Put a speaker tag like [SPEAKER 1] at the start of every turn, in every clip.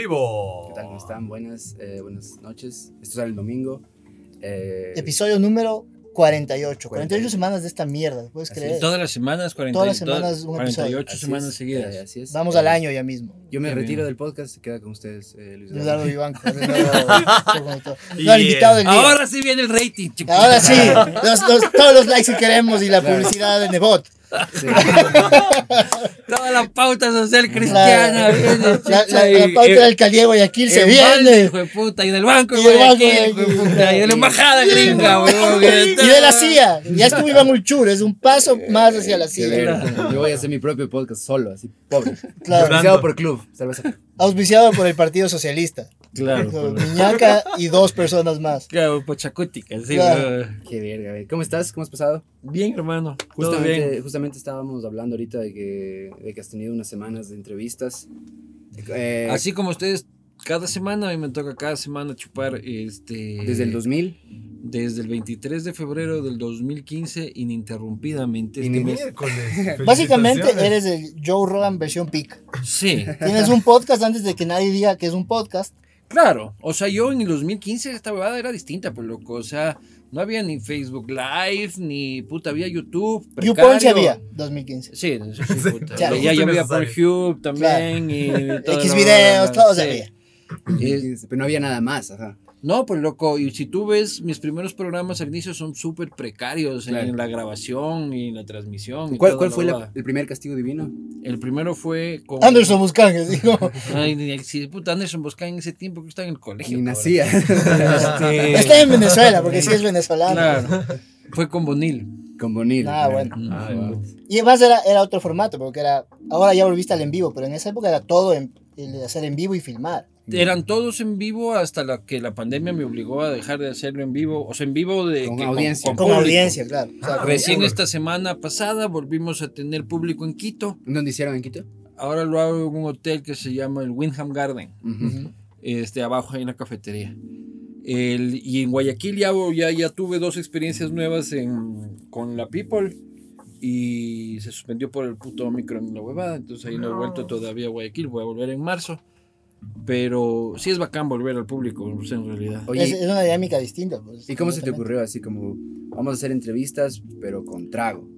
[SPEAKER 1] vivo.
[SPEAKER 2] ¿Qué tal? ¿Cómo están? Buenas, eh, buenas noches. Esto sale el domingo. Eh,
[SPEAKER 3] Episodio número 48. 48 semanas de esta mierda, ¿puedes
[SPEAKER 2] Así
[SPEAKER 3] creer?
[SPEAKER 2] es.
[SPEAKER 4] Todas las semanas, 40,
[SPEAKER 3] Todas las semanas un
[SPEAKER 4] 48
[SPEAKER 2] así
[SPEAKER 4] semanas
[SPEAKER 2] es,
[SPEAKER 4] seguidas.
[SPEAKER 2] eh, así es.
[SPEAKER 3] Vamos
[SPEAKER 2] Eh,
[SPEAKER 3] al año ya mismo.
[SPEAKER 2] Yo me
[SPEAKER 4] Qué
[SPEAKER 2] retiro
[SPEAKER 4] bien.
[SPEAKER 2] del podcast. Se queda con ustedes, eh, Luis Eduardo.
[SPEAKER 3] Vivanco. No, el invitado del día.
[SPEAKER 4] Ahora sí viene el rating, chicos.
[SPEAKER 3] Ahora sí, los- los- todos los likes que queremos y la publicidad de Nebot.
[SPEAKER 2] Sí.
[SPEAKER 4] Toda la pauta social cristiana
[SPEAKER 3] Claro.
[SPEAKER 4] viene,
[SPEAKER 3] La, la,
[SPEAKER 4] y-
[SPEAKER 3] la pauta
[SPEAKER 4] y-
[SPEAKER 3] del alcalde de Guayaquil se viene.
[SPEAKER 4] hijo de puta, y del banco, de hijo de puta, y de la embajada gringa, weón.
[SPEAKER 3] Y de la CIA. Ya estuvo Iván Ulchur, es un paso más hacia la CIA.
[SPEAKER 2] Yo voy a hacer mi propio podcast solo, así, pobre.
[SPEAKER 3] Claro.
[SPEAKER 2] Auspiciado por club. Cerveza.
[SPEAKER 3] Auspiciado por el Partido Socialista.
[SPEAKER 4] Claro,
[SPEAKER 3] Miñaca y dos personas más.
[SPEAKER 4] claro, pochacútica, sí,
[SPEAKER 3] Claro.
[SPEAKER 4] weón.
[SPEAKER 2] Qué verga, güey. ¿Cómo estás? ¿Cómo has pasado?
[SPEAKER 4] Bien, hermano, todo
[SPEAKER 2] Justamente,
[SPEAKER 4] bien.
[SPEAKER 2] justamente estábamos hablando ahorita de que, de que has tenido unas semanas de entrevistas. Eh,
[SPEAKER 4] Así como ustedes, cada semana, a mí me toca cada semana chupar, este...
[SPEAKER 2] Desde el 2000.
[SPEAKER 4] Desde el 23 de febrero del 2015, ininterrumpidamente.
[SPEAKER 2] Ini-
[SPEAKER 4] este.
[SPEAKER 3] Básicamente eres el Joe Rogan versión peak.
[SPEAKER 4] Sí,
[SPEAKER 3] Tienes un podcast antes de que nadie diga que es un podcast.
[SPEAKER 4] Claro. O sea, yo en el 2015 esta huevada era distinta, pues loco. O sea, no había ni Facebook Live, ni puta, había YouTube.
[SPEAKER 3] YouPorn sí
[SPEAKER 4] precario.
[SPEAKER 3] había, 2015.
[SPEAKER 4] Sí, eso sí, puta.
[SPEAKER 3] Claro.
[SPEAKER 4] ya, ya había. Pornhub también. Y toda
[SPEAKER 3] X videos, todo
[SPEAKER 4] sí.
[SPEAKER 3] se había.
[SPEAKER 2] Pero no había nada más, ajá.
[SPEAKER 4] No, pues loco, y si tú ves mis primeros programas al inicio son súper precarios
[SPEAKER 2] Claro.
[SPEAKER 4] en la grabación y en la transmisión. y
[SPEAKER 2] ¿Cuál,
[SPEAKER 4] toda
[SPEAKER 2] cuál
[SPEAKER 4] la
[SPEAKER 2] fue la- el primer castigo divino?
[SPEAKER 4] El primero fue con...
[SPEAKER 3] Anderson Buscanges, dijo.
[SPEAKER 4] Ay, ni- si puta Anderson Bosca en ese tiempo que estaba en el colegio.
[SPEAKER 2] Ni
[SPEAKER 4] cabrón.
[SPEAKER 2] nacía.
[SPEAKER 4] Este,
[SPEAKER 3] Está en Venezuela, porque sí es venezolano.
[SPEAKER 4] Claro. Fue con Bonil.
[SPEAKER 2] Con Bonil.
[SPEAKER 3] Ah, bueno.
[SPEAKER 2] Ah, wow.
[SPEAKER 3] Y además era, era otro formato, porque era. Ahora ya volviste al en vivo, pero en esa época era todo en, el de hacer en vivo y filmar.
[SPEAKER 4] Eran todos en vivo hasta la que la pandemia me obligó a dejar de hacerlo en vivo. O sea, en vivo de
[SPEAKER 2] Con
[SPEAKER 4] que-
[SPEAKER 2] audiencia.
[SPEAKER 3] Con audiencia, claro. O sea,
[SPEAKER 1] Ah,
[SPEAKER 4] Recién esta semana pasada volvimos a tener público en Quito.
[SPEAKER 2] ¿Dónde hicieron en Quito?
[SPEAKER 4] Ahora lo hago en un hotel que se llama el Windham Garden. Este, abajo hay una cafetería. El, y en Guayaquil ya, ya, ya tuve dos experiencias nuevas en, con la People y se suspendió por el puto Omicron en la huevada, entonces ahí no he vuelto todavía a Guayaquil, voy a volver en marzo. Pero sí es bacán volver al público, sea, en realidad.
[SPEAKER 2] Oye,
[SPEAKER 3] es, es una dinámica distinta. Pues,
[SPEAKER 2] ¿y cómo se te ocurrió así como vamos a hacer entrevistas pero con trago?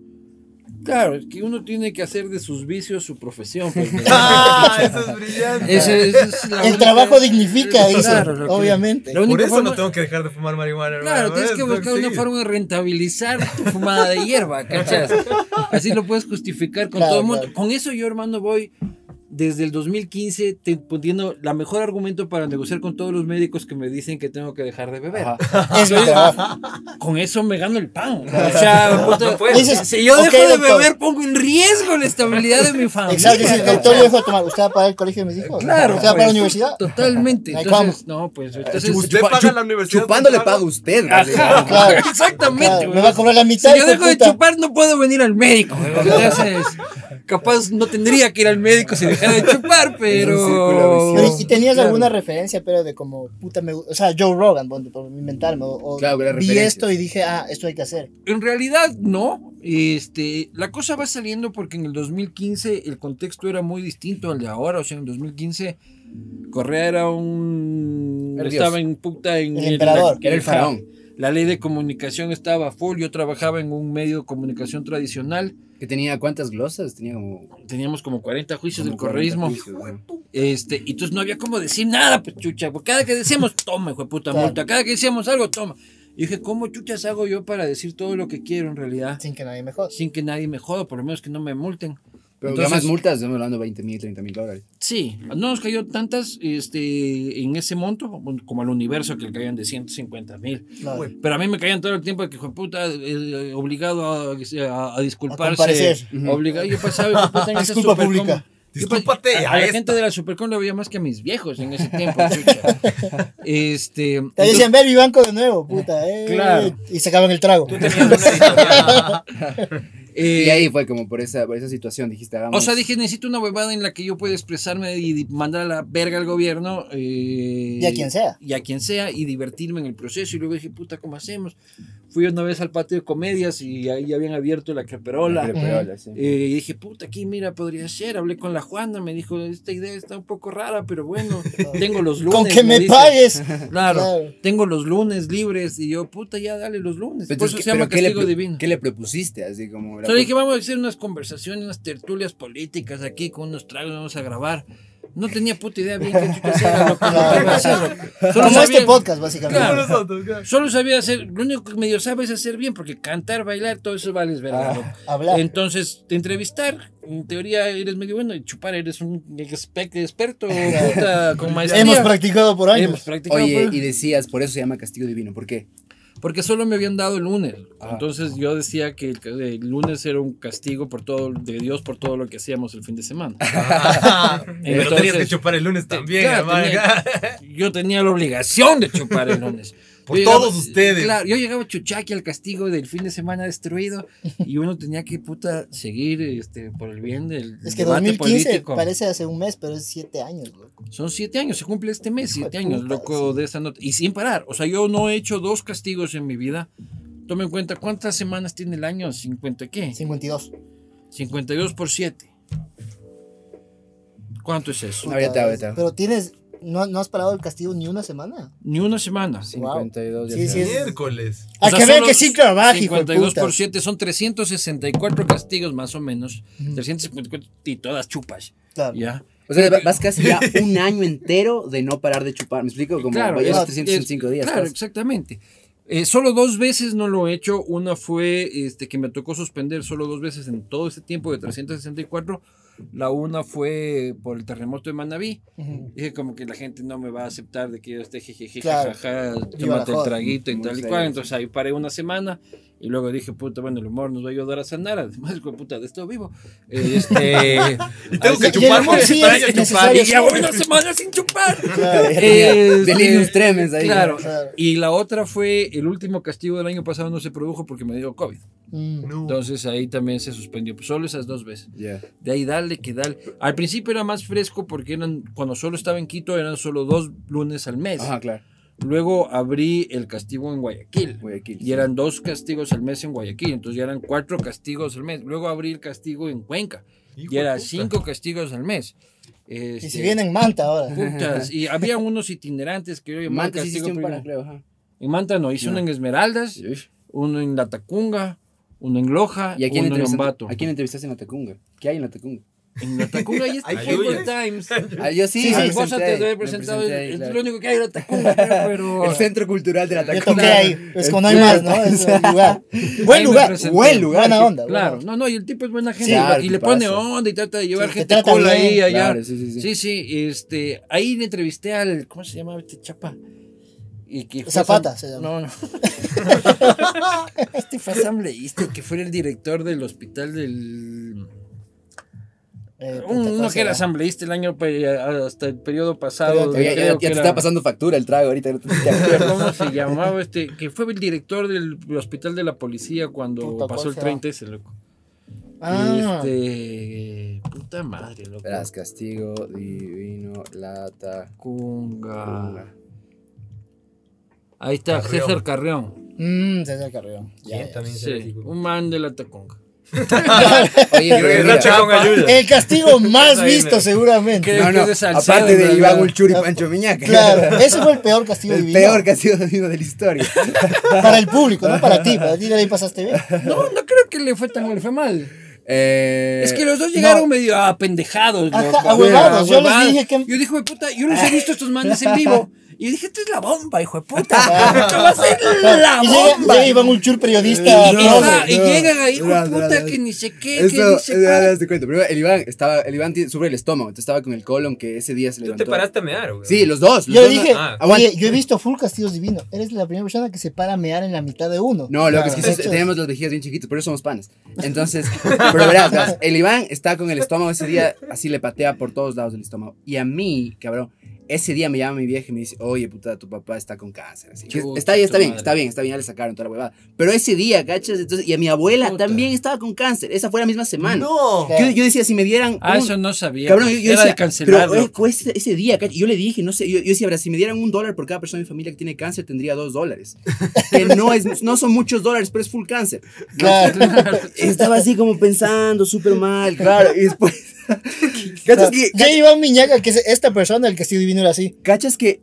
[SPEAKER 4] Claro, es que uno tiene que hacer de sus vicios su profesión. pues,
[SPEAKER 1] Ah, eso es brillante.
[SPEAKER 4] Ese- ese es
[SPEAKER 3] El
[SPEAKER 4] única-
[SPEAKER 3] trabajo dignifica, dice.
[SPEAKER 4] Claro, lo que-
[SPEAKER 3] obviamente.
[SPEAKER 1] Por eso
[SPEAKER 4] forma-
[SPEAKER 1] no tengo que dejar de fumar marihuana, hermano.
[SPEAKER 4] Claro, tienes que
[SPEAKER 1] Eso,
[SPEAKER 4] buscar una forma de rentabilizar tu fumada de hierba, ¿cachas? Así lo puedes justificar con
[SPEAKER 3] Claro,
[SPEAKER 4] todo el mundo.
[SPEAKER 3] claro.
[SPEAKER 4] Con eso yo, hermano, voy desde el 2015 te- poniendo la mejor argumento para negociar con todos los médicos que me dicen que tengo que dejar de beber.
[SPEAKER 3] Es.
[SPEAKER 4] Con eso me gano el pan. O sea,
[SPEAKER 3] Dices,
[SPEAKER 4] si yo dejo de
[SPEAKER 3] doctor.
[SPEAKER 4] beber, pongo en riesgo la estabilidad de mi familia.
[SPEAKER 3] Exacto, si el doctor dijo tomar, ¿usted va a pagar el colegio de mis hijos?
[SPEAKER 4] Claro.
[SPEAKER 3] ¿Usted va a pagar
[SPEAKER 4] pues,
[SPEAKER 3] la universidad?
[SPEAKER 4] Totalmente.
[SPEAKER 3] Ahí
[SPEAKER 4] Entonces, no, pues entonces.
[SPEAKER 1] Usted
[SPEAKER 2] Chupa-
[SPEAKER 1] paga
[SPEAKER 2] chup-
[SPEAKER 1] la universidad.
[SPEAKER 2] Chupando le
[SPEAKER 1] ¿usted paga?
[SPEAKER 2] usted.
[SPEAKER 4] Ajá,
[SPEAKER 3] Claro.
[SPEAKER 4] exactamente.
[SPEAKER 3] Claro, me va a cobrar la
[SPEAKER 4] Si
[SPEAKER 3] mitad.
[SPEAKER 4] yo
[SPEAKER 3] hijo de
[SPEAKER 4] dejo de chupar, no puedo venir al médico. Entonces, capaz no tendría que ir al médico si de chupar, pero.
[SPEAKER 3] Pero, ¿Y tenías
[SPEAKER 4] Claro.
[SPEAKER 3] alguna referencia, pero de como, puta, me, o sea, Joe Rogan, por inventarme, o, o
[SPEAKER 2] Claro, era
[SPEAKER 3] vi esto y dije, ah, esto hay que hacer.
[SPEAKER 4] En realidad, no. Este, la cosa va saliendo porque en el 2015 el contexto era muy distinto al de ahora. O sea, en el 2015 Correa era un.
[SPEAKER 2] Era Dios.
[SPEAKER 4] estaba en puta en.
[SPEAKER 3] El emperador.
[SPEAKER 2] Que era el faraón.
[SPEAKER 4] La ley de comunicación estaba full. Yo trabajaba en un medio de comunicación tradicional.
[SPEAKER 2] Que tenía cuántas glosas? Tenía como.
[SPEAKER 4] Teníamos como 40 juicios del
[SPEAKER 2] como 40
[SPEAKER 4] correísmo.
[SPEAKER 2] juicios, ¿no?
[SPEAKER 4] Este, y entonces no había como decir nada, pues chucha. Porque cada que decíamos, toma, hijo de puta
[SPEAKER 3] Claro.
[SPEAKER 4] multa. Cada que decíamos algo, toma. Y dije, ¿cómo chuchas hago yo para decir todo lo que quiero en realidad?
[SPEAKER 3] Sin que nadie me joda.
[SPEAKER 4] Sin que nadie me joda, por lo menos que no me multen.
[SPEAKER 2] Pero
[SPEAKER 4] Entonces-
[SPEAKER 2] más multas, estamos hablando de 20 mil, 30 mil dólares.
[SPEAKER 4] Sí, no nos cayó tantas este, en ese monto como al universo que le caían de 150 mil.
[SPEAKER 3] Claro.
[SPEAKER 4] Pero a mí me caían todo el tiempo de que, hijo puta, eh, obligado a, a- a disculparse.
[SPEAKER 3] comparecer.
[SPEAKER 4] obligado, yo pasaba, puta, en esa
[SPEAKER 3] Disculpa pública.
[SPEAKER 4] yo pa-
[SPEAKER 1] Discúlpate,
[SPEAKER 4] A,
[SPEAKER 1] ahí
[SPEAKER 4] la
[SPEAKER 1] está.
[SPEAKER 4] gente de la Supercom lo veía más que a mis viejos en ese tiempo, chucha. Este.
[SPEAKER 3] Te decían, ve el Vivanco de nuevo, puta, eh.
[SPEAKER 4] Claro.
[SPEAKER 3] Y sacaban el trago.
[SPEAKER 1] Tú tenías una historia.
[SPEAKER 4] Eh,
[SPEAKER 2] Y ahí fue como por esa, por esa situación, dijiste, hagamos.
[SPEAKER 4] O sea, dije, necesito una huevada en la que yo pueda expresarme y mandar a la verga al gobierno. eh,
[SPEAKER 3] Y a quien sea.
[SPEAKER 4] Y a quien sea, y divertirme en el proceso. Y luego dije, puta, ¿cómo hacemos? Fui una vez al patio de comedias y ahí habían abierto la creperola.
[SPEAKER 2] La creperola, sí.
[SPEAKER 4] Eh, y dije, puta, aquí mira, podría ser. Hablé con la Juana, me dijo, esta idea está un poco rara, pero bueno, tengo los lunes.
[SPEAKER 3] Con que me
[SPEAKER 4] dice.
[SPEAKER 3] pagues.
[SPEAKER 4] Claro,
[SPEAKER 3] Claro.
[SPEAKER 4] tengo los lunes libres. Y yo, puta, ya dale los lunes.
[SPEAKER 2] Pero
[SPEAKER 4] Por eso
[SPEAKER 2] ¿qué-
[SPEAKER 4] se llama
[SPEAKER 2] pero ¿qué le,
[SPEAKER 4] castigo divino.
[SPEAKER 2] ¿qué le propusiste? Así como.
[SPEAKER 4] Entonces dije, vamos a hacer unas conversaciones, unas tertulias políticas aquí con unos tragos, vamos a grabar. No tenía puta idea bien qué chucha hacer, iba a. Solo
[SPEAKER 3] Como este podcast, básicamente.
[SPEAKER 4] Claro.
[SPEAKER 1] Nosotros, claro.
[SPEAKER 4] Solo sabía hacer, lo único que medio sabes es hacer bien, porque cantar, bailar, todo eso vale, es verdad.
[SPEAKER 2] Ah.
[SPEAKER 3] Hablar.
[SPEAKER 4] Entonces, te entrevistar, en teoría eres medio bueno, y chupar eres un expe- experto, puta, con maestría.
[SPEAKER 3] Hemos practicado por años.
[SPEAKER 4] Hemos practicado.
[SPEAKER 2] Oye,
[SPEAKER 4] pues.
[SPEAKER 2] y decías, por eso se llama castigo divino. ¿Por qué?
[SPEAKER 4] Porque solo me habían dado el lunes.
[SPEAKER 2] Ajá.
[SPEAKER 4] Entonces yo decía que el, el lunes era un castigo por todo, de Dios por todo lo que hacíamos el fin de semana.
[SPEAKER 1] Ah, Pero tenías que chupar el lunes también,
[SPEAKER 4] Claro,
[SPEAKER 1] hermano.
[SPEAKER 4] tenía- yo tenía la obligación de chupar el lunes.
[SPEAKER 1] Por
[SPEAKER 4] Yo llegaba-
[SPEAKER 1] todos ustedes.
[SPEAKER 4] Claro, yo llegaba chuchaqui al castigo del fin de semana destruido y uno tenía que puta seguir este, por el bien del
[SPEAKER 3] Es que
[SPEAKER 4] debate
[SPEAKER 3] 2015
[SPEAKER 4] político.
[SPEAKER 3] parece hace un mes, pero es siete años, loco.
[SPEAKER 4] Son siete años, se cumple este mes, siete años,
[SPEAKER 3] puta,
[SPEAKER 4] loco,
[SPEAKER 3] sí.
[SPEAKER 4] de esa nota. Y sin parar. O sea, yo no he hecho dos castigos en mi vida. Tome en cuenta cuántas semanas tiene el año, 50 qué?
[SPEAKER 3] 52.
[SPEAKER 4] 52 por 7. ¿Cuánto es eso?
[SPEAKER 2] Ahorita, ahorita.
[SPEAKER 3] Pero tienes. No, no has parado el castigo ni una semana.
[SPEAKER 4] Ni una semana.
[SPEAKER 2] 52 ya
[SPEAKER 3] Sí, sí, es-
[SPEAKER 1] Miércoles.
[SPEAKER 3] A
[SPEAKER 4] O sea,
[SPEAKER 3] que vean que sí trabaja, hijo de
[SPEAKER 4] 52
[SPEAKER 3] puta.
[SPEAKER 4] por 7 son 364 castigos más o menos. 354 y todas chupas.
[SPEAKER 3] Claro.
[SPEAKER 4] ¿Ya?
[SPEAKER 2] O sea, va- vas casi ya un año entero de no parar de chupar. ¿Me explico? Como
[SPEAKER 4] Claro,
[SPEAKER 2] vayas
[SPEAKER 3] es-
[SPEAKER 2] 365 días.
[SPEAKER 4] Claro,
[SPEAKER 2] casi.
[SPEAKER 4] exactamente. Eh, solo dos veces no lo he hecho. Una fue este, que me tocó suspender solo dos veces en todo este tiempo de 364. La una fue por el terremoto de Manabí.
[SPEAKER 3] Ujú.
[SPEAKER 4] Dije como que la gente no me va a aceptar de que yo esté jejeje,
[SPEAKER 3] Claro.
[SPEAKER 4] jajaja, tómate el traguito y
[SPEAKER 2] Muy
[SPEAKER 4] tal y cual. Entonces ahí paré una semana y luego dije, puta, bueno, el humor nos va a ayudar a sanar. Además, de puta, de esto vivo. Eh, Este,
[SPEAKER 1] Y tengo que chupar porque
[SPEAKER 3] sí
[SPEAKER 1] chupar.
[SPEAKER 4] y ya voy una semana sin chupar.
[SPEAKER 3] Claro.
[SPEAKER 4] Este,
[SPEAKER 2] deliriums tremens ahí.
[SPEAKER 4] Claro.
[SPEAKER 3] Claro.
[SPEAKER 4] Y la otra fue el último castigo del año pasado no se produjo porque me dio COVID.
[SPEAKER 3] Mm.
[SPEAKER 1] No.
[SPEAKER 4] Entonces ahí también se suspendió. Pues solo esas dos veces.
[SPEAKER 2] Ya.
[SPEAKER 4] De ahí dale que dale. Al principio era más fresco porque eran cuando solo estaba en Quito eran solo dos lunes al mes.
[SPEAKER 2] Ajá, claro.
[SPEAKER 4] Luego abrí el castigo en Guayaquil.
[SPEAKER 2] Guayaquil.
[SPEAKER 4] Y eran dos castigos al mes en Guayaquil. Entonces ya eran cuatro castigos al mes. Luego abrí el castigo en Cuenca.
[SPEAKER 1] Hijo
[SPEAKER 4] Y
[SPEAKER 1] de
[SPEAKER 4] era
[SPEAKER 1] puta.
[SPEAKER 4] cinco castigos al mes.
[SPEAKER 3] Y
[SPEAKER 4] Este,
[SPEAKER 3] si viene en Manta ahora.
[SPEAKER 4] putas, y había unos itinerantes que yo llamaba
[SPEAKER 2] Manta sí
[SPEAKER 4] castigo
[SPEAKER 2] hiciste un.
[SPEAKER 4] En Manta no, hice
[SPEAKER 2] No.
[SPEAKER 4] uno en Esmeraldas, uno en La Tacunga, uno en Loja,
[SPEAKER 2] ¿Y a quién,
[SPEAKER 4] uno en Ambato.
[SPEAKER 2] ¿a quién entrevistaste en la Tacunga? ¿Qué hay en la Tacunga?
[SPEAKER 4] En La Tacunga y está
[SPEAKER 1] Ay,
[SPEAKER 4] Fútbol
[SPEAKER 1] uy.
[SPEAKER 4] Times.
[SPEAKER 2] Ah, yo sí,
[SPEAKER 3] Sí, sí,
[SPEAKER 4] de haber
[SPEAKER 2] me
[SPEAKER 4] presentado, es
[SPEAKER 2] claro.
[SPEAKER 4] lo único que hay en La Tacunga, creo, pero...
[SPEAKER 2] El centro cultural de la
[SPEAKER 3] Yo
[SPEAKER 2] Tacunga.
[SPEAKER 3] toqué ahí. Es cuando hay más, ¿no? Es el lugar. Buen lugar.
[SPEAKER 2] Buen lugar.
[SPEAKER 3] Buena onda.
[SPEAKER 4] Claro, no, no, y el tipo es buena gente
[SPEAKER 3] Sí,
[SPEAKER 2] claro,
[SPEAKER 4] y le pone onda y trata de llevar
[SPEAKER 3] Sí, te
[SPEAKER 4] gente
[SPEAKER 3] bien.
[SPEAKER 4] ahí, allá.
[SPEAKER 2] Claro, sí, sí, sí.
[SPEAKER 4] Sí, sí, este, ahí le entrevisté al, ¿cómo se llamaba este chapa? Y que
[SPEAKER 3] Zapata se llama.
[SPEAKER 4] No, no. este fue asambleísta, que fue el director del hospital del...
[SPEAKER 3] Eh, puta,
[SPEAKER 4] Un-
[SPEAKER 3] ¿cómo
[SPEAKER 4] uno que era asambleísta el año hasta el periodo pasado.
[SPEAKER 2] Ya,
[SPEAKER 4] creo
[SPEAKER 2] ya
[SPEAKER 4] que
[SPEAKER 2] te
[SPEAKER 4] era-
[SPEAKER 2] está pasando factura el trago ahorita.
[SPEAKER 4] ¿Cómo se llamaba este? Que fue el director del hospital de la policía cuando
[SPEAKER 3] Puta,
[SPEAKER 4] pasó
[SPEAKER 3] ¿cuál
[SPEAKER 4] el
[SPEAKER 3] será?
[SPEAKER 4] 30 ese, loco.
[SPEAKER 3] Ah,
[SPEAKER 4] Este. Puta madre, loco.
[SPEAKER 2] Verás, castigo divino, la
[SPEAKER 4] Cunga.
[SPEAKER 2] Tacunga.
[SPEAKER 4] Ahí está,
[SPEAKER 1] Carrión.
[SPEAKER 4] César Carrión.
[SPEAKER 3] mm, César Carrión. Ya,
[SPEAKER 1] ¿Quién
[SPEAKER 3] ya.
[SPEAKER 1] también
[SPEAKER 4] Sí, un man de la.
[SPEAKER 2] Oye, pero mira,
[SPEAKER 1] ayuda.
[SPEAKER 3] El castigo más visto,
[SPEAKER 1] me-
[SPEAKER 3] seguramente.
[SPEAKER 2] No, no,
[SPEAKER 4] de Salcedo,
[SPEAKER 2] aparte de. Iván Ulchuri y Pancho Miñaca.
[SPEAKER 3] Claro, ese fue el peor castigo
[SPEAKER 2] El
[SPEAKER 3] divino.
[SPEAKER 2] peor castigo divino de la historia.
[SPEAKER 3] Para el público, no para ti. Para ti de ahí pasaste bien.
[SPEAKER 4] No, no creo que le fue tan le fue mal.
[SPEAKER 2] Eh,
[SPEAKER 4] es que los dos llegaron
[SPEAKER 3] no.
[SPEAKER 4] medio apendejados.
[SPEAKER 3] Ajá,
[SPEAKER 4] loco.
[SPEAKER 3] ahuevados, yo les dije que-
[SPEAKER 4] Yo dije, "Güey, puta, yo los he visto estos manes en vivo. Y dije, esto es la bomba, hijo de puta. Esto va a ser la
[SPEAKER 3] Y llega,
[SPEAKER 4] bomba.
[SPEAKER 3] llega Iván Ulchur, periodista.
[SPEAKER 4] y-
[SPEAKER 2] No,
[SPEAKER 4] ajá, y
[SPEAKER 2] no,
[SPEAKER 4] llegan ahí, hijo de puta,
[SPEAKER 2] no.
[SPEAKER 4] que ni sé qué, que ni sé
[SPEAKER 2] ahora te cuento. Primero, el Iván, estaba, el Iván sufre el estómago, entonces estaba con el colon que ese día se
[SPEAKER 1] Tú
[SPEAKER 2] levantó.
[SPEAKER 1] te paraste a mear, güey.
[SPEAKER 2] Sí, los dos. los
[SPEAKER 3] Yo
[SPEAKER 2] dos
[SPEAKER 3] dije,
[SPEAKER 2] no-
[SPEAKER 1] Ah.
[SPEAKER 3] oye, yo he visto full castigos divinos. Eres la primera persona que se para a mear en la mitad de uno.
[SPEAKER 2] No, lo que es que sí,
[SPEAKER 3] Hechos.
[SPEAKER 2] tenemos las vejigas bien chiquitas, por eso somos panes. Entonces, pero verás, verás, el Iván está con el estómago ese día, así le patea por todos lados del estómago. Y a mí, cabrón, Ese día me llama mi vieja y me dice, oye, puta, tu papá está con cáncer. Así. Está bien, está bien,
[SPEAKER 4] madre.
[SPEAKER 2] está bien, está bien, ya le sacaron toda la huevada. Pero ese día, ¿cachas? Entonces, y a mi abuela
[SPEAKER 4] Puta.
[SPEAKER 2] también estaba con cáncer. Esa fue la misma semana.
[SPEAKER 1] No.
[SPEAKER 2] Yo, yo decía, si me dieran...
[SPEAKER 4] Ah,
[SPEAKER 2] un-
[SPEAKER 4] eso no sabía.
[SPEAKER 2] Cabrón, yo, yo
[SPEAKER 4] Era
[SPEAKER 2] decía,
[SPEAKER 4] de cancelar.
[SPEAKER 2] pero, ese, ese día, ¿cachai? yo le dije, no sé, yo, yo decía, verá, si me dieran un dólar por cada persona de mi familia que tiene cáncer, tendría dos dólares. que no, es, no son muchos dólares, pero es full cáncer.
[SPEAKER 3] Claro.
[SPEAKER 2] Estaba así como pensando, súper mal, claro. Y después, ¿cachas que,
[SPEAKER 3] Yo Iván Miñaca, que es esta persona, el que estoy divino era así.
[SPEAKER 2] cachas que,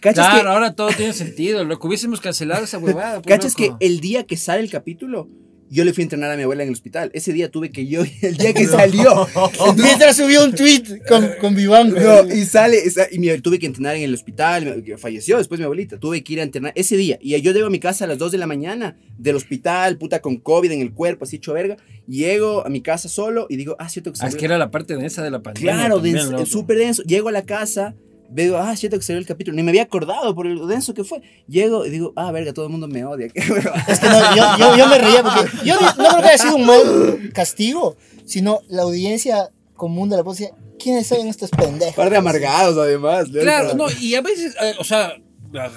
[SPEAKER 2] cachas
[SPEAKER 4] Claro,
[SPEAKER 2] que,
[SPEAKER 4] ahora todo tiene sentido. Lo que hubiésemos cancelado esa huevada. pues,
[SPEAKER 2] cachas que el día que sale el capítulo, yo le fui a entrenar a mi abuela en el hospital. Ese día tuve que yo, el día que salió,
[SPEAKER 3] Mientras subió un tweet con, con Viván.
[SPEAKER 2] No, y sale, y mi- tuve que entrenar en el hospital, me- falleció después mi abuelita, tuve que ir a entrenar ese día, y yo llego a mi casa a las 2 de la mañana, del hospital, puta, con COVID en el cuerpo, así hecho verga, llego a mi casa solo y digo, ah, cierto que
[SPEAKER 4] Ah, es que era la parte densa de la pandemia.
[SPEAKER 2] Claro, súper denso, llego a la casa, veo, ah, cierto que salió el capítulo, ni me había acordado por lo denso que fue, llego y digo, ah, verga, todo el mundo me odia.
[SPEAKER 3] Es que no, yo, yo, yo me reía porque yo no, creo que haya sido un mal castigo, sino la audiencia común de la voz decía, ¿quiénes son estos pendejos?
[SPEAKER 2] Par de amargados, además.
[SPEAKER 4] Claro, no, y a veces, eh, o sea,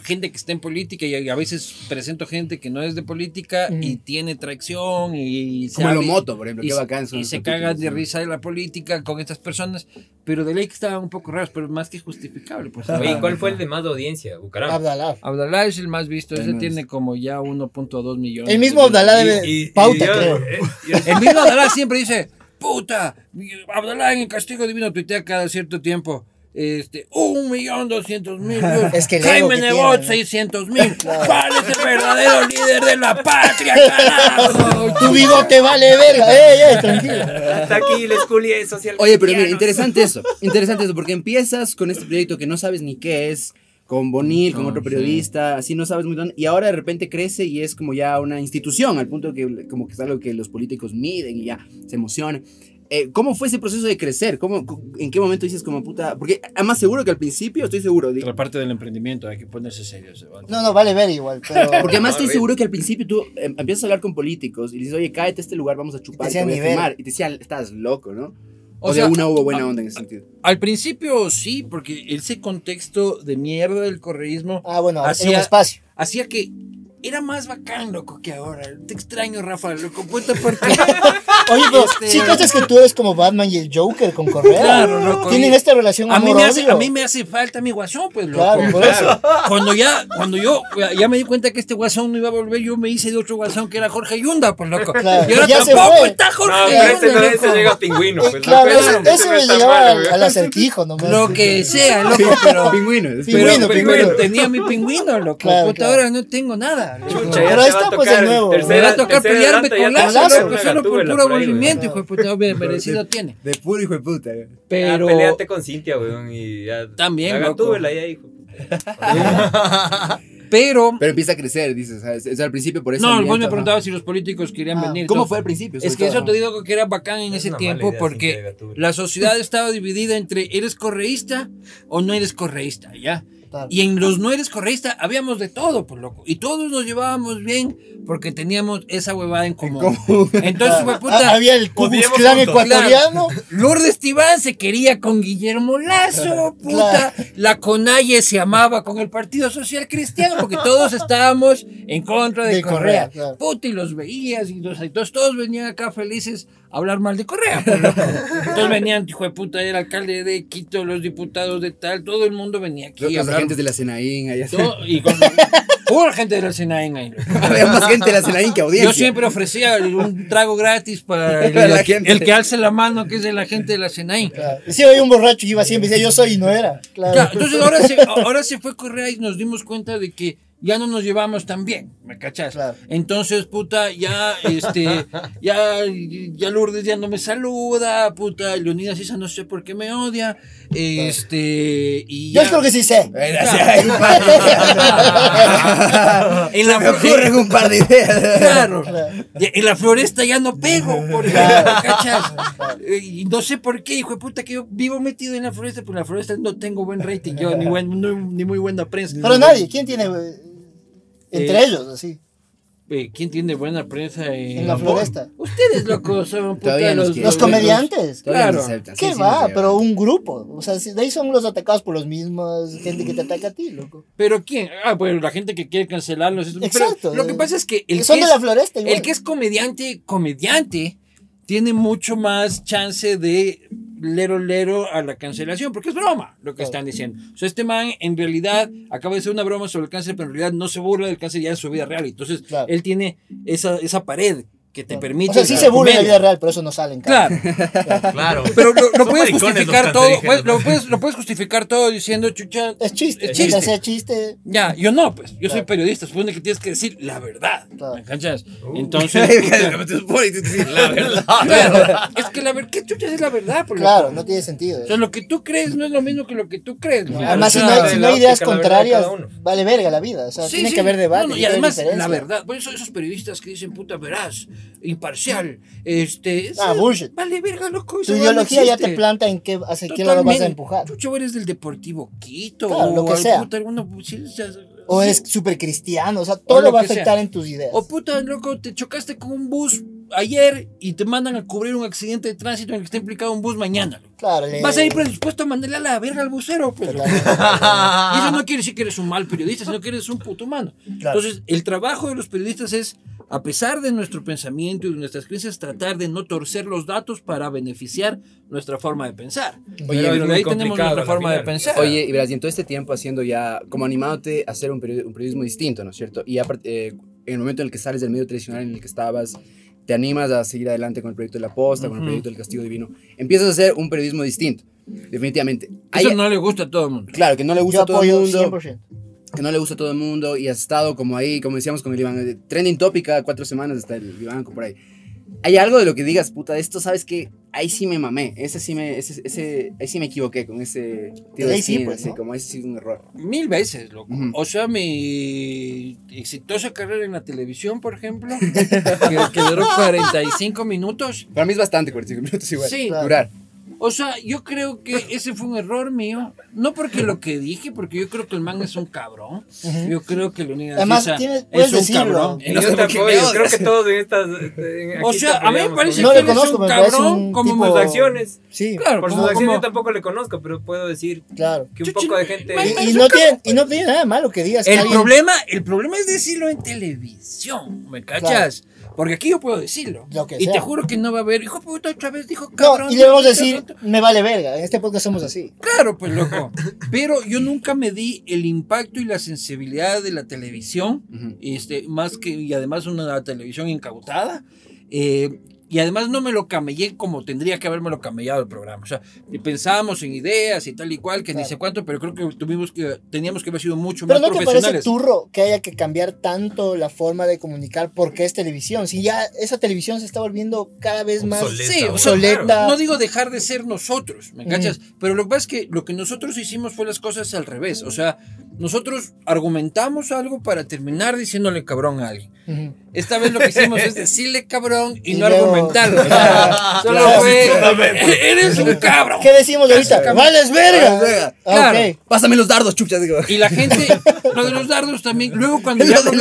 [SPEAKER 4] gente que está en política y a veces presento gente que no es de política
[SPEAKER 3] Mm.
[SPEAKER 4] y tiene tracción y se
[SPEAKER 2] Como lo moto, por ejemplo,
[SPEAKER 4] y,
[SPEAKER 2] qué bacán son
[SPEAKER 4] y
[SPEAKER 2] los
[SPEAKER 4] se cagan de risa de la política con estas personas, pero de ley que estaban un poco raros, pero más que justificable. Pues, Ah,
[SPEAKER 1] ¿cuál fue el de más audiencia? Bucaram.
[SPEAKER 3] Abdalá.
[SPEAKER 4] Abdalá es el más visto, ese tiene como ya 1.2 millones.
[SPEAKER 3] El mismo
[SPEAKER 4] de
[SPEAKER 3] Abdalá debe- pauta,
[SPEAKER 1] yo-
[SPEAKER 3] creo.
[SPEAKER 1] eh, yo-
[SPEAKER 4] El mismo Abdalá siempre dice, puta, Abdalá en el castigo divino tuitea cada cierto tiempo. Este, un millón doscientos mil.
[SPEAKER 3] Es que
[SPEAKER 4] Jaime Nebot, seiscientos mil. ¿Cuál es el verdadero líder de la patria, carajo?
[SPEAKER 3] Tu bigote vale verga. Ey, ey, tranquilo.
[SPEAKER 1] Hasta aquí les culié social.
[SPEAKER 2] Oye, pero mira, interesante eso. Interesante eso, porque empiezas con este proyecto que no sabes ni qué es, con Bonil, con otro
[SPEAKER 4] sí.
[SPEAKER 2] periodista, así no sabes muy dónde, y ahora de repente crece y es como ya una institución, al punto que como que es algo que los políticos miden y ya se emocionan. Eh, ¿Cómo fue ese proceso de crecer? ¿Cómo, ¿En qué momento dices como puta? Porque además seguro que al principio, estoy seguro, di-
[SPEAKER 4] Otra parte del emprendimiento, hay que ponerse serio.
[SPEAKER 3] No, no, vale ver igual, pero...
[SPEAKER 2] porque además estoy seguro que al principio tú em, empiezas a hablar con políticos y dices, oye, cáete a este lugar, vamos a chupar,
[SPEAKER 3] te
[SPEAKER 2] te voy a. Y te decían, estás loco, ¿no? O,
[SPEAKER 4] O
[SPEAKER 2] de
[SPEAKER 4] sea,
[SPEAKER 2] una hubo buena
[SPEAKER 4] ah,
[SPEAKER 2] onda en ese sentido.
[SPEAKER 4] Al principio sí, porque ese contexto de mierda del correísmo
[SPEAKER 3] Ah, bueno, en un
[SPEAKER 4] Hacía-
[SPEAKER 3] espacio.
[SPEAKER 4] hacía que era más bacán, loco, que ahora. Te extraño, Rafa, loco, puta, porque...
[SPEAKER 3] Oye, pero
[SPEAKER 4] Este-
[SPEAKER 3] sí cachas que tú eres como Batman y el Joker con Correa.
[SPEAKER 4] Claro, loco,
[SPEAKER 3] Tienen esta relación
[SPEAKER 4] A mí, me hace, a mí me hace falta mi guasón, pues, loco.
[SPEAKER 3] Claro, por eso.
[SPEAKER 4] Cuando ya, cuando yo ya- me di cuenta que este guasón no iba a volver, yo me hice de otro guasón que era Jorge Yunda, pues loco.
[SPEAKER 3] Claro,
[SPEAKER 4] y ahora
[SPEAKER 3] ya
[SPEAKER 4] tampoco está Jorge
[SPEAKER 1] No,
[SPEAKER 4] Yunda, loco.
[SPEAKER 1] ese llega pingüino.
[SPEAKER 3] Eh,
[SPEAKER 1] Pues,
[SPEAKER 3] claro, ese,
[SPEAKER 1] no
[SPEAKER 3] me llegaba al, al acertijo nomás.
[SPEAKER 4] Lo que sea, loco, pero.
[SPEAKER 2] Pingüino,
[SPEAKER 3] Pingüino, pingüino.
[SPEAKER 4] tenía mi pingüino, loco. Puta, ahora no tengo nada.
[SPEAKER 1] Chucha, ya
[SPEAKER 3] Pero
[SPEAKER 1] te
[SPEAKER 3] está,
[SPEAKER 1] va a
[SPEAKER 3] pues, de nuevo.
[SPEAKER 1] tercera-
[SPEAKER 4] Me va a tocar pelearme con
[SPEAKER 1] ya
[SPEAKER 3] Lazo,
[SPEAKER 1] una
[SPEAKER 4] solo por puro aburrimiento, hijo de puta, merecido tiene.
[SPEAKER 2] De puro hijo de puta.
[SPEAKER 4] Pero.
[SPEAKER 1] Ah, peleate con Cintia, weón, y ya.
[SPEAKER 4] También,
[SPEAKER 1] gatúbela ya, hijo.
[SPEAKER 4] Pero.
[SPEAKER 2] Pero empieza a crecer, dices, ¿sabes? O sea, al principio por eso.
[SPEAKER 4] No, vos me preguntabas si los políticos querían
[SPEAKER 3] Ah,
[SPEAKER 4] venir.
[SPEAKER 2] ¿Cómo
[SPEAKER 4] todo.
[SPEAKER 2] fue al principio?
[SPEAKER 4] Es que eso
[SPEAKER 2] todo?
[SPEAKER 4] te digo que era bacán en
[SPEAKER 1] Es
[SPEAKER 4] ese tiempo porque la sociedad estaba dividida entre eres correísta o no eres correísta, ¿ya?
[SPEAKER 3] Claro.
[SPEAKER 4] Y en los no eres correísta habíamos de todo, pues loco. Y todos nos llevábamos bien porque teníamos esa huevada en común.
[SPEAKER 2] común.
[SPEAKER 4] Entonces, fue
[SPEAKER 3] Ah,
[SPEAKER 4] puta.
[SPEAKER 3] había el
[SPEAKER 1] juntos.
[SPEAKER 3] ecuatoriano.
[SPEAKER 4] Lourdes Tibán se quería con Guillermo Lazo, puta. La Conalle se amaba con el Partido Social Cristiano porque todos estábamos en contra de,
[SPEAKER 3] De
[SPEAKER 4] Correa.
[SPEAKER 3] Correa, claro.
[SPEAKER 4] Puta, y los veías y los, entonces todos venían acá felices hablar mal de Correa. pues, loco. Entonces venían, hijo de puta, el alcalde de Quito, los diputados de tal, todo el mundo venía aquí.
[SPEAKER 2] Los agentes de la Senaín, allá
[SPEAKER 4] todo- y con pura gente de la Senaín ahí.
[SPEAKER 2] Había más gente de la Senaín que audiencia.
[SPEAKER 4] Yo siempre ofrecía un trago gratis para el,
[SPEAKER 2] la gente.
[SPEAKER 4] el que alce la mano, que es de la gente de la Senaín.
[SPEAKER 3] Claro. Y sí, había un borracho y iba siempre y decía yo soy y no era. Claro.
[SPEAKER 4] Claro, entonces ahora se, ahora se fue Correa y nos dimos cuenta de que ya no nos llevamos tan bien, ¿me cachas?
[SPEAKER 3] Claro.
[SPEAKER 4] Entonces, puta, ya, este, ya, ya Lourdes ya no me saluda, puta, Leonidas Isa no sé por qué me odia, este, y
[SPEAKER 3] Yo creo que sí sé.
[SPEAKER 4] En la,
[SPEAKER 2] Me ocurren un par de ideas.
[SPEAKER 4] Claro. En la floresta ya no pego, por ejemplo, ¿cachas? Y no sé por qué, hijo de puta, que yo vivo metido en la floresta, pero en la floresta no tengo buen rating, yo, ni, buen, no- ni muy buena prensa.
[SPEAKER 3] Pero nadie, ¿quién tiene? Entre
[SPEAKER 4] Eh,
[SPEAKER 3] ellos, así.
[SPEAKER 4] eh, ¿quién tiene buena prensa en,
[SPEAKER 3] En la floresta.
[SPEAKER 4] Ustedes, locos, son puta los,
[SPEAKER 2] quieren.
[SPEAKER 3] Los comediantes.
[SPEAKER 4] Claro.
[SPEAKER 3] ¿Qué
[SPEAKER 2] Sí,
[SPEAKER 3] va? Pero un grupo. O sea, de ahí son los atacados por los mismos, gente que te ataca a ti, loco.
[SPEAKER 4] Pero quién? Ah, pues la gente que quiere cancelarlos. pero
[SPEAKER 3] Exacto.
[SPEAKER 4] lo que pasa es que el
[SPEAKER 3] son
[SPEAKER 4] que
[SPEAKER 3] de
[SPEAKER 4] es-
[SPEAKER 3] la floresta igual.
[SPEAKER 4] El que es comediante, comediante, tiene mucho más chance de lero lero a la cancelación, porque es broma lo que están diciendo. O sea, este man en realidad acaba de hacer una broma sobre el cáncer, pero en realidad no se burla del cáncer ya en su vida real. Entonces,
[SPEAKER 3] Claro.
[SPEAKER 4] él tiene esa, esa pared que te
[SPEAKER 3] Claro.
[SPEAKER 4] permite.
[SPEAKER 3] O sea, sí se burla en la vida real, pero eso no sale en.
[SPEAKER 4] Claro,
[SPEAKER 5] Claro.
[SPEAKER 4] pero lo, puedes justificar todo, lo, puedes, lo puedes justificar todo diciendo, chucha,
[SPEAKER 3] Es chiste.
[SPEAKER 4] Es chiste.
[SPEAKER 3] chiste. chiste.
[SPEAKER 4] ya, yo no, pues, yo soy periodista, supone que tienes que decir la verdad,
[SPEAKER 3] Claro.
[SPEAKER 4] ¿me cachas?
[SPEAKER 5] Uh.
[SPEAKER 4] Entonces,
[SPEAKER 5] La verdad.
[SPEAKER 4] Claro, es que la verdad, ¿qué chucha es la verdad? Por
[SPEAKER 3] Claro, no tiene sentido.
[SPEAKER 4] O sea, lo que tú crees no es lo mismo que lo que tú crees. ¿no?
[SPEAKER 3] Además, si
[SPEAKER 4] sea,
[SPEAKER 3] no hay, si no
[SPEAKER 1] la
[SPEAKER 3] hay ideas contrarias, vale verga la vida. O sea,
[SPEAKER 4] sí,
[SPEAKER 3] tiene
[SPEAKER 4] sí.
[SPEAKER 3] que haber debate.
[SPEAKER 4] No, no, y además, la verdad, por eso esos periodistas que dicen puta veraz, imparcial, este.
[SPEAKER 3] Ah, bullshit.
[SPEAKER 4] Vale, verga, loco.
[SPEAKER 3] Tu ideología ya te planta en qué, hacia qué lado vas a empujar.
[SPEAKER 4] Chucho, eres del Deportivo Quito.
[SPEAKER 3] Claro, lo que
[SPEAKER 4] o
[SPEAKER 3] sea.
[SPEAKER 4] Puta, alguna, sí, o sea,
[SPEAKER 3] O
[SPEAKER 4] sí.
[SPEAKER 3] eres súper cristiano. O sea,
[SPEAKER 4] lo
[SPEAKER 3] todo va a
[SPEAKER 4] que sea.
[SPEAKER 3] afectar en tus ideas.
[SPEAKER 4] O puta, loco, te chocaste con un bus ayer y te mandan a cubrir un accidente de tránsito en el que está implicado un bus mañana.
[SPEAKER 3] Claro,
[SPEAKER 4] Vas a ir predispuesto a mandarle a la verga al bucero, pues.
[SPEAKER 3] Claro.
[SPEAKER 4] Y eso no quiere decir que eres un mal periodista, sino que eres un puto humano.
[SPEAKER 3] Claro.
[SPEAKER 4] Entonces, el trabajo de los periodistas es, a pesar de nuestro pensamiento y de nuestras creencias, tratar de no torcer los datos para beneficiar nuestra forma de pensar.
[SPEAKER 1] Oye,
[SPEAKER 4] Pero
[SPEAKER 1] muy
[SPEAKER 4] ahí tenemos nuestra forma de pensar.
[SPEAKER 2] Oye, y verás, y en todo este tiempo haciendo ya, como animándote a hacer un periodismo distinto, ¿no es cierto? Y aparte, eh, en el momento en el que sales del medio tradicional en el que estabas, te animas a seguir adelante con el proyecto de la posta, con el proyecto del castigo divino, empiezas a hacer un periodismo distinto, definitivamente.
[SPEAKER 4] eso
[SPEAKER 2] Hay-
[SPEAKER 4] no le gusta a todo el mundo.
[SPEAKER 2] Claro, que no le
[SPEAKER 3] Yo
[SPEAKER 2] gusta a todo el
[SPEAKER 3] apoyo
[SPEAKER 2] mundo.
[SPEAKER 3] 100%.
[SPEAKER 2] que no le gusta a todo el mundo y has estado como ahí, como decíamos con el Iván, trending topic cada cuatro semanas está el Iván por ahí. Hay algo de lo que digas, puta, esto sabes que ahí sí me mamé, ese sí me, ese, ese, ahí sí me equivoqué con ese tiro de
[SPEAKER 3] Ahí sí,
[SPEAKER 2] cine,
[SPEAKER 3] pues,
[SPEAKER 2] así,
[SPEAKER 3] ¿no?
[SPEAKER 2] como ese sí es un error.
[SPEAKER 4] Mil veces, loco. O sea, mi exitosa carrera en la televisión, por ejemplo, que, que duró 45 minutos.
[SPEAKER 2] Para mí es bastante 45 minutos igual.
[SPEAKER 4] Sí.
[SPEAKER 2] Durar.
[SPEAKER 4] O sea, yo creo que ese fue un error mío. No porque lo que dije, porque yo creo que el man es un cabrón. Yo creo que Leonidas
[SPEAKER 3] Además, tienes-
[SPEAKER 4] es un
[SPEAKER 3] decirlo.
[SPEAKER 4] cabrón. No
[SPEAKER 1] yo tampoco, yo creo que todos en estas. en-
[SPEAKER 4] O sea, a mí me parece
[SPEAKER 3] No
[SPEAKER 4] que
[SPEAKER 3] le
[SPEAKER 4] él es
[SPEAKER 3] conozco,
[SPEAKER 4] un cabrón
[SPEAKER 3] un
[SPEAKER 4] como
[SPEAKER 3] tipo-
[SPEAKER 1] sus acciones.
[SPEAKER 3] Sí,
[SPEAKER 4] Claro,
[SPEAKER 1] Por sus
[SPEAKER 4] como-
[SPEAKER 1] acciones
[SPEAKER 4] como-
[SPEAKER 1] yo tampoco le conozco, pero puedo decir
[SPEAKER 3] claro.
[SPEAKER 1] que un poco de gente.
[SPEAKER 4] man,
[SPEAKER 3] Y, y no tiene, y no tiene nada malo que digas que
[SPEAKER 4] El
[SPEAKER 3] alguien-
[SPEAKER 4] problema, el problema es decirlo en televisión, ¿me cachas? Porque aquí yo puedo decirlo.
[SPEAKER 3] Lo que
[SPEAKER 4] y
[SPEAKER 3] sea.
[SPEAKER 4] te juro que no va a haber, hijo puta, otra vez dijo
[SPEAKER 3] No,
[SPEAKER 4] cabrón.
[SPEAKER 3] y debemos decir,
[SPEAKER 4] puta".
[SPEAKER 3] me vale verga. En este podcast somos así.
[SPEAKER 4] Claro, pues loco. Pero yo nunca me di el impacto y la sensibilidad de la televisión, este, más que, y además una televisión incautada. eh, y además no me lo camellé como tendría que haberme lo camellado el programa. O sea, pensábamos en ideas y tal y cual, que ni
[SPEAKER 3] Claro.
[SPEAKER 4] sé cuánto, pero creo que tuvimos que, teníamos que haber sido mucho
[SPEAKER 3] Pero
[SPEAKER 4] más
[SPEAKER 3] ¿no te parece
[SPEAKER 4] profesionales.
[SPEAKER 3] turro que haya que cambiar tanto la forma de comunicar porque es televisión? Si ya esa televisión se está volviendo cada vez más
[SPEAKER 5] Obsoleta,
[SPEAKER 4] Sí, o
[SPEAKER 5] güey.
[SPEAKER 4] sea,
[SPEAKER 3] obsoleta.
[SPEAKER 4] no digo dejar de ser nosotros, ¿me cachas? Pero lo que pasa es que lo que nosotros hicimos fue las cosas al revés. O sea, nosotros argumentamos algo para terminar diciéndole cabrón a alguien. Esta vez lo que hicimos es decirle cabrón y,
[SPEAKER 3] Y
[SPEAKER 4] no
[SPEAKER 3] luego-
[SPEAKER 4] argumentarlo. O sea, Solo
[SPEAKER 3] Claro.
[SPEAKER 4] fue, eres un cabrón.
[SPEAKER 3] ¿Qué decimos ahorita? ¡Vales verga! Ah,
[SPEAKER 4] Claro.
[SPEAKER 3] ok.
[SPEAKER 2] Pásame los dardos, chuchas, digo.
[SPEAKER 4] Y la gente, lo de los dardos también, luego cuando ya lo,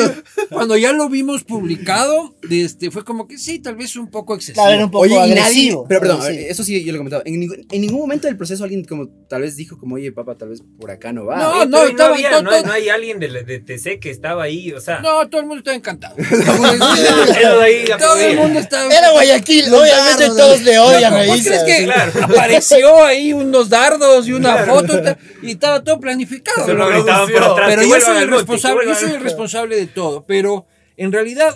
[SPEAKER 4] cuando ya lo vimos publicado, este, fue como que sí, tal vez un poco excesivo.
[SPEAKER 3] Claro, era un poco
[SPEAKER 2] Oye, y nadie,
[SPEAKER 3] agresivo.
[SPEAKER 2] pero perdón,
[SPEAKER 3] agresivo.
[SPEAKER 2] eso sí yo lo comentaba. En ningún, en ningún momento del proceso alguien como tal vez dijo como, oye, papá, tal vez por acá no va.
[SPEAKER 4] No, no, estaba
[SPEAKER 1] había,
[SPEAKER 4] todo-
[SPEAKER 1] no, hay- no hay alguien de, de TC que estaba ahí, o sea.
[SPEAKER 4] No, todo el mundo estaba encantado.
[SPEAKER 1] Eso de ahí
[SPEAKER 4] todo el
[SPEAKER 1] aplaudía.
[SPEAKER 4] mundo estaba
[SPEAKER 3] Era Guayaquil, obviamente
[SPEAKER 2] dardos,
[SPEAKER 3] todos le odian a
[SPEAKER 4] ¿Vos crees que
[SPEAKER 1] Claro.
[SPEAKER 4] apareció ahí unos dardos y una foto y estaba todo planificado? Pero yo soy el responsable, yo soy el responsable de todo, pero en realidad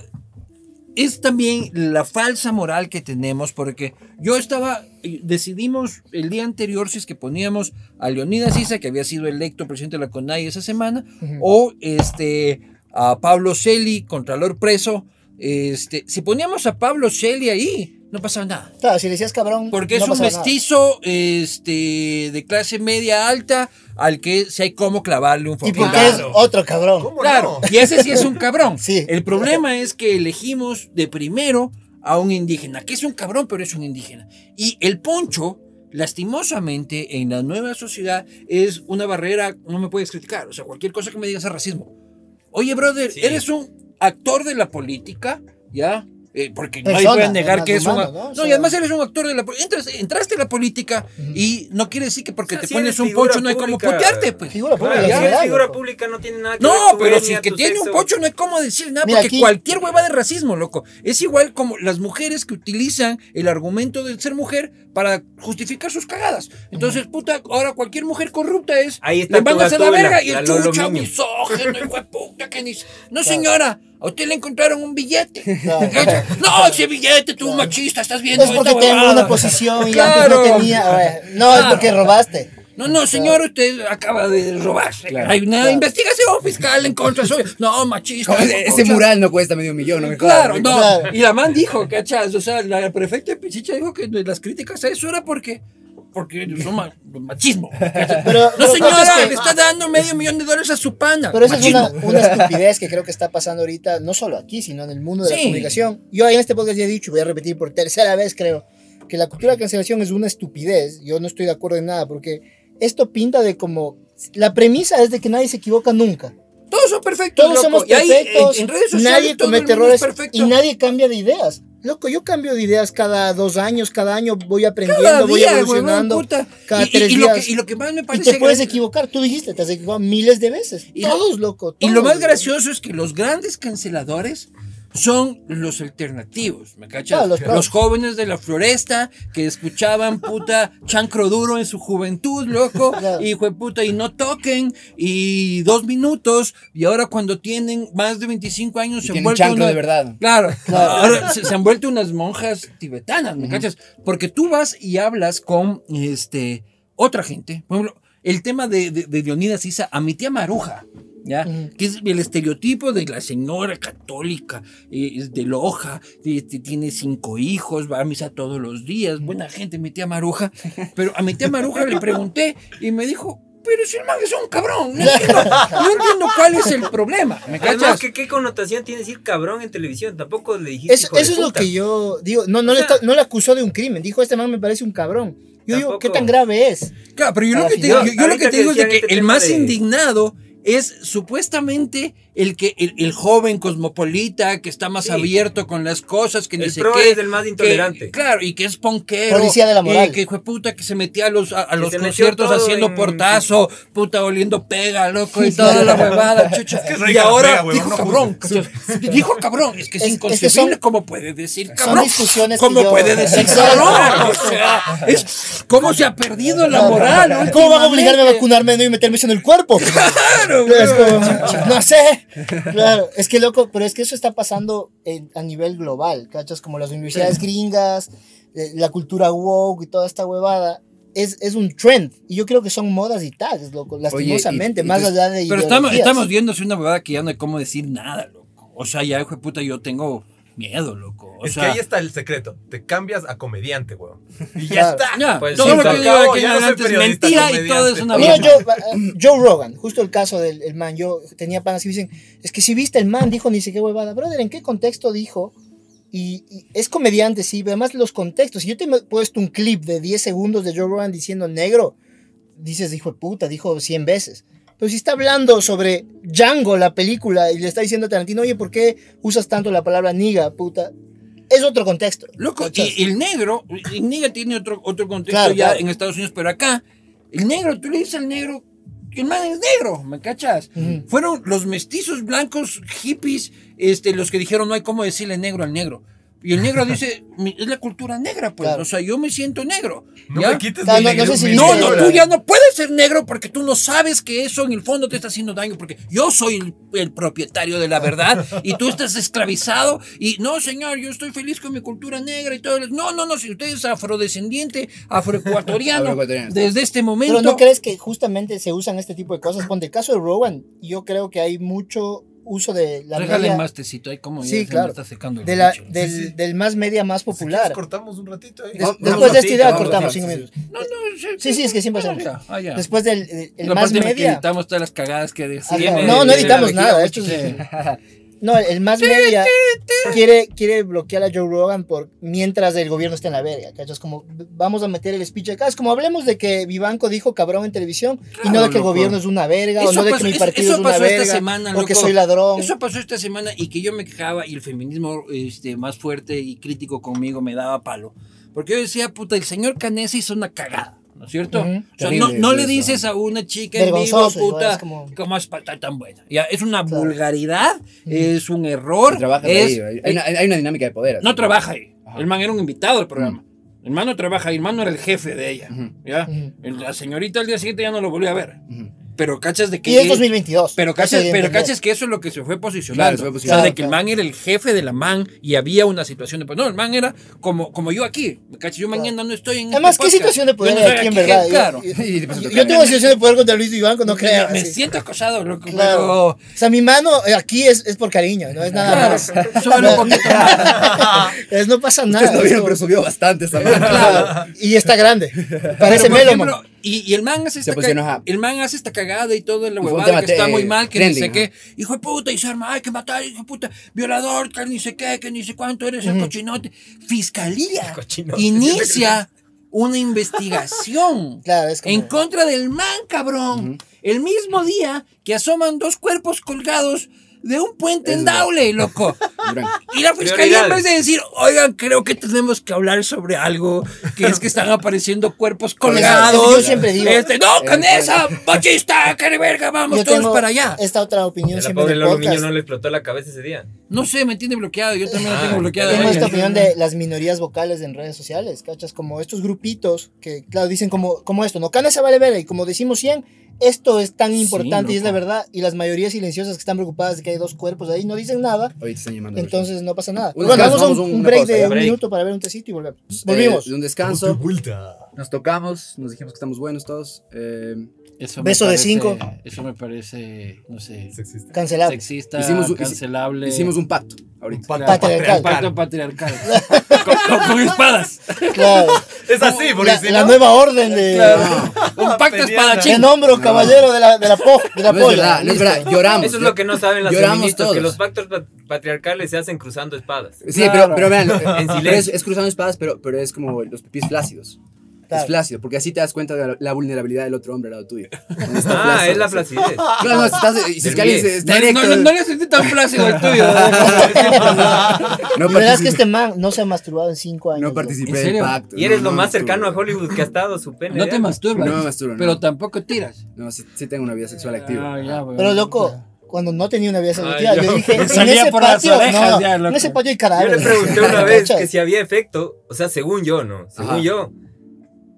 [SPEAKER 4] es también la falsa moral que tenemos porque yo estaba decidimos el día anterior si es que poníamos a Leonidas Isa que había sido electo presidente de la CONAI esa semana o este a Pablo Celi contralor preso este si poníamos a Pablo Celi ahí no pasaba nada
[SPEAKER 3] Claro, si le decías cabrón.
[SPEAKER 4] porque
[SPEAKER 3] no
[SPEAKER 4] es un
[SPEAKER 3] nada.
[SPEAKER 4] mestizo este, de clase media alta al que si hay cómo clavarle un
[SPEAKER 3] Y
[SPEAKER 4] fucking
[SPEAKER 3] porque es otro cabrón.
[SPEAKER 5] ¿Cómo
[SPEAKER 4] Claro,
[SPEAKER 5] no?
[SPEAKER 4] y ese sí es un cabrón.
[SPEAKER 3] Sí.
[SPEAKER 4] El problema es que elegimos de primero a un indígena, que es un cabrón, pero es un indígena. Y el poncho, lastimosamente, en la nueva sociedad, es una barrera, no me puedes criticar. O sea, cualquier cosa que me digas es racismo. Oye, brother,
[SPEAKER 5] Sí.
[SPEAKER 4] eres un actor de la política, ¿ya? Eh, porque nadie
[SPEAKER 3] Persona,
[SPEAKER 4] puede negar que es un.
[SPEAKER 3] ¿no?
[SPEAKER 4] No,
[SPEAKER 3] O
[SPEAKER 4] y además eres un actor de la política. Entraste a la política y no quiere decir que porque
[SPEAKER 1] O sea,
[SPEAKER 4] te
[SPEAKER 1] si
[SPEAKER 4] pones un pocho no hay como
[SPEAKER 1] pública,
[SPEAKER 4] putearte, pues.
[SPEAKER 3] Figura
[SPEAKER 1] Claro,
[SPEAKER 3] pública,
[SPEAKER 1] si
[SPEAKER 3] en
[SPEAKER 1] eres
[SPEAKER 3] general,
[SPEAKER 1] figura
[SPEAKER 3] loco.
[SPEAKER 1] pública no tiene nada que
[SPEAKER 4] No,
[SPEAKER 1] ver
[SPEAKER 4] pero si es que tiene un pocho no hay como decir nada,
[SPEAKER 3] Mira,
[SPEAKER 4] porque
[SPEAKER 3] aquí-
[SPEAKER 4] cualquier hueva de racismo, loco. Es igual como las mujeres que utilizan el argumento de ser mujer para justificar sus cagadas. Entonces, puta, ahora cualquier mujer corrupta es.
[SPEAKER 1] Ahí está
[SPEAKER 4] le van a hacer la verga y
[SPEAKER 1] la
[SPEAKER 4] el
[SPEAKER 1] Lolo
[SPEAKER 4] chucha, misógeno, hijo de puta, que ni. No, señora, a usted le encontraron un billete.
[SPEAKER 3] Claro.
[SPEAKER 4] No, ese billete, tú machista, estás viendo
[SPEAKER 3] Es porque tengo una posición y
[SPEAKER 4] Claro.
[SPEAKER 3] antes no tenía. No, es porque robaste.
[SPEAKER 4] No, no, señor, usted acaba de robar.
[SPEAKER 2] Claro.
[SPEAKER 4] Hay una
[SPEAKER 3] Claro.
[SPEAKER 4] investigación fiscal en contra suya. No, machista.
[SPEAKER 2] Ese mural no cuesta medio millón, no me
[SPEAKER 4] Claro, no.
[SPEAKER 3] Claro.
[SPEAKER 4] Y la man dijo, ¿cachas? O sea, la prefecta de Pichicha dijo que las críticas a eso era porque. Porque son ma- machismo.
[SPEAKER 3] Pero
[SPEAKER 4] no, señora,
[SPEAKER 3] es que-
[SPEAKER 4] le está dando medio millón de dólares a su pana.
[SPEAKER 3] Pero esa es
[SPEAKER 4] Machismo.
[SPEAKER 3] una, una estupidez que creo que está pasando ahorita, no solo aquí, sino en el mundo de la
[SPEAKER 4] Sí.
[SPEAKER 3] comunicación. Yo en este podcast ya he dicho, voy a repetir por tercera vez, creo, que la cultura de cancelación es una estupidez. Yo no estoy de acuerdo en nada, porque esto pinta de como. La premisa es de que nadie se equivoca nunca.
[SPEAKER 4] Todos son perfectos.
[SPEAKER 3] Todos
[SPEAKER 4] loco.
[SPEAKER 3] somos
[SPEAKER 4] Y
[SPEAKER 3] perfectos,
[SPEAKER 4] en, en redes sociales,
[SPEAKER 3] nadie comete errores y nadie cambia de ideas. Loco, yo cambio de ideas cada dos años, cada año voy aprendiendo,
[SPEAKER 4] Cada
[SPEAKER 3] voy
[SPEAKER 4] día,
[SPEAKER 3] evolucionando.
[SPEAKER 4] puta.
[SPEAKER 3] cada
[SPEAKER 4] y, y-
[SPEAKER 3] tres
[SPEAKER 4] y lo
[SPEAKER 3] días.
[SPEAKER 4] que, y lo que más me
[SPEAKER 3] Y
[SPEAKER 4] parece.
[SPEAKER 3] te puedes equivocar, tú dijiste, te has equivocado miles de veces.
[SPEAKER 4] Y lo-
[SPEAKER 3] todos, loco.
[SPEAKER 4] Y lo más gracioso es que los grandes canceladores son los alternativos, ¿me cachas?
[SPEAKER 3] Los
[SPEAKER 4] jóvenes de la floresta que escuchaban puta chancro duro en su juventud, loco, y fue puta, y no toquen, y dos minutos, y ahora cuando tienen más de 25 años
[SPEAKER 2] Y
[SPEAKER 4] se han vuelto
[SPEAKER 2] chancro
[SPEAKER 4] una-
[SPEAKER 2] de verdad.
[SPEAKER 4] Claro, ahora se, se han vuelto unas monjas tibetanas, ¿me cachas? Porque tú vas y hablas con este otra gente. Por ejemplo, el tema de, de, de Leonidas Isa a mi tía Maruja, Que es el estereotipo de la señora católica, eh, es de Loja, de- de- tiene cinco hijos, va a misa todos los días, buena gente, mi tía Maruja. Pero a mi tía Maruja le pregunté y me dijo. Pero si el man es un cabrón, no entiendo, no entiendo cuál es el problema, ¿me
[SPEAKER 1] Además? ¿qué, ¿qué connotación tiene decir cabrón en televisión? Tampoco le dijiste
[SPEAKER 3] Eso,
[SPEAKER 1] hijo de
[SPEAKER 3] eso es lo que yo digo. No, no,
[SPEAKER 1] O
[SPEAKER 3] le
[SPEAKER 1] sea-
[SPEAKER 3] está- no le acusó de un crimen. Dijo, este man me parece un cabrón. Yo digo, ¿qué tan grave es?
[SPEAKER 4] Claro, pero yo
[SPEAKER 3] A
[SPEAKER 4] lo
[SPEAKER 3] la
[SPEAKER 4] que te,
[SPEAKER 3] final.
[SPEAKER 4] yo, yo lo
[SPEAKER 1] Ahorita
[SPEAKER 4] que te
[SPEAKER 1] que
[SPEAKER 4] digo es de que
[SPEAKER 1] este
[SPEAKER 4] el más
[SPEAKER 1] de-
[SPEAKER 4] indignado es supuestamente el que el, el joven cosmopolita que está más
[SPEAKER 1] Sí.
[SPEAKER 4] abierto con las cosas, que ni
[SPEAKER 1] El pro
[SPEAKER 4] qué.
[SPEAKER 1] es el más
[SPEAKER 4] que-
[SPEAKER 1] intolerante.
[SPEAKER 4] claro, y que es ponquero.
[SPEAKER 3] Policía de la moral.
[SPEAKER 4] Y que fue puta que se metía a los, a, los conciertos haciendo
[SPEAKER 1] en-
[SPEAKER 4] portazo, puta oliendo pega, loco, y toda la huevada, chucha.
[SPEAKER 6] que es
[SPEAKER 4] y ahora
[SPEAKER 6] pega,
[SPEAKER 4] dijo
[SPEAKER 6] no
[SPEAKER 4] cabrón. Dijo cabrón, es que es,
[SPEAKER 3] Es- es que
[SPEAKER 4] inconcebible
[SPEAKER 3] son-
[SPEAKER 4] cómo puede decir
[SPEAKER 3] son
[SPEAKER 4] cabrón.
[SPEAKER 3] discusiones que
[SPEAKER 4] ¿Cómo
[SPEAKER 3] yo-
[SPEAKER 4] puede decir cabrón? O sea, es, ¿cómo se ha perdido la moral?
[SPEAKER 3] ¿Cómo van a obligarme a vacunarme no y meterme eso en el cuerpo?
[SPEAKER 4] Claro,
[SPEAKER 3] como, no sé. Claro, es que loco, pero es que eso está pasando en- a nivel global, ¿cachas? Como las universidades gringas, eh, la cultura woke y toda esta huevada. Es, es un trend. Y yo creo que son modas y tags, loco, lastimosamente,
[SPEAKER 2] y- y
[SPEAKER 3] más allá de.
[SPEAKER 4] Pero estamos, estamos viéndose una verdad que ya no hay cómo decir nada, loco. O sea, ya, hijo de puta, yo tengo miedo, loco. O
[SPEAKER 6] es
[SPEAKER 4] sea,
[SPEAKER 6] que ahí está el secreto. Te cambias a comediante, weón. Y ya está.
[SPEAKER 4] ya,
[SPEAKER 1] Pues
[SPEAKER 4] todo lo que digo aquí
[SPEAKER 6] ya no
[SPEAKER 4] es
[SPEAKER 6] periodista,
[SPEAKER 4] mentira y todo es una
[SPEAKER 3] Mira,
[SPEAKER 4] mierda.
[SPEAKER 3] Joe, eh, Joe Rogan, justo el caso del el man, yo tenía panas y dicen, es que si viste el man, dijo ni sé qué huevada, brother, ¿en qué contexto dijo? Y, y es comediante, sí, pero además los contextos, si yo te he puesto un clip de 10 segundos de Joe Rogan diciendo negro, dices, hijo de puta, dijo 100 veces. Pero si está hablando sobre Django, la película, y le está diciendo a Tarantino, oye, ¿por qué usas tanto la palabra niga, puta? Es otro contexto.
[SPEAKER 4] Loco, y el negro, el negro tiene otro, otro contexto
[SPEAKER 3] Claro,
[SPEAKER 4] ya
[SPEAKER 3] claro.
[SPEAKER 4] en Estados Unidos, pero acá, el negro, tú le dices al negro, el man es negro, ¿me cachas? Fueron los mestizos blancos hippies este, los que dijeron no hay cómo decirle negro al negro. Y el negro dice, "Mi- es la cultura negra, pues,
[SPEAKER 3] Claro.
[SPEAKER 4] o sea, yo me siento negro.
[SPEAKER 6] No
[SPEAKER 4] ¿ya?
[SPEAKER 6] me quites
[SPEAKER 3] Claro,
[SPEAKER 6] mi
[SPEAKER 3] no- no
[SPEAKER 6] negro-
[SPEAKER 3] sé si
[SPEAKER 6] mi
[SPEAKER 3] viste-
[SPEAKER 4] No,
[SPEAKER 6] negro-
[SPEAKER 4] no, tú ya no puedes ser negro porque tú no sabes que eso en el fondo te está haciendo daño, porque yo soy el, el propietario de la verdad y tú estás esclavizado y no, señor, yo estoy feliz con mi cultura negra y todo. el- No, no, no, si usted es afrodescendiente, afroecuatoriano,
[SPEAKER 2] Afroecuatoriano.
[SPEAKER 4] desde este momento...
[SPEAKER 3] Pero ¿no crees que justamente se usan este tipo de cosas? Ponte el caso de Rowan, yo creo que hay mucho uso de la
[SPEAKER 4] Regale
[SPEAKER 3] media,
[SPEAKER 4] más tecito, ahí como ya
[SPEAKER 3] Sí,
[SPEAKER 4] me
[SPEAKER 3] claro.
[SPEAKER 4] está secando el
[SPEAKER 3] de la, del,
[SPEAKER 6] Sí, sí.
[SPEAKER 3] del más media más
[SPEAKER 6] Si
[SPEAKER 3] popular.
[SPEAKER 6] cortamos un ratito ahí.
[SPEAKER 3] Des-
[SPEAKER 2] Vamos,
[SPEAKER 3] después de esta idea cortamos cinco minutos.
[SPEAKER 4] No, no,
[SPEAKER 3] Sí, sí, es que siempre hacemos.
[SPEAKER 4] ya, ah, ya.
[SPEAKER 3] Después del el, el más media.
[SPEAKER 4] editamos todas las cagadas que decimos.
[SPEAKER 3] No, no editamos nada. Esto es- No, el más media quiere, quiere bloquear a Joe Rogan por mientras el gobierno está en la verga. ¿cachas? Como vamos a meter el speech acá. Es como hablemos de que Vivanco dijo cabrón en televisión y no de que el gobierno es una verga o no de que mi partido es una verga
[SPEAKER 4] semana,
[SPEAKER 3] o que soy ladrón.
[SPEAKER 4] Eso pasó esta semana y que yo me quejaba y el feminismo este, más fuerte y crítico conmigo me daba palo. Porque yo decía, puta, el señor Canesa hizo una cagada. ¿No es cierto?
[SPEAKER 3] Ujú.
[SPEAKER 4] O sea,
[SPEAKER 2] Terrible
[SPEAKER 4] no, no le dices a una chica en vivo, puta,
[SPEAKER 3] es como-
[SPEAKER 4] ¿cómo es para estar tan buena? Ya, es una
[SPEAKER 3] Claro.
[SPEAKER 4] vulgaridad, es un error. Es,
[SPEAKER 2] ahí, hay, una, hay una dinámica de poder. así.
[SPEAKER 4] no trabaja ahí.
[SPEAKER 2] Ajá.
[SPEAKER 4] El man era un invitado del programa. El man no trabaja ahí, el man no era el jefe de ella. ¿ya? La señorita al día siguiente ya no lo volvió a ver. Pero cachas de que.
[SPEAKER 3] Y es
[SPEAKER 4] él-
[SPEAKER 3] 2022.
[SPEAKER 4] Pero cachas, pero cachas que eso es lo que se fue posicionando.
[SPEAKER 2] Claro, se fue
[SPEAKER 4] O sea,
[SPEAKER 2] posicionando.
[SPEAKER 4] de que el man era el jefe de la man y había una situación de pues no, el man era como, como yo aquí. ¿me cachas? Yo mañana no estoy en
[SPEAKER 3] Además,
[SPEAKER 4] este
[SPEAKER 3] ¿qué situación de poder
[SPEAKER 4] Yo no
[SPEAKER 3] hay aquí en verdad?
[SPEAKER 4] Claro.
[SPEAKER 3] Yo,
[SPEAKER 2] después
[SPEAKER 3] yo- tengo situación de poder contra Luis Vivanco, no
[SPEAKER 4] Me-
[SPEAKER 3] creas.
[SPEAKER 4] me siento acosado, loco.
[SPEAKER 3] Claro.
[SPEAKER 4] pero-
[SPEAKER 3] O sea, mi mano eh, aquí es, es por cariño, no es nada
[SPEAKER 4] Claro,
[SPEAKER 3] más.
[SPEAKER 4] súbele un poquito más.
[SPEAKER 3] Es, no pasa nada.
[SPEAKER 2] Ustedes no vieron, pero subió bastante esa mano.
[SPEAKER 3] Claro, y está grande. Parece
[SPEAKER 4] ejemplo, Y, y el man hace esta ca- el man hace esta cagada y todo en la huevada que está muy mal, que
[SPEAKER 2] trending,
[SPEAKER 4] ni sé qué. Hijo de puta, y se arma, hay que matar, hijo de puta, violador, que ni sé qué, que ni sé cuánto eres el cochinote. Fiscalía
[SPEAKER 6] Cochinote.
[SPEAKER 4] inicia una investigación
[SPEAKER 3] Claro, es como.
[SPEAKER 4] en contra del man, cabrón. El mismo día que asoman dos cuerpos colgados de un puente en. Daule, loco. Y la fiscalía en vez de decir, oigan, creo que tenemos que hablar sobre algo, que es que están apareciendo cuerpos colgados.
[SPEAKER 3] Yo siempre digo-
[SPEAKER 4] Este, no, canesa, machista, que de verga, vamos
[SPEAKER 3] yo
[SPEAKER 4] todos para allá.
[SPEAKER 3] esta otra opinión siempre
[SPEAKER 1] pobre
[SPEAKER 3] del.
[SPEAKER 1] Niño no le explotó la cabeza ese día.
[SPEAKER 4] No sé, me tiene bloqueado, yo también lo
[SPEAKER 1] Ah,
[SPEAKER 4] tengo bloqueado.
[SPEAKER 3] Tengo esta opinión de las minorías vocales en redes sociales, ¿cachas? Como estos grupitos que, claro, dicen como, como esto, no, Canesa vale verga, y como decimos 100, esto es tan
[SPEAKER 4] Sí,
[SPEAKER 3] importante y es la verdad, y las mayorías silenciosas que están preocupadas de que hay dos cuerpos ahí no dicen nada,
[SPEAKER 2] Hoy te están llamando.
[SPEAKER 3] entonces no pasa nada.
[SPEAKER 2] Un
[SPEAKER 3] bueno, vamos a un, break de un
[SPEAKER 1] Break.
[SPEAKER 3] minuto para ver un tecito y volvemos.
[SPEAKER 2] Eh,
[SPEAKER 3] Volvimos.
[SPEAKER 2] de un descanso.
[SPEAKER 6] Vuelta.
[SPEAKER 2] Nos tocamos, nos dijimos que estamos buenos todos. Eh,
[SPEAKER 4] Eso
[SPEAKER 3] Beso
[SPEAKER 4] me
[SPEAKER 3] de
[SPEAKER 4] parece-
[SPEAKER 3] cinco.
[SPEAKER 4] Eso me parece, no sé,
[SPEAKER 6] Sexista.
[SPEAKER 3] Cancelado.
[SPEAKER 4] sexista,
[SPEAKER 2] Hicimos un-
[SPEAKER 4] cancelable.
[SPEAKER 2] hicimos un pacto ahorita.
[SPEAKER 6] Pacto
[SPEAKER 3] Patriarcal.
[SPEAKER 4] pacto patriarcal. con, con- con espadas.
[SPEAKER 3] Claro.
[SPEAKER 6] Es así, porque
[SPEAKER 3] La,
[SPEAKER 6] si
[SPEAKER 3] la
[SPEAKER 6] no-
[SPEAKER 3] nueva orden de...
[SPEAKER 4] un pacto espadachín.
[SPEAKER 3] Te nombro caballero de la, de la, po, de la
[SPEAKER 2] No es
[SPEAKER 3] polla.
[SPEAKER 2] verdad, no es verdad. Lloramos.
[SPEAKER 1] Eso es lo que no saben las
[SPEAKER 2] Lloramos
[SPEAKER 1] feministas,
[SPEAKER 2] todos.
[SPEAKER 1] que los pactos pa- patriarcales se hacen cruzando espadas.
[SPEAKER 2] Sí,
[SPEAKER 4] Claro.
[SPEAKER 2] pero, pero vean,
[SPEAKER 1] En
[SPEAKER 2] pero es,
[SPEAKER 1] silencio.
[SPEAKER 2] es cruzando espadas, pero, pero es como los pipis flácidos.
[SPEAKER 3] Claro.
[SPEAKER 2] Es flácido, porque así te das cuenta de la, la vulnerabilidad del otro hombre al lado tuyo.
[SPEAKER 1] Ah, es la flacidez.
[SPEAKER 2] Claro, no, si, estás, y si es que alguien se- está
[SPEAKER 4] No,
[SPEAKER 2] erecto.
[SPEAKER 4] no, no, no le sentí tan flácido el tuyo.
[SPEAKER 2] no
[SPEAKER 3] Y verás que
[SPEAKER 2] participé-
[SPEAKER 3] este man no se ha masturbado en cinco años.
[SPEAKER 2] no participé
[SPEAKER 4] ¿En
[SPEAKER 2] del pacto.
[SPEAKER 1] Y eres
[SPEAKER 2] no,
[SPEAKER 1] lo
[SPEAKER 2] no
[SPEAKER 1] más
[SPEAKER 2] masturbo.
[SPEAKER 1] cercano a Hollywood que ha estado su pene.
[SPEAKER 4] No te masturbas.
[SPEAKER 2] No me masturbo, no.
[SPEAKER 4] Pero tampoco tiras.
[SPEAKER 2] No, sí, sí tengo una vida sexual activa.
[SPEAKER 4] Ah, ya, güey.
[SPEAKER 3] Pero loco, cuando no tenía una vida sexual, yo
[SPEAKER 1] yo-
[SPEAKER 3] dije, en
[SPEAKER 4] Salía
[SPEAKER 3] ese
[SPEAKER 4] por las
[SPEAKER 3] patio,
[SPEAKER 4] orejas
[SPEAKER 3] no,
[SPEAKER 4] ya,
[SPEAKER 3] en ese patio hay
[SPEAKER 1] Yo
[SPEAKER 3] cadáveres.
[SPEAKER 1] le pregunté una vez que si había efecto, o sea, según yo, ¿no? Según
[SPEAKER 2] Ajá.
[SPEAKER 1] yo.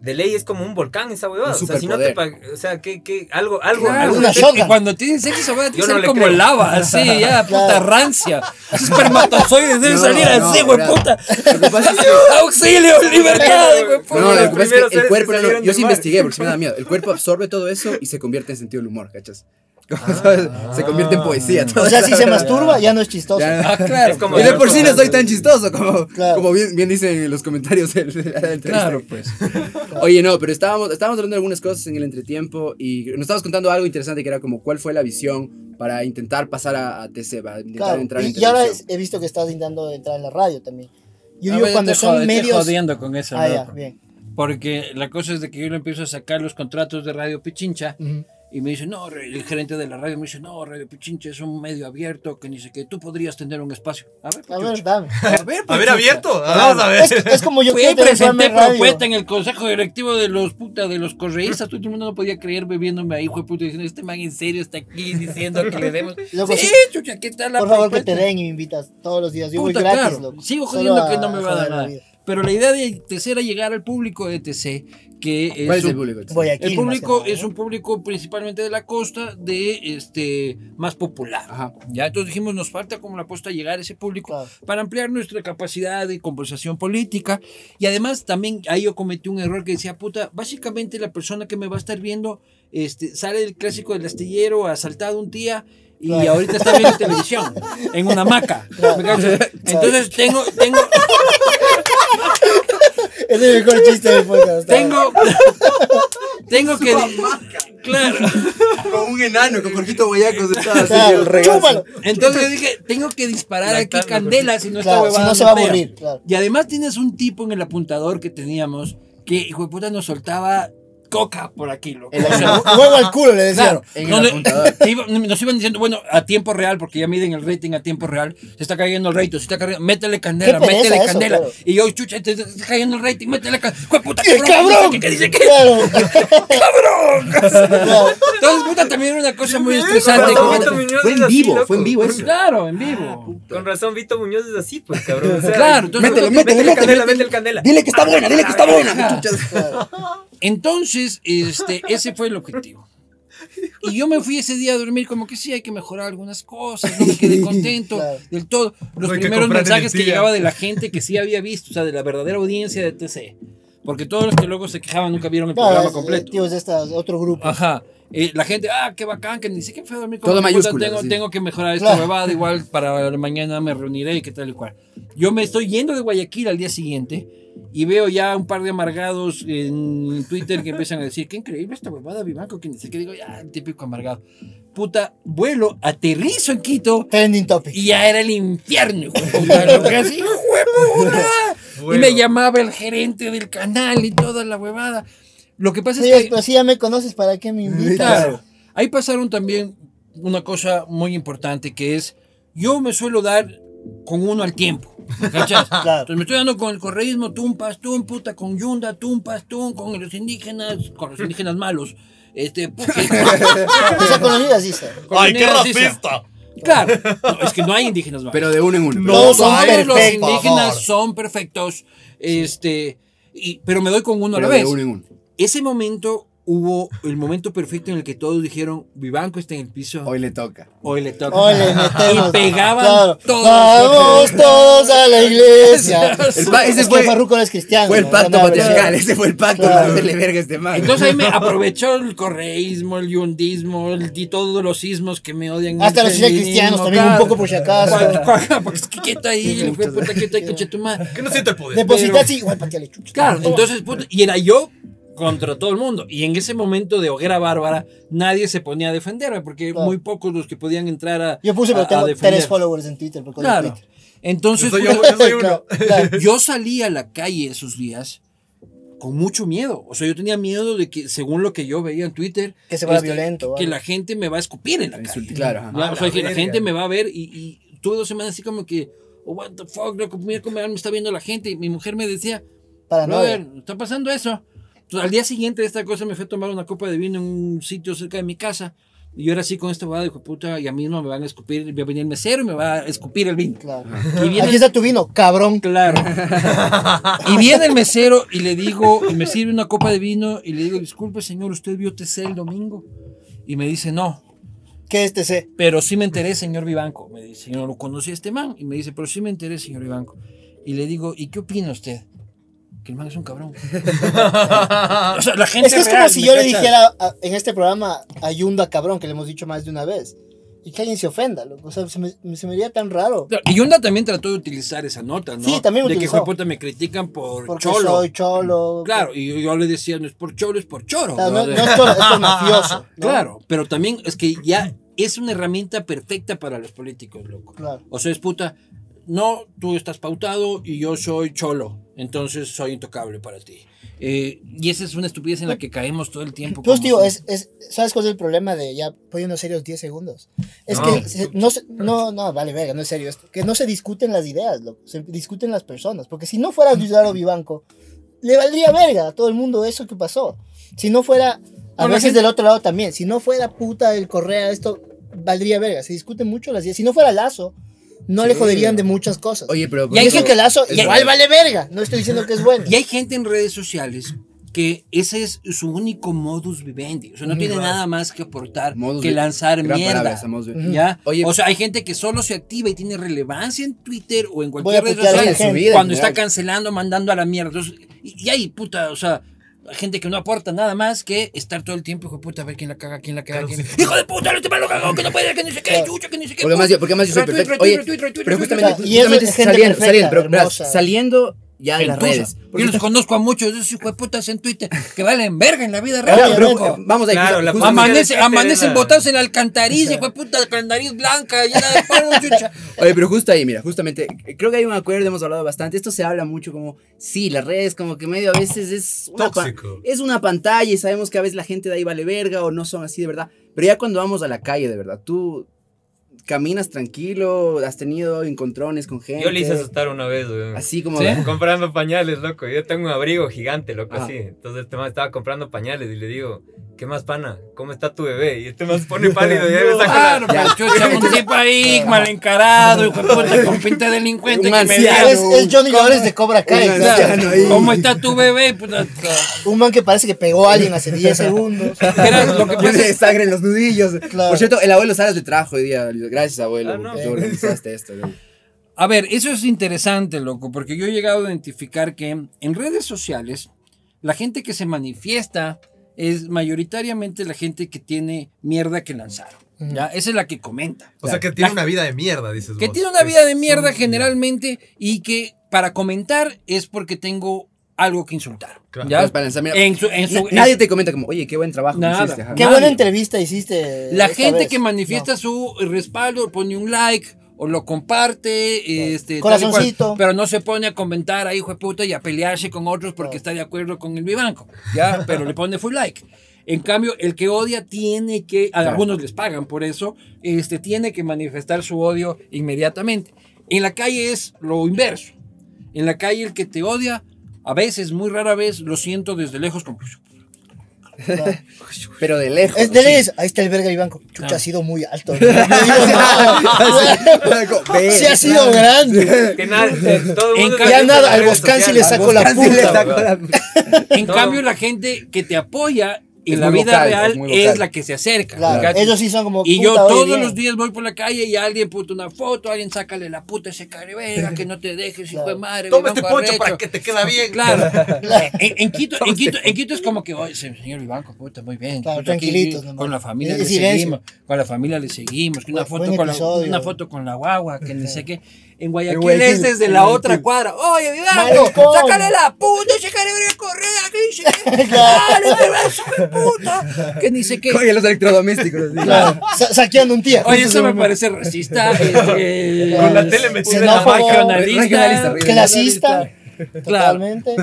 [SPEAKER 1] De ley es como un volcán esa huevada. O sea, si no te o sea, que, que algo, algo,
[SPEAKER 4] Claro,
[SPEAKER 1] algo
[SPEAKER 3] una
[SPEAKER 4] es que cuando tienen sexo que
[SPEAKER 1] no
[SPEAKER 4] ser como
[SPEAKER 1] creo.
[SPEAKER 4] lava, así, ya, puta rancia. Espermatozoides deben
[SPEAKER 2] No,
[SPEAKER 4] salir
[SPEAKER 2] no,
[SPEAKER 4] así, güey, puta.
[SPEAKER 2] Lo
[SPEAKER 4] Auxilio, libertad, güey,
[SPEAKER 2] No,
[SPEAKER 4] puta.
[SPEAKER 2] lo
[SPEAKER 1] los
[SPEAKER 2] que pasa es que el cuerpo, no, yo sí investigué porque sí me da miedo. El cuerpo absorbe todo eso y se convierte en sentido del humor, ¿cachas? ¿sabes? Se convierte en poesía. todo
[SPEAKER 3] O sea, si se masturba, ya no es chistoso.
[SPEAKER 2] Ya.
[SPEAKER 4] Ah, claro.
[SPEAKER 1] Es como-
[SPEAKER 2] Y de por sí no soy tan chistoso como,
[SPEAKER 3] Claro.
[SPEAKER 2] como bien, bien dicen en los comentarios del, de la entrevista.
[SPEAKER 4] Claro, pues.
[SPEAKER 2] Oye, no, pero estábamos, estábamos hablando de algunas cosas en el entretiempo y nos estabas contando algo interesante que era como cuál fue la visión para intentar pasar a, a TC, para intentar
[SPEAKER 3] Claro.
[SPEAKER 2] entrar en
[SPEAKER 3] Y, y ahora he visto que estás intentando entrar en la radio también. Yo
[SPEAKER 4] A
[SPEAKER 3] digo,
[SPEAKER 4] ver,
[SPEAKER 3] cuando
[SPEAKER 4] te
[SPEAKER 3] son medios...
[SPEAKER 4] jodiendo con eso,
[SPEAKER 3] Ah, ya, bien.
[SPEAKER 4] Porque la cosa es de que yo le empiezo a sacar los contratos de Radio Pichincha
[SPEAKER 3] Ujú.
[SPEAKER 4] Y me dice, no, el gerente de la radio me dice, no, Radio Pichincha es un medio abierto que ni sé qué, tú podrías tener un espacio. A ver,
[SPEAKER 3] A
[SPEAKER 4] pues,
[SPEAKER 3] ver, dame.
[SPEAKER 4] a ver,
[SPEAKER 6] A ver,
[SPEAKER 4] chucha.
[SPEAKER 6] abierto. Vamos a ver.
[SPEAKER 3] Es, es como yo programa
[SPEAKER 4] presenté propuesta en el consejo directivo de los puta, de los correístas. Todo el mundo no podía creer bebiéndome ahí, hijo de puta, diciendo, este man en serio está aquí diciendo que le demos.
[SPEAKER 3] Loco,
[SPEAKER 4] sí,
[SPEAKER 3] sí.
[SPEAKER 4] chucha, ¿qué tal la
[SPEAKER 3] Por favor, que te den y me invitas todos los días. Yo voy
[SPEAKER 4] Puta,
[SPEAKER 3] gratis,
[SPEAKER 4] claro.
[SPEAKER 3] loco.
[SPEAKER 4] Sigo jodiendo que no me va a dar nada. Pero la idea de tercera llegar al público de TC, que es
[SPEAKER 2] ¿Cuál es el
[SPEAKER 4] un-
[SPEAKER 2] público?
[SPEAKER 3] Guayaquil,
[SPEAKER 4] el público es un público principalmente de la costa, de este más popular.
[SPEAKER 2] Ajá.
[SPEAKER 4] Ya entonces dijimos, nos falta como la apuesta llegar a ese público
[SPEAKER 3] Claro.
[SPEAKER 4] para ampliar nuestra capacidad de conversación política. Y además también ahí yo cometí un error que decía, puta, básicamente la persona que me va a estar viendo este, sale del clásico del astillero, asaltado un día. Y
[SPEAKER 3] Claro.
[SPEAKER 4] ahorita está viendo televisión, en una hamaca. Entonces tengo, tengo,
[SPEAKER 3] Es el mejor chiste del podcast.
[SPEAKER 4] Tengo. tengo que. Claro.
[SPEAKER 2] Con un enano, con Jorgito Guayaco sentado así
[SPEAKER 3] Claro, chúpalo.
[SPEAKER 4] Entonces dije, tengo que disparar aquí candela, si no
[SPEAKER 3] Claro, si
[SPEAKER 4] huevada
[SPEAKER 3] no se va a morir. Claro.
[SPEAKER 4] Y además tienes un tipo en el apuntador que teníamos que, hijo de puta, nos soltaba coca por aquí, loco.
[SPEAKER 2] El
[SPEAKER 4] O sea,
[SPEAKER 3] Huevo al culo, le decían.
[SPEAKER 4] Claro, nos iban diciendo, bueno, a tiempo real, porque ya miden el rating a tiempo real, se está cayendo el rating, se está cayendo, métele candela,
[SPEAKER 3] Qué
[SPEAKER 4] métele
[SPEAKER 3] eso,
[SPEAKER 4] candela.
[SPEAKER 3] claro.
[SPEAKER 4] Y yo, chucha, te, te está cayendo el rating, métele candela. ¡Jue puta,
[SPEAKER 3] ¡Qué cabrón!
[SPEAKER 4] ¿Qué dice que?
[SPEAKER 3] Claro.
[SPEAKER 4] Entonces, puta, también era una cosa muy estresante.
[SPEAKER 2] Fue en vivo, fue en vivo eso.
[SPEAKER 4] Claro, en vivo.
[SPEAKER 1] Con razón, Vito Muñoz es así, pues, cabrón.
[SPEAKER 4] Claro, entonces-
[SPEAKER 2] Métele,
[SPEAKER 1] métele,
[SPEAKER 2] métele,
[SPEAKER 1] candela,
[SPEAKER 2] métele.
[SPEAKER 1] métele candela.
[SPEAKER 2] Dile que está buena, dile que está buena.
[SPEAKER 4] Entonces, este, ese fue el objetivo. Y yo me fui ese día a dormir como que sí, hay que mejorar algunas cosas, no me quedé contento
[SPEAKER 3] Claro.
[SPEAKER 4] del todo. Los
[SPEAKER 6] No hay que
[SPEAKER 4] primeros mensajes que llegaba de la gente que sí había visto, o sea, de la verdadera audiencia de TC. Porque todos los que luego se quejaban nunca vieron el
[SPEAKER 3] Claro,
[SPEAKER 4] programa
[SPEAKER 3] es-
[SPEAKER 4] completo.
[SPEAKER 3] Tíos de esta, otro grupo.
[SPEAKER 4] Ajá. Eh, la gente, ah, qué bacán, que ni siquiera fue a dormir como
[SPEAKER 2] Todo mayúsculas,
[SPEAKER 4] Tengo,
[SPEAKER 2] sí.
[SPEAKER 4] tengo que mejorar esta
[SPEAKER 3] Claro.
[SPEAKER 4] huevada, igual para mañana me reuniré y qué tal y cual. Yo me estoy yendo de Guayaquil al día siguiente y veo ya un par de amargados en Twitter que empiezan a decir, qué increíble esta huevada, Vivanco, que ni sé qué digo, ya, el típico amargado. Puta, vuelo, aterrizo en Quito
[SPEAKER 3] Trending topic.
[SPEAKER 4] y ya era el infierno. Y me llamaba el gerente del canal y toda la huevada. Lo que pasa es que...
[SPEAKER 3] pero si ya me conoces, ¿para qué me invitas?
[SPEAKER 4] Claro. Ahí pasaron también una cosa muy importante que es, yo me suelo dar con uno al tiempo. ¿Cachas?
[SPEAKER 3] Claro.
[SPEAKER 4] Entonces me estoy dando con el correísmo, tum, pas, tum, puta, con Yunda, tum, pas, tum, con los indígenas, con los indígenas malos. Este, porque-
[SPEAKER 3] O sea, con los
[SPEAKER 6] ¡Ay, qué racista!
[SPEAKER 4] Claro, no, es que no hay indígenas malos.
[SPEAKER 2] Pero de uno en uno.
[SPEAKER 6] No,
[SPEAKER 3] Todos
[SPEAKER 4] Todos los
[SPEAKER 3] perfectos.
[SPEAKER 4] indígenas
[SPEAKER 6] favor.
[SPEAKER 4] son perfectos. Este, y, pero me doy con uno a la
[SPEAKER 2] de
[SPEAKER 4] vez.
[SPEAKER 2] uno en uno.
[SPEAKER 4] Ese momento hubo el momento perfecto en el que todos dijeron, Vivanco está en el piso.
[SPEAKER 2] Hoy le toca.
[SPEAKER 4] Hoy le toca.
[SPEAKER 3] Hoy le metemos.
[SPEAKER 4] Y pegaban
[SPEAKER 3] Claro.
[SPEAKER 4] todos.
[SPEAKER 3] Vamos todos a la iglesia.
[SPEAKER 2] El ese
[SPEAKER 3] es
[SPEAKER 2] fue-
[SPEAKER 3] que Farruko es cristiano.
[SPEAKER 2] Fue el pacto patriarcal, ese fue el pacto
[SPEAKER 3] Claro.
[SPEAKER 2] para hacerle verga a este man.
[SPEAKER 4] Entonces ahí me aprovechó el correísmo, el yundismo, el, y todos los sismos que me odian.
[SPEAKER 3] Hasta los cristianos también, un
[SPEAKER 4] claro.
[SPEAKER 3] poco por si acaso.
[SPEAKER 4] Porque es que quieta ahí, puta, quieta ahí, coche tu madre.
[SPEAKER 6] Que no siente el poder.
[SPEAKER 3] Depositar, sí, igual pateale chucha.
[SPEAKER 4] Claro, entonces, puta, y era yo contra todo el mundo. Y en ese momento de hoguera bárbara, nadie se ponía a defenderme, porque
[SPEAKER 3] Claro.
[SPEAKER 4] muy pocos los que podían entrar a.
[SPEAKER 3] Yo puse,
[SPEAKER 4] a-
[SPEAKER 3] pero
[SPEAKER 4] a
[SPEAKER 3] tengo
[SPEAKER 4] defender.
[SPEAKER 3] tres followers en Twitter.
[SPEAKER 4] Claro.
[SPEAKER 3] Twitter.
[SPEAKER 4] Entonces,
[SPEAKER 6] Yo soy yo, yo soy uno.
[SPEAKER 3] Claro, claro.
[SPEAKER 4] yo salí a la calle esos días con mucho miedo. O sea, yo tenía miedo de que, según lo que yo veía en Twitter,
[SPEAKER 3] Que se
[SPEAKER 4] este,
[SPEAKER 3] violento,
[SPEAKER 4] Que
[SPEAKER 3] ¿vale?
[SPEAKER 4] la gente me va a escupir en la calle.
[SPEAKER 2] Claro. ajá.
[SPEAKER 4] Ya,
[SPEAKER 6] A
[SPEAKER 4] o sea,
[SPEAKER 6] la
[SPEAKER 4] que la gente me va a ver y, y tuve dos semanas así como que, oh, what the fuck, loco, mira cómo me está viendo la gente. Y mi mujer me decía,
[SPEAKER 3] Paranoia.
[SPEAKER 4] brother, está pasando eso. Entonces, al día siguiente de esta cosa me fui a tomar una copa de vino en un sitio cerca de mi casa. Y yo era así con esta boda, dijo, puta, y a mí no me van a escupir, va a venir el mesero y me va a escupir el vino.
[SPEAKER 3] Claro.
[SPEAKER 4] Y viene
[SPEAKER 3] Aquí está tu vino, cabrón.
[SPEAKER 4] Claro. Y viene el mesero y le digo, y me sirve una copa de vino y le digo, disculpe señor, ¿usted vio TC el domingo? Y me dice, no,
[SPEAKER 3] ¿Qué es TC?
[SPEAKER 4] pero sí me enteré, señor Vivanco. Me dice, yo no lo conocí a este man. Y me dice, pero sí me enteré, señor Vivanco. Y le digo, ¿y qué opina usted? Que el man es un cabrón. o sea, la gente
[SPEAKER 3] Es que es como si
[SPEAKER 4] ¿me
[SPEAKER 3] yo le dijera a- en este programa a Yunda cabrón, que le hemos dicho más de una vez. Y que alguien se ofenda, loco. O sea, se me, se me haría tan raro.
[SPEAKER 4] Y Yunda también trató de utilizar esa nota, ¿no?
[SPEAKER 3] Sí, también
[SPEAKER 4] De que
[SPEAKER 3] utilizó.
[SPEAKER 4] de puta me critican por
[SPEAKER 3] Porque
[SPEAKER 4] cholo.
[SPEAKER 3] soy cholo.
[SPEAKER 4] Claro, y yo, yo le decía, no es por cholo, es por choro.
[SPEAKER 3] Claro, no, no es cholo, es por mafioso. ¿no?
[SPEAKER 4] Claro, pero también es que ya es una herramienta perfecta para los políticos, loco.
[SPEAKER 3] Claro.
[SPEAKER 4] O sea, es puta, no, tú estás pautado y yo soy cholo, entonces soy intocable para ti. Eh, y esa es una estupidez en la que caemos todo el tiempo.
[SPEAKER 3] Pues digo, es, es, ¿sabes cuál es el problema de ya poniendo serios 10 segundos? Es
[SPEAKER 6] No.
[SPEAKER 3] que se- no, se- no, no, vale, verga, no es serio esto. Que no se discuten las ideas, loco, se discuten las personas. Porque si no fuera Luis Vivanco, le valdría verga a todo el mundo eso que pasó. Si no fuera, a veces
[SPEAKER 4] gente-
[SPEAKER 3] del otro lado también, si no fuera puta el Correa, esto valdría verga. Se discuten mucho las ideas. Si no fuera Lazo, no le joderían de muchas cosas.
[SPEAKER 2] Oye, pero.
[SPEAKER 3] y hay
[SPEAKER 2] eso-
[SPEAKER 3] que que Lazo
[SPEAKER 2] es
[SPEAKER 3] igual
[SPEAKER 2] bueno.
[SPEAKER 3] vale verga. No estoy diciendo que es bueno.
[SPEAKER 4] Y hay gente en redes sociales que ese es su único modus vivendi. O sea, no tiene nada más que aportar
[SPEAKER 2] Modus
[SPEAKER 4] que lanzar mierda.
[SPEAKER 2] palabra
[SPEAKER 4] ¿Ya?
[SPEAKER 2] Oye-
[SPEAKER 4] o sea, hay gente que solo se activa y tiene relevancia en Twitter o en cualquier red social
[SPEAKER 3] la gente.
[SPEAKER 2] Su vida,
[SPEAKER 4] cuando está cancelando, mandando a la mierda. Entonces, y, y hay puta, o sea, gente que no aporta nada más que estar todo el tiempo, hijo de puta, a ver quién la caga, quién la caga, quién. Hijo de puta, este malo cagó, que no puede, que no sé qué,
[SPEAKER 3] Claro.
[SPEAKER 4] chucha, que no sé qué.
[SPEAKER 2] Porque más yo, porque más yo soy perfecto. Oye, pero justamente, justamente
[SPEAKER 3] perfecta,
[SPEAKER 2] saliendo, pero, saliendo ya de las redes. Porque
[SPEAKER 4] Yo los
[SPEAKER 2] está-
[SPEAKER 4] conozco a muchos de esos hijos de putas en Twitter que valen verga en la vida real.
[SPEAKER 2] Claro, pero
[SPEAKER 4] loco.
[SPEAKER 2] vamos ahí.
[SPEAKER 1] Claro, la
[SPEAKER 4] Amanece,
[SPEAKER 1] de
[SPEAKER 4] amanecen botados en la alcantarilla, hijo de puta, con la nariz blanca, llena de chucha.
[SPEAKER 2] Oye, pero justo ahí, mira, justamente, creo que hay un acuerdo, hemos hablado bastante. Esto se habla mucho como, sí, las redes como que medio a veces es una, pa-
[SPEAKER 6] Tóxico.
[SPEAKER 2] es una pantalla y sabemos que a veces la gente de ahí vale verga o no son así de verdad. Pero ya cuando vamos a la calle, de verdad, tú caminas tranquilo, has tenido encontrones con gente.
[SPEAKER 1] Yo le hice asustar una vez, weón.
[SPEAKER 2] Así como...
[SPEAKER 4] ¿Sí?
[SPEAKER 1] Comprando pañales, loco. Yo tengo un abrigo gigante, loco,
[SPEAKER 2] Ajá.
[SPEAKER 1] así. Entonces este man estaba comprando pañales y le digo, ¿qué más, pana? ¿Cómo está tu bebé? Y este man se pone pálido y ya me saca
[SPEAKER 4] Claro,
[SPEAKER 1] la...
[SPEAKER 4] pero chucha, un tipo ahí mal encarado, hijo de puta, con pinta de delincuente
[SPEAKER 2] Un
[SPEAKER 4] que me
[SPEAKER 2] anciano.
[SPEAKER 3] Es, es Johnny Lawrence de Cobra Kai. Claro.
[SPEAKER 2] ahí.
[SPEAKER 4] ¿cómo está tu bebé? Puta,
[SPEAKER 3] Un man que parece que pegó a alguien hace 10 segundos.
[SPEAKER 4] Era lo que pasa
[SPEAKER 2] sangre en los nudillos.
[SPEAKER 3] Claro.
[SPEAKER 2] Por cierto, el abuelo Salas te trajo hoy día. Gracias, abuelo,
[SPEAKER 1] Ah, no.
[SPEAKER 2] porque tú organizaste esto. güey.
[SPEAKER 4] A ver, eso es interesante, loco, porque yo he llegado a identificar que en redes sociales la gente que se manifiesta es mayoritariamente la gente que tiene mierda que lanzar. ¿ya? Esa es la que comenta.
[SPEAKER 6] O sea que tiene una vida de mierda, dices
[SPEAKER 4] Que
[SPEAKER 6] vos.
[SPEAKER 4] tiene una vida de mierda generalmente y que para comentar es porque tengo algo que insultar.
[SPEAKER 6] Claro.
[SPEAKER 4] ¿ya?
[SPEAKER 2] Pues mira,
[SPEAKER 4] En su- en su-
[SPEAKER 2] Na- nadie te comenta como, oye, qué buen trabajo
[SPEAKER 4] Nada.
[SPEAKER 2] hiciste. ajá.
[SPEAKER 3] Qué
[SPEAKER 4] Nadie.
[SPEAKER 3] buena entrevista hiciste.
[SPEAKER 4] La gente
[SPEAKER 3] vez.
[SPEAKER 4] que manifiesta
[SPEAKER 3] No.
[SPEAKER 4] su respaldo, pone un like o lo comparte, este, tal y
[SPEAKER 3] Corazoncito.
[SPEAKER 4] cual, pero no se pone a comentar ahí, hijo de puta, y a pelearse con otros porque está de acuerdo con el Vivanco, ¿ya? Pero le pone full like. En cambio, el que odia tiene que, a algunos les pagan por eso, este, tiene que manifestar su odio inmediatamente. En la calle es lo inverso. En la calle el que te odia, a veces, muy rara vez, lo siento desde lejos como...
[SPEAKER 2] Pero de lejos.
[SPEAKER 3] Es de
[SPEAKER 2] sí.
[SPEAKER 3] leyes. Ahí está el verga Vivanco. Chucha,
[SPEAKER 4] Ah.
[SPEAKER 3] ha sido muy alto. Sí ha sido grande.
[SPEAKER 1] Que nada, eh, todo el
[SPEAKER 4] En
[SPEAKER 1] mundo
[SPEAKER 4] cambio-
[SPEAKER 1] está
[SPEAKER 3] Ya nada, al
[SPEAKER 1] redes
[SPEAKER 3] Boscan sí
[SPEAKER 1] sociales.
[SPEAKER 3] le sacó la puta.
[SPEAKER 4] En cambio, la gente que te apoya
[SPEAKER 2] Es
[SPEAKER 4] la vida real
[SPEAKER 2] es
[SPEAKER 4] la que se acerca.
[SPEAKER 3] Claro, ellos sí son como.
[SPEAKER 4] y yo todos
[SPEAKER 3] bien.
[SPEAKER 4] los días voy por la calle y alguien puta una foto, alguien sácale la puta ese caribera, que no te dejes, hijo de
[SPEAKER 3] Claro.
[SPEAKER 4] madre.
[SPEAKER 6] Toma este poncho
[SPEAKER 4] arrecho.
[SPEAKER 6] para que te queda bien.
[SPEAKER 4] Claro. En, en Quito, en, Quito, en Quito es como que, oye, se- señor Vivanco, puta, muy bien.
[SPEAKER 3] Claro,
[SPEAKER 4] puta, aquí
[SPEAKER 3] tranquilitos nomás.
[SPEAKER 4] Con la familia le
[SPEAKER 3] silencio.
[SPEAKER 4] seguimos. Con la familia le seguimos. Que una, foto con la, una foto con la guagua, que ni sé qué. En Guayaquil,
[SPEAKER 2] Guayaquil,
[SPEAKER 4] es desde la otra cuadra. Oye, Vivanco, sácale la puta ese que dice que. Dale, te vas, puta. Que ni sé qué.
[SPEAKER 2] Oye, los electrodomésticos.
[SPEAKER 3] Claro, sa- saqueando un tía.
[SPEAKER 4] Oye, eso me parece racista. este,
[SPEAKER 6] Con la tele metida en la
[SPEAKER 2] regionalista,
[SPEAKER 3] Clasista.
[SPEAKER 4] Claro.
[SPEAKER 3] Totalmente.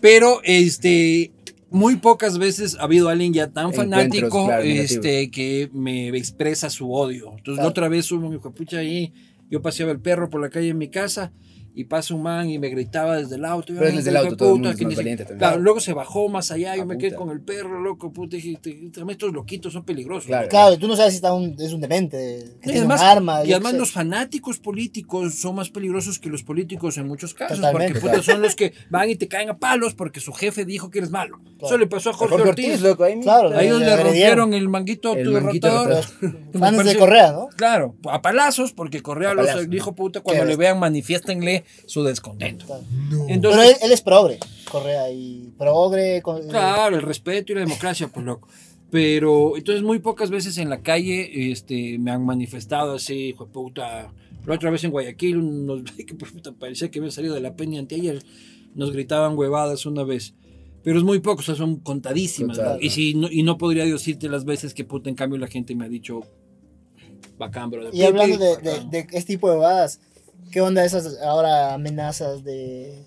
[SPEAKER 4] Pero este muy pocas veces ha habido alguien ya tan fanático
[SPEAKER 2] claro,
[SPEAKER 4] este que me expresa su odio. Entonces la
[SPEAKER 3] Claro.
[SPEAKER 4] otra vez hubo mi pucha ahí, yo paseaba el perro por la calle en mi casa y pasa un man y me gritaba desde el auto.
[SPEAKER 2] Pero es desde el auto, todo el
[SPEAKER 4] puta,
[SPEAKER 2] mundo es
[SPEAKER 4] que
[SPEAKER 2] más
[SPEAKER 4] dice-
[SPEAKER 2] valiente también.
[SPEAKER 4] Claro, luego se bajó más allá, yo
[SPEAKER 2] Ah,
[SPEAKER 4] me quedé con el perro, loco, puta, dije, "Te- también estos loquitos son peligrosos.
[SPEAKER 2] Claro.
[SPEAKER 3] Claro, tú no sabes si está un, es un demente. Que
[SPEAKER 4] Y
[SPEAKER 3] tiene
[SPEAKER 4] además,
[SPEAKER 3] un arma.
[SPEAKER 4] y
[SPEAKER 3] yo
[SPEAKER 4] además los fanáticos políticos son más peligrosos que los políticos en muchos casos,
[SPEAKER 3] Totalmente.
[SPEAKER 4] porque puta, son los que van y te caen a palos porque su jefe dijo que eres malo. Eso le pasó a Jorge,
[SPEAKER 2] Jorge
[SPEAKER 4] Ortiz.
[SPEAKER 2] Ortiz, loco, ahí.
[SPEAKER 3] Claro,
[SPEAKER 4] A ellos
[SPEAKER 3] Le
[SPEAKER 4] rompieron el manguito
[SPEAKER 2] El
[SPEAKER 4] tu
[SPEAKER 2] manguito
[SPEAKER 3] fans de Correa, ¿no?
[SPEAKER 4] Claro, a palazos, porque Correa los dijo puta, cuando le vean, manifiéstenle su descontento.
[SPEAKER 2] No.
[SPEAKER 3] Pero
[SPEAKER 4] Entonces,
[SPEAKER 3] él, él es progre, Correa, y progre. con-
[SPEAKER 4] Claro, el respeto y la democracia, pues loco. Pero entonces muy pocas veces en la calle este, me han manifestado así, hijo de puta. La otra vez en Guayaquil, unos que parecía que habían salido de la peña anteayer, nos gritaban huevadas una vez. Pero es muy poco, o sea, son contadísimas.
[SPEAKER 2] Total,
[SPEAKER 4] ¿no? Y, si, no, y no podría decirte las veces que puta, en cambio la gente me ha dicho bacán, bro.
[SPEAKER 3] Y hablando de, de,
[SPEAKER 4] bacán".
[SPEAKER 3] de este tipo de bobadas, ¿qué onda esas ahora amenazas de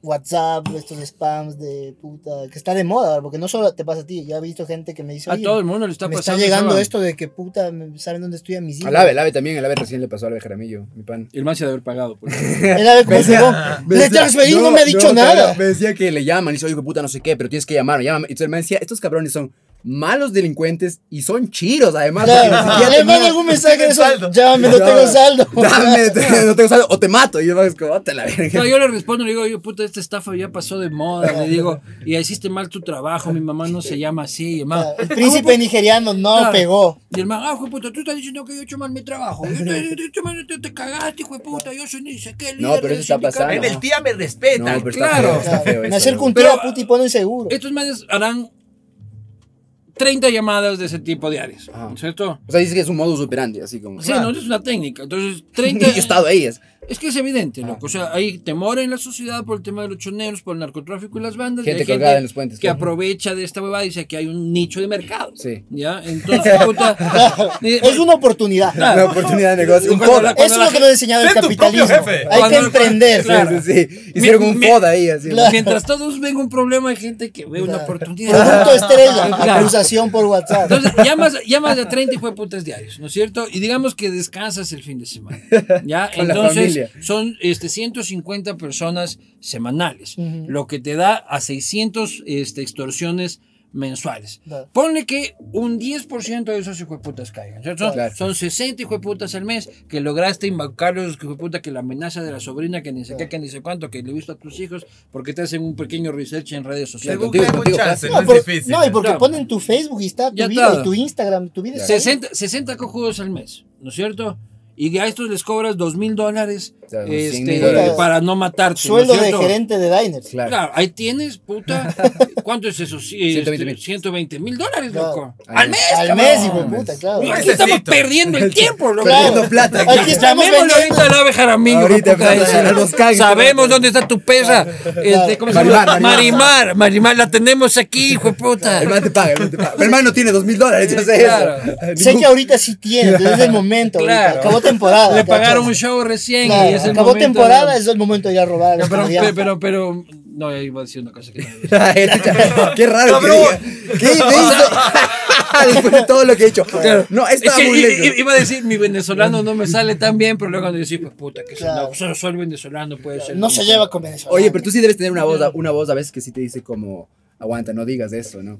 [SPEAKER 3] WhatsApp, estos spams de puta, que está de moda, ahora, porque no solo te pasa a ti, ya he visto gente que me dice,
[SPEAKER 4] A
[SPEAKER 3] "Oye,
[SPEAKER 4] todo el mundo le está
[SPEAKER 3] me está
[SPEAKER 4] pasando.
[SPEAKER 3] llegando
[SPEAKER 4] ¿saben?
[SPEAKER 3] esto de que puta, me- saben dónde estoy a mis hijos.
[SPEAKER 2] Al ave, el ave también, el ave recién le pasó al ave Jaramillo, mi pan.
[SPEAKER 4] El man se ha de haber pagado. pues.
[SPEAKER 3] Él a ver cómo llegó.
[SPEAKER 2] Me
[SPEAKER 3] Le
[SPEAKER 2] decía-
[SPEAKER 3] transferí, no, me ha dicho nada.
[SPEAKER 2] cabrón, Me decía que le llaman y dice, oye, puta, no sé qué, pero tienes que llamar, llámame. Y entonces me decía, estos cabrones son malos delincuentes y son chiros, además.
[SPEAKER 3] Claro, le
[SPEAKER 2] tenían-
[SPEAKER 3] algún mensaje de eso,
[SPEAKER 6] saldo.
[SPEAKER 3] llámame, no tengo saldo.
[SPEAKER 2] Dame, te- no tengo saldo, o te mato. Y yo es como, "Te la verga.
[SPEAKER 4] No, yo le respondo, le digo, yo puta, esta estafa ya pasó de moda. Le digo, y hiciste mal tu trabajo, mi mamá no se llama así. Y el
[SPEAKER 3] príncipe nigeriano no
[SPEAKER 4] Claro.
[SPEAKER 3] pegó.
[SPEAKER 4] Y el man, ah, hijo puta, tú estás diciendo que yo he hecho mal mi trabajo. Yo te, yo te- yo te- te- te cagaste, hijo de puta, yo soy ni sé qué líder
[SPEAKER 2] No, pero eso está
[SPEAKER 4] sindicato".
[SPEAKER 2] pasando.
[SPEAKER 6] En el tía me respeta.
[SPEAKER 2] No, pero está
[SPEAKER 4] Claro.
[SPEAKER 2] feo, está feo
[SPEAKER 3] Me
[SPEAKER 2] eso,
[SPEAKER 3] acerco un
[SPEAKER 2] ¿no?
[SPEAKER 3] tío
[SPEAKER 4] Pero-
[SPEAKER 3] a puta y pone un seguro.
[SPEAKER 4] Estos manes harán 30 llamadas de ese tipo diarias,
[SPEAKER 2] Ajá.
[SPEAKER 4] ¿cierto?
[SPEAKER 2] O sea, dices que es un modus operandi, así como.
[SPEAKER 4] Sí, no, es una técnica. Entonces, 30...
[SPEAKER 2] Yo he estado ahí. Es.
[SPEAKER 4] Es que es evidente, loco. O sea, hay temor en la sociedad por el tema de los choneros, por el narcotráfico y las bandas. y
[SPEAKER 2] Gente
[SPEAKER 4] hay
[SPEAKER 2] colgada en los puentes.
[SPEAKER 4] que
[SPEAKER 2] claro.
[SPEAKER 4] aprovecha de esta huevada y dice que hay un nicho de mercado.
[SPEAKER 2] Sí.
[SPEAKER 4] ¿Ya? Entonces, puta.
[SPEAKER 3] Es una oportunidad.
[SPEAKER 2] Una oportunidad de negocio. Un foda.
[SPEAKER 3] Eso es lo que nos ha enseñado el capitalismo.
[SPEAKER 6] jefe.
[SPEAKER 3] Hay que emprender.
[SPEAKER 4] Claro.
[SPEAKER 2] Sí, sí, sí. Hicieron
[SPEAKER 4] Mi-
[SPEAKER 2] un foda ahí, así.
[SPEAKER 3] Claro.
[SPEAKER 4] Mientras todos ven un problema, hay gente que ve una
[SPEAKER 3] Claro.
[SPEAKER 4] oportunidad.
[SPEAKER 3] Producto estrella.
[SPEAKER 4] Claro.
[SPEAKER 3] Acusación por WhatsApp.
[SPEAKER 4] Entonces, llamas, llamas de 30 y fue putas diarios, ¿no es cierto? Y digamos que descansas el fin de semana. ¿Ya?
[SPEAKER 2] Con
[SPEAKER 4] Entonces,
[SPEAKER 2] familia.
[SPEAKER 4] son este, 150 personas semanales,
[SPEAKER 3] Ujú.
[SPEAKER 4] lo que te da a 600 este, extorsiones mensuales.
[SPEAKER 3] Claro.
[SPEAKER 4] Ponle que un 10% de esos hijueputas caigan, ¿cierto?
[SPEAKER 2] Claro.
[SPEAKER 4] Son 60 hijueputas al mes que lograste invocarlos, hijueputa, que la amenaza de la sobrina, que ni sé qué, que ni sé cuánto, que le he visto a tus hijos, porque te hacen un pequeño research en redes sociales.
[SPEAKER 2] contigo, contigo,
[SPEAKER 6] chance,
[SPEAKER 3] No,
[SPEAKER 6] no es difícil.
[SPEAKER 3] no, y porque
[SPEAKER 4] Claro.
[SPEAKER 3] ponen tu Facebook y está tu
[SPEAKER 4] Ya
[SPEAKER 3] vida y tu Instagram, tu vida. está ahí.
[SPEAKER 4] 60, 60 cojudos al mes, ¿no es cierto? Y a estos les cobras dos mil dólares este,
[SPEAKER 2] 100.000 dólares.
[SPEAKER 4] para no matarte.
[SPEAKER 3] Sueldo
[SPEAKER 4] ¿no
[SPEAKER 3] de gerente de Diners.
[SPEAKER 2] Claro.
[SPEAKER 4] Claro, ahí tienes, puta. ¿Cuánto es eso? Sí,
[SPEAKER 2] 120
[SPEAKER 4] este,
[SPEAKER 2] mil.
[SPEAKER 4] 120 mil dólares,
[SPEAKER 3] Claro.
[SPEAKER 4] loco.
[SPEAKER 2] Al mes.
[SPEAKER 3] Al
[SPEAKER 4] cabrón.
[SPEAKER 3] mes, hijo de puta, claro.
[SPEAKER 4] Aquí
[SPEAKER 6] Necesito.
[SPEAKER 4] estamos perdiendo el tiempo, loco.
[SPEAKER 3] Claro.
[SPEAKER 2] Perdiendo plata.
[SPEAKER 3] Aquí estamos
[SPEAKER 4] Llamémosle ahorita al ave jaramillo.
[SPEAKER 2] Ahorita, cagan.
[SPEAKER 4] Sabemos dónde está tu perra. Este, ¿cómo se llama?
[SPEAKER 2] Marimar, Marimar.
[SPEAKER 4] Marimar, Marimar, la tenemos aquí, hijo de puta.
[SPEAKER 2] El man te paga, el man te paga. El man no tiene dos mil dólares, yo sé
[SPEAKER 4] Claro.
[SPEAKER 2] eso.
[SPEAKER 3] Sé que ahorita sí tiene, es el momento.
[SPEAKER 4] Claro.
[SPEAKER 3] Temporada.
[SPEAKER 4] Le pagaron un show recién
[SPEAKER 3] Claro,
[SPEAKER 4] y es el
[SPEAKER 3] acabó
[SPEAKER 4] momento
[SPEAKER 3] temporada,
[SPEAKER 4] de-
[SPEAKER 3] es el momento de ir a robar.
[SPEAKER 4] Pero,
[SPEAKER 3] comediantes.
[SPEAKER 4] pero, pero, no, iba a decir una cosa que no
[SPEAKER 2] Qué raro que. ¿Qué dice? Después de todo lo que he hecho. No,
[SPEAKER 4] Es que
[SPEAKER 2] muy
[SPEAKER 4] i- iba a decir, mi venezolano no me sale tan bien, pero luego cuando decís, pues puta, que
[SPEAKER 3] Claro.
[SPEAKER 4] no, solo soy venezolano, puede ser.
[SPEAKER 3] No se lleva con Venezuela.
[SPEAKER 2] Oye, pero tú sí debes tener una voz, una voz a veces que sí te dice como, aguanta, no digas eso, ¿no?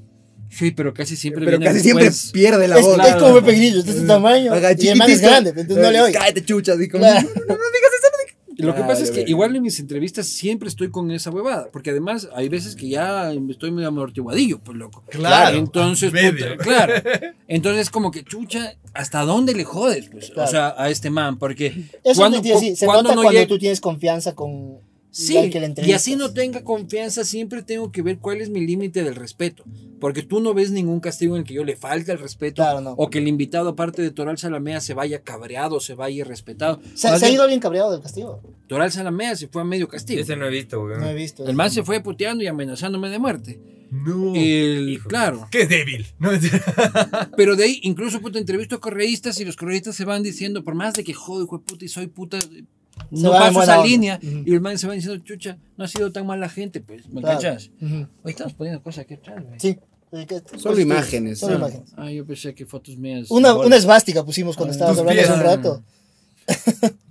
[SPEAKER 4] Sí, pero casi siempre
[SPEAKER 2] Pero
[SPEAKER 4] viene
[SPEAKER 2] casi siempre
[SPEAKER 4] después.
[SPEAKER 2] pierde la
[SPEAKER 3] es,
[SPEAKER 2] voz.
[SPEAKER 3] es como Pepe Grillo, este es su tamaño.
[SPEAKER 2] Haga
[SPEAKER 3] Y el man es grande, entonces no le oye.
[SPEAKER 2] Cállate, chucha, así como,
[SPEAKER 3] Claro.
[SPEAKER 2] no, no, no digas eso. no digas-
[SPEAKER 4] Lo que
[SPEAKER 2] Ah,
[SPEAKER 4] pasa es que igual en mis entrevistas siempre estoy con esa huevada, porque además hay veces que ya estoy medio amortiguadillo, pues loco.
[SPEAKER 6] Claro.
[SPEAKER 4] Entonces, puta, claro. Entonces como que chucha, ¿hasta dónde le jodes? Pues,
[SPEAKER 3] Claro.
[SPEAKER 4] o sea, a este man, porque
[SPEAKER 3] Eso
[SPEAKER 4] cuando,
[SPEAKER 3] te iba a decir, se
[SPEAKER 4] cuando
[SPEAKER 3] nota
[SPEAKER 4] no
[SPEAKER 3] cuando
[SPEAKER 4] llega-
[SPEAKER 3] tú tienes confianza con
[SPEAKER 4] Sí,
[SPEAKER 3] que
[SPEAKER 4] y así no tenga confianza, siempre tengo que ver cuál es mi límite del respeto. Porque tú no ves ningún castigo en el que yo le falte el respeto
[SPEAKER 3] Claro, no.
[SPEAKER 4] o que el invitado, aparte de Toral Salamea, se vaya cabreado, se vaya irrespetado.
[SPEAKER 3] Se,
[SPEAKER 4] Más
[SPEAKER 3] se ha
[SPEAKER 4] bien,
[SPEAKER 3] ido bien cabreado del castigo.
[SPEAKER 4] Toral Salamea se fue a medio castigo.
[SPEAKER 1] Ese no he visto, güey.
[SPEAKER 3] No he visto.
[SPEAKER 4] El man se fue puteando y amenazándome de muerte.
[SPEAKER 6] No.
[SPEAKER 4] El,
[SPEAKER 1] Hijo.
[SPEAKER 4] claro.
[SPEAKER 6] Qué débil. No,
[SPEAKER 4] Pero de ahí, incluso puta, entrevisto a correístas y los correístas se van diciendo, por más de que jodo, hijo de puta, y soy puta, no paso
[SPEAKER 3] buena
[SPEAKER 4] esa línea. Y el man se va diciendo, chucha, no ha sido tan mala gente, pues, ¿me
[SPEAKER 3] Claro.
[SPEAKER 4] cachas? Hoy estamos poniendo cosas aquí atrás, güey.
[SPEAKER 3] Sí. Que-
[SPEAKER 2] Solo
[SPEAKER 3] pues,
[SPEAKER 2] imágenes,
[SPEAKER 3] Solo
[SPEAKER 2] ah.
[SPEAKER 3] imágenes.
[SPEAKER 4] Ah, yo pensé que fotos mías.
[SPEAKER 3] Una, una esvástica pusimos cuando estabas
[SPEAKER 6] Tus
[SPEAKER 3] hablando hace un rato.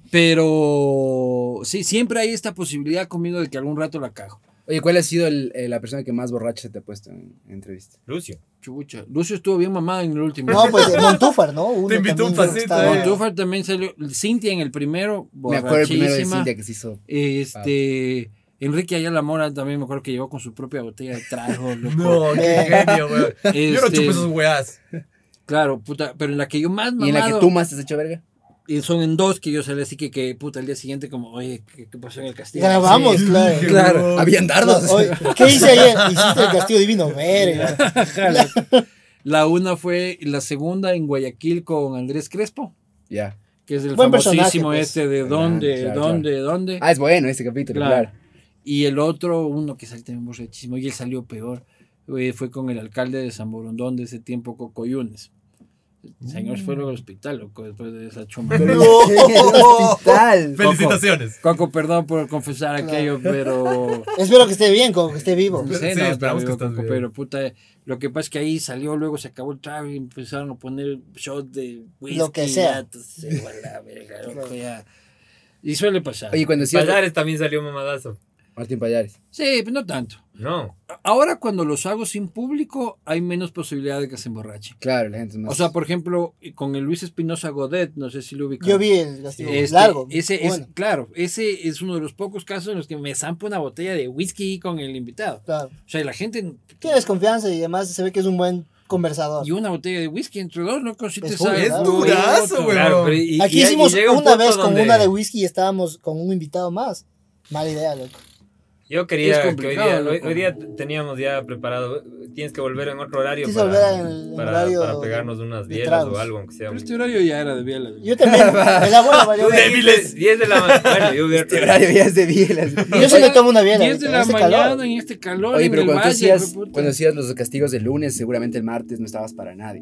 [SPEAKER 4] Pero sí, siempre hay esta posibilidad conmigo de que algún rato la cago.
[SPEAKER 2] Oye, ¿cuál ha sido el- eh, la persona que más borracha se te ha puesto en, en entrevista?
[SPEAKER 1] Lucio.
[SPEAKER 4] Chucha. Lucio estuvo bien mamada en el último.
[SPEAKER 3] No, pues eh, Montúfar, ¿no? Uno
[SPEAKER 6] Te invitó un
[SPEAKER 3] estaba-
[SPEAKER 6] eh.
[SPEAKER 4] Montúfar también salió. Cintia en el primero,
[SPEAKER 2] Me acuerdo el primero de. Cintia que se hizo.
[SPEAKER 4] Este. Enrique Ayala Mora también me acuerdo que llegó con su propia botella de trago, loco.
[SPEAKER 6] no, qué genio, güey. Yo no
[SPEAKER 4] Este-
[SPEAKER 6] chupo esos weas.
[SPEAKER 4] Claro, puta, pero en la que yo más mamado.
[SPEAKER 2] ¿Y en la que tú más te has hecho verga?
[SPEAKER 4] Y son en dos que yo salí así que, que puta, el día siguiente como, oye, ¿qué, qué pasó en el castillo?
[SPEAKER 3] Grabamos,
[SPEAKER 4] Sí.
[SPEAKER 3] claro.
[SPEAKER 4] Claro.
[SPEAKER 2] Habían dardos.
[SPEAKER 3] Oye, ¿Qué hice ayer? Hiciste el castigo divino, verga.
[SPEAKER 4] La una fue la segunda en Guayaquil con Andrés Crespo,
[SPEAKER 2] Ya.
[SPEAKER 4] que es el
[SPEAKER 3] Buen
[SPEAKER 4] famosísimo
[SPEAKER 3] pues.
[SPEAKER 4] este de
[SPEAKER 2] Ah,
[SPEAKER 4] dónde,
[SPEAKER 2] claro,
[SPEAKER 4] dónde, dónde.
[SPEAKER 2] Ah, es bueno ese capítulo,
[SPEAKER 4] Claro.
[SPEAKER 2] claro.
[SPEAKER 4] Y el otro, uno que salió también borrachísimo, y él salió peor, eh, fue con el alcalde de San Borondón de ese tiempo, Coco Yunes. El señor fue luego al hospital, loco, después de esa chumba.
[SPEAKER 2] El hospital.
[SPEAKER 6] Felicitaciones.
[SPEAKER 4] Coco, perdón por confesar aquello, pero...
[SPEAKER 3] Espero que esté bien, como que esté vivo.
[SPEAKER 4] No
[SPEAKER 6] Sí,
[SPEAKER 4] sé, no,
[SPEAKER 6] esperamos que
[SPEAKER 4] pero,
[SPEAKER 6] estás bien.
[SPEAKER 4] pero puta, lo que pasa es que ahí salió, luego se acabó el trago y empezaron a poner shot de whisky.
[SPEAKER 3] Lo que sea.
[SPEAKER 4] ya, entonces, igual la verga, loco, ya. Y suele pasar.
[SPEAKER 2] Oye, cuando
[SPEAKER 1] Payares también salió mamadazo.
[SPEAKER 2] Martín Payares.
[SPEAKER 4] Sí, pero no tanto.
[SPEAKER 1] No.
[SPEAKER 4] Ahora cuando los hago sin público hay menos posibilidad de que se emborrachen.
[SPEAKER 2] Claro, la gente es más.
[SPEAKER 4] O sea, por ejemplo, con el Luis Espinosa Godet, no sé si lo ubican.
[SPEAKER 3] Yo vi el
[SPEAKER 4] Este,
[SPEAKER 3] largo.
[SPEAKER 4] Ese es, claro, ese es uno de los pocos casos en los que me zampa una botella de whisky con el invitado.
[SPEAKER 3] claro.
[SPEAKER 4] O sea, la gente.
[SPEAKER 3] Tienes confianza y además se ve que es un buen conversador.
[SPEAKER 4] Y una botella de whisky entre dos, loco, si te
[SPEAKER 3] Es
[SPEAKER 6] durazo, güey.
[SPEAKER 1] Claro,
[SPEAKER 3] Aquí
[SPEAKER 1] y-
[SPEAKER 3] hicimos
[SPEAKER 1] un
[SPEAKER 3] una vez con
[SPEAKER 1] donde
[SPEAKER 3] una de whisky y estábamos con un invitado más. Mala idea, loco.
[SPEAKER 1] Yo quería
[SPEAKER 4] Es
[SPEAKER 1] que hoy día, hoy, hoy día teníamos ya preparado. tienes que volver en otro horario para,
[SPEAKER 3] volver en el
[SPEAKER 1] para,
[SPEAKER 3] horario
[SPEAKER 1] para pegarnos unas bielas o algo, aunque sea.
[SPEAKER 4] Pero este horario ya era de biela.
[SPEAKER 3] Yo también, el abuelo valió
[SPEAKER 1] débiles, 10 de la mañana. Bueno, yo hubiera-
[SPEAKER 2] Este horario ya es de bielas.
[SPEAKER 3] Y yo se me tomo una biela.
[SPEAKER 4] 10 de la
[SPEAKER 3] este
[SPEAKER 4] mañana
[SPEAKER 3] calor.
[SPEAKER 4] en este calor,
[SPEAKER 2] Oye, pero
[SPEAKER 4] el
[SPEAKER 2] cuando
[SPEAKER 4] valle,
[SPEAKER 2] hacías, cuando hacías los castigos de lunes, seguramente el martes no estabas para nadie.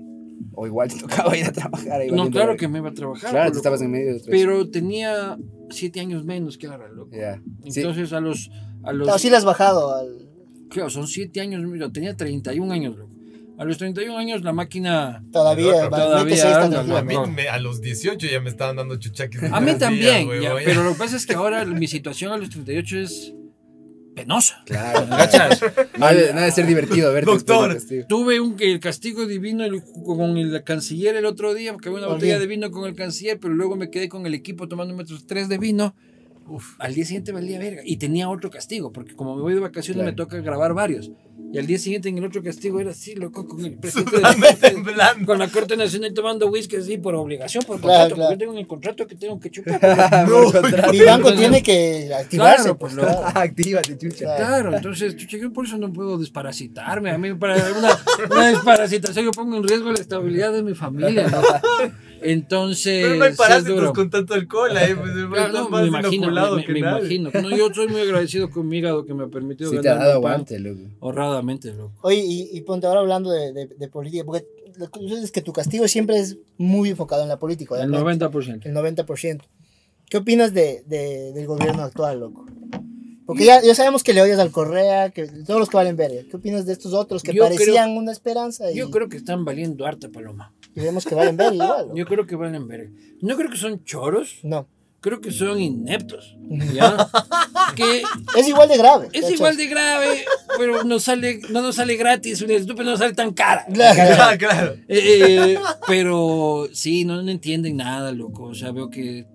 [SPEAKER 2] O igual te tocaba ir a trabajar. ahí
[SPEAKER 4] No, claro que me iba a trabajar.
[SPEAKER 2] Claro, tú estabas en medio de otras.
[SPEAKER 4] Pero tenía 7 años menos que ahora, loco.
[SPEAKER 2] Ya. Sí.
[SPEAKER 4] Entonces a los... A los
[SPEAKER 3] No, sí le has bajado al.
[SPEAKER 4] Claro, son 7 años, mira, tenía 31 años, loco. A los 31 años la máquina...
[SPEAKER 3] Todavía,
[SPEAKER 4] Todavía anda,
[SPEAKER 6] A mí me- a los 18 ya me estaban dando chuchaquis.
[SPEAKER 4] A mí también, ya,
[SPEAKER 6] ya.
[SPEAKER 4] pero lo que pasa es que ahora mi situación a los 38 es penosa.
[SPEAKER 2] Claro.
[SPEAKER 4] ¿Cachas?
[SPEAKER 2] No debe ser divertido verte
[SPEAKER 6] Doctor.
[SPEAKER 4] Tuve un, el castigo divino el- con el canciller el otro día, porque había una botella de vino con el canciller, pero luego me quedé con el equipo tomando otros tres de vino. Uf, al día siguiente valía verga. Y tenía otro castigo, porque como me voy de vacaciones
[SPEAKER 2] Claro.
[SPEAKER 4] me toca grabar varios. Y al día siguiente en el otro castigo era así, loco, con el presidente de
[SPEAKER 6] temblando.
[SPEAKER 4] con la Corte Nacional tomando whisky así por obligación, por
[SPEAKER 3] Claro,
[SPEAKER 4] contrato,
[SPEAKER 3] claro.
[SPEAKER 4] porque yo tengo en el contrato que tengo que chupar.
[SPEAKER 2] Contrato.
[SPEAKER 3] Mi banco tiene que activarse.
[SPEAKER 4] Claro,
[SPEAKER 3] pues,
[SPEAKER 4] pues,
[SPEAKER 3] claro.
[SPEAKER 2] Actívate, chucha.
[SPEAKER 4] Claro, entonces, chucha, yo por eso no puedo desparasitarme. A mí, para una, una desparasitación, yo pongo en riesgo la estabilidad de mi familia. ¿no? Entonces,
[SPEAKER 6] Pero no hay parásitos
[SPEAKER 4] duro.
[SPEAKER 6] con tanto alcohol ahí. Pues,
[SPEAKER 4] Claro,
[SPEAKER 6] estás
[SPEAKER 4] no,
[SPEAKER 6] más
[SPEAKER 4] me imagino,
[SPEAKER 6] inoculado
[SPEAKER 4] me,
[SPEAKER 6] que
[SPEAKER 4] me
[SPEAKER 6] nadie.
[SPEAKER 4] imagino. No, yo soy muy agradecido con mi hígado que me ha permitido
[SPEAKER 2] Sí te ha dado
[SPEAKER 4] pan
[SPEAKER 2] aguante, loco.
[SPEAKER 4] honradamente, loco.
[SPEAKER 3] Oye, y, y ponte ahora hablando de, de, de política, porque lo que sucede es que tu castigo siempre es muy enfocado en la política.
[SPEAKER 4] El
[SPEAKER 3] obviamente.
[SPEAKER 4] 90%.
[SPEAKER 3] El 90%. ¿Qué opinas de, de- del gobierno actual, loco? Porque ya, ya sabemos que le odias al Correa, que todos los que valen verga. ¿Qué opinas de estos otros que
[SPEAKER 4] Yo
[SPEAKER 3] parecían una esperanza y,
[SPEAKER 4] Yo creo que están valiendo harta paloma.
[SPEAKER 3] Y vemos que valen verga igual?
[SPEAKER 4] Yo creo que valen verga. No creo que son choros,
[SPEAKER 3] No.
[SPEAKER 4] creo que son ineptos. ¿ya? que
[SPEAKER 3] Es igual de grave.
[SPEAKER 4] es igual de grave, pero no, sale, no nos sale gratis, una estúpida no sale tan cara.
[SPEAKER 3] Claro.
[SPEAKER 6] Claro.
[SPEAKER 4] Eh, eh, pero sí, no, no entienden nada, loco. O sea, veo que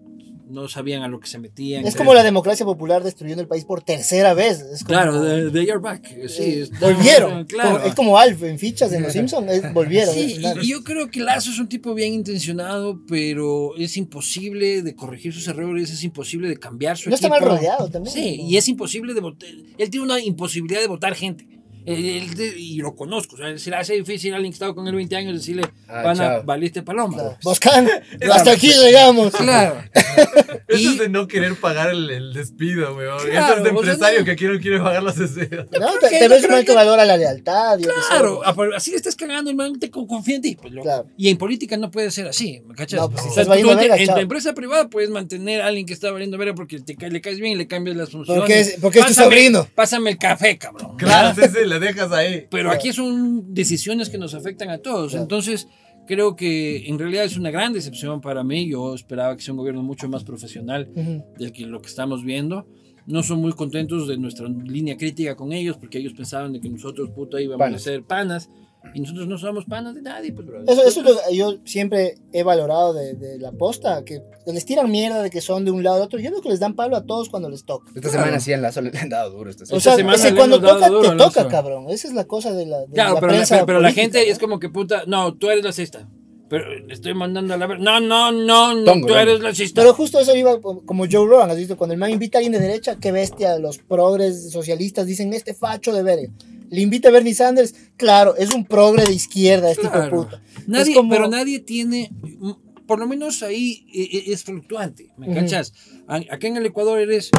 [SPEAKER 4] no sabían a lo que se metían.
[SPEAKER 3] Es como la democracia popular destruyendo el país por tercera vez. Es como-
[SPEAKER 4] Claro, they, they are back. Sí,
[SPEAKER 3] Eh, volvieron.
[SPEAKER 4] Claro.
[SPEAKER 3] Como- es como Alf en fichas en Los Simpsons. es- volvieron.
[SPEAKER 4] Sí, y, yo creo que Lazo es un tipo bien intencionado, pero es imposible de corregir sus errores, es imposible de cambiar su
[SPEAKER 3] no está
[SPEAKER 4] equipo.
[SPEAKER 3] mal rodeado también.
[SPEAKER 4] Sí, y es imposible de votar. Él tiene una imposibilidad de votar gente. Él- él de- y lo conozco. O sea, se le hace difícil a alguien que estaba con él 20 años decirle,
[SPEAKER 2] Ah,
[SPEAKER 4] van a
[SPEAKER 2] chao.
[SPEAKER 4] valiste paloma.
[SPEAKER 3] Claro. Boscan, hasta aquí llegamos.
[SPEAKER 4] Claro.
[SPEAKER 6] Eso
[SPEAKER 4] Y-
[SPEAKER 6] es de no querer pagar el, el despido, weón.
[SPEAKER 4] Claro,
[SPEAKER 6] Eso es de
[SPEAKER 4] o sea,
[SPEAKER 6] empresario
[SPEAKER 4] no.
[SPEAKER 6] que aquí no quiere pagar las despidos.
[SPEAKER 3] No, te, te ves mal que valora la lealtad.
[SPEAKER 4] Claro, ah, así le estás cagando, el man te con- confía en ti. Pues.
[SPEAKER 3] Claro.
[SPEAKER 4] Y en política no puede ser así, ¿me cachas?
[SPEAKER 3] No, pues,
[SPEAKER 4] O sea, en- en tu empresa privada puedes mantener a alguien que está valiendo verga porque te, le caes bien y le cambias las funciones.
[SPEAKER 3] Porque es- porque es tu
[SPEAKER 4] Pásame-
[SPEAKER 3] sobrino.
[SPEAKER 4] Pásame el café, cabrón.
[SPEAKER 6] Claro, sí, sí, le dejas ahí.
[SPEAKER 4] Pero aquí son decisiones que nos afectan a todos. Entonces, creo que en realidad es una gran decepción para mí. Yo esperaba que sea un gobierno mucho más profesional
[SPEAKER 3] Ujú.
[SPEAKER 4] del que lo que estamos viendo. No son muy contentos de nuestra línea crítica con ellos porque ellos pensaban de que nosotros, puta, íbamos
[SPEAKER 2] Panas.
[SPEAKER 4] a ser panas. Y nosotros no somos panas de nadie, pues, brother.
[SPEAKER 3] Eso, eso es lo que yo siempre he valorado de, de la posta, que les tiran mierda de que son de un lado a otro. Yo creo que les dan palo a todos cuando les toca.
[SPEAKER 2] Esta semana sí en la le han dado duro. Esta
[SPEAKER 3] O
[SPEAKER 2] semana.
[SPEAKER 3] sea,
[SPEAKER 4] semana
[SPEAKER 3] ese
[SPEAKER 4] le
[SPEAKER 3] cuando toca,
[SPEAKER 4] duro
[SPEAKER 3] te
[SPEAKER 4] al
[SPEAKER 3] toca, cabrón. Esa es la cosa de la, de
[SPEAKER 4] Claro,
[SPEAKER 3] la
[SPEAKER 4] pero, la,
[SPEAKER 3] prensa
[SPEAKER 4] pero, pero la gente
[SPEAKER 3] ¿no?
[SPEAKER 4] es como que puta, no, tú eres la cista. Pero le estoy mandando a la. No, no, no, no,
[SPEAKER 2] Tongo,
[SPEAKER 4] tú
[SPEAKER 2] ¿no?
[SPEAKER 4] eres la cista.
[SPEAKER 3] Pero justo eso iba como Joe Rogan, ¿has visto? Cuando el man invita a alguien de derecha, qué bestia, los progres socialistas dicen, este facho de verga. Le invita a Bernie Sanders, claro, es un progre de izquierda, este hijo de
[SPEAKER 4] Claro.
[SPEAKER 3] puta.
[SPEAKER 4] Nadie,
[SPEAKER 3] como-
[SPEAKER 4] Pero nadie tiene, mm, por lo menos ahí eh, eh, es fluctuante, ¿me
[SPEAKER 3] Ujú.
[SPEAKER 4] cachas? A- Acá en el Ecuador eres,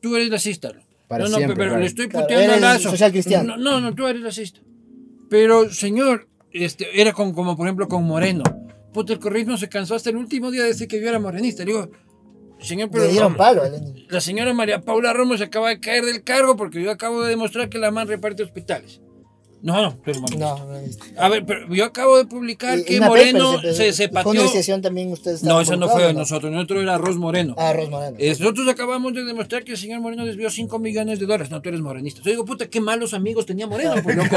[SPEAKER 4] tú eres racista.
[SPEAKER 2] Para
[SPEAKER 4] no, no,
[SPEAKER 2] siempre,
[SPEAKER 4] pero
[SPEAKER 2] claro.
[SPEAKER 4] le estoy
[SPEAKER 3] Claro,
[SPEAKER 4] puteando al lazo.
[SPEAKER 3] social cristiano.
[SPEAKER 4] No, no, no, tú eres racista. Pero, señor, este, era con, como por ejemplo con Moreno. Puta, el corrismo se cansó hasta el último día de decir que yo era morenista. Le digo, señor, pero
[SPEAKER 3] Le dieron palo.
[SPEAKER 4] la señora María Paula Romo se acaba de caer del cargo porque yo acabo de demostrar que la man reparte hospitales. No, no, pero morenista.
[SPEAKER 3] No, no visto.
[SPEAKER 4] A ver, pero yo acabo de publicar
[SPEAKER 3] Y-
[SPEAKER 4] que Moreno
[SPEAKER 3] paper
[SPEAKER 4] se, se pateó.
[SPEAKER 3] iniciación también ustedes
[SPEAKER 4] No, eso no fue de nosotros. Nosotros era Arroz Moreno.
[SPEAKER 3] Ah, Ros Moreno.
[SPEAKER 4] Eh, Nosotros acabamos de demostrar que el señor Moreno desvió 5 millones de dólares. No, tú eres morenista. Yo digo, puta, qué malos amigos tenía Moreno. Pues, loco,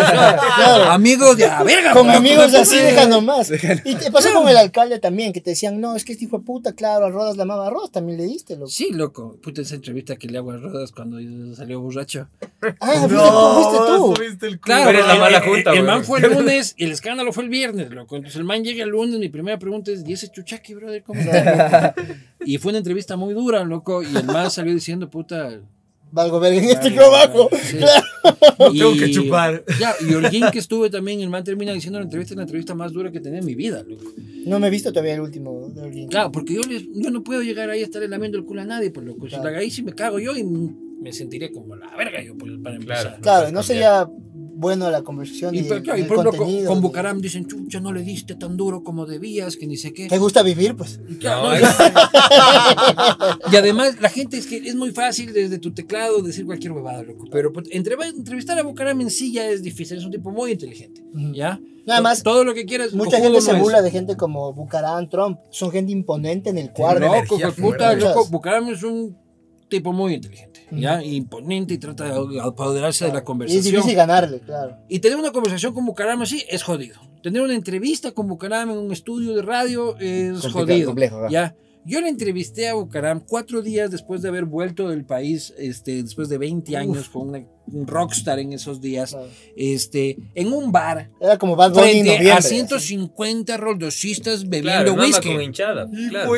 [SPEAKER 3] Claro.
[SPEAKER 4] Amigos de la verga.
[SPEAKER 3] Con
[SPEAKER 4] pues,
[SPEAKER 3] amigos
[SPEAKER 4] loco,
[SPEAKER 3] así dejan nomás. Y te pasó con el alcalde también, que te decían, no, es que este hijo de puta, claro, a Rodas la amaba a Rodas, también le diste, loco.
[SPEAKER 4] Sí, loco. Puta, esa entrevista que le hago a Rodas cuando salió borracho.
[SPEAKER 3] Ah, fuiste tú, fuiste tú.
[SPEAKER 6] subiste el culo.
[SPEAKER 4] Claro,
[SPEAKER 1] La
[SPEAKER 4] el-
[SPEAKER 1] mala
[SPEAKER 4] el-
[SPEAKER 1] junta,
[SPEAKER 4] El,
[SPEAKER 1] güey.
[SPEAKER 4] man fue el lunes y el escándalo fue el viernes, loco. Entonces el man llega el lunes, mi primera pregunta es, ¿y ese chuchaki, brother? ¿Cómo está? loco?" y fue una entrevista muy dura, loco. Y el man salió diciendo, puta,
[SPEAKER 3] valgo verga en este trabajo.
[SPEAKER 4] sí.
[SPEAKER 3] Claro.
[SPEAKER 6] No tengo que chupar.
[SPEAKER 4] Ya, y Holguín que estuve también, el man termina diciendo la entrevista, es la entrevista más dura que tenía en mi vida, loco.
[SPEAKER 3] No me he visto todavía el último de Holguín.
[SPEAKER 4] Claro, porque yo, les- yo no puedo llegar ahí a estarle lamiendo el culo a nadie, pues loco. Si
[SPEAKER 3] Claro.
[SPEAKER 4] la ahí sí me cago yo y me sentiría como la verga yo, pues, para empezar.
[SPEAKER 3] Claro, no sería bueno la conversación y,
[SPEAKER 4] Y,
[SPEAKER 3] el,
[SPEAKER 4] claro, y
[SPEAKER 3] el
[SPEAKER 4] por ejemplo, con,
[SPEAKER 3] contenido.
[SPEAKER 4] con Bucaram dicen, chucha, no le diste tan duro como debías, que ni sé qué.
[SPEAKER 3] ¿Te gusta vivir? Pues.
[SPEAKER 4] Claro,
[SPEAKER 1] No,
[SPEAKER 4] no,
[SPEAKER 1] es-
[SPEAKER 4] Y además, la gente es que es muy fácil desde tu teclado decir cualquier huevada, loco. Pero pues, entre- entrevistar a Bucaram en sí ya es difícil, es un tipo muy inteligente. ¿Ya?
[SPEAKER 3] Nada más,
[SPEAKER 4] Todo lo que quieras.
[SPEAKER 3] Mucha gente se
[SPEAKER 4] no
[SPEAKER 3] burla de gente como Bucarán, Trump. Son gente imponente en el
[SPEAKER 4] hijo de puta, loco. Bucaram es un tipo muy inteligente, ¿ya? Imponente y trata de apoderarse de la
[SPEAKER 3] Y es
[SPEAKER 4] conversación.
[SPEAKER 3] difícil ganarle, claro.
[SPEAKER 4] Y tener una conversación con Bucaram así es jodido. Tener una entrevista con Bucaram en un estudio de radio es
[SPEAKER 2] Complicado,
[SPEAKER 4] jodido.
[SPEAKER 2] complejo,
[SPEAKER 4] ya. Yo le entrevisté a Bucaram cuatro días después de haber vuelto del país, este, después de 20 años, con una- un rockstar en esos días,
[SPEAKER 3] Claro.
[SPEAKER 4] este, en un bar,
[SPEAKER 3] Era como Bad Bunny en
[SPEAKER 4] frente a
[SPEAKER 3] así.
[SPEAKER 4] 150 roldosistas bebiendo
[SPEAKER 1] Claro,
[SPEAKER 4] whisky.
[SPEAKER 1] con hinchada. Claro.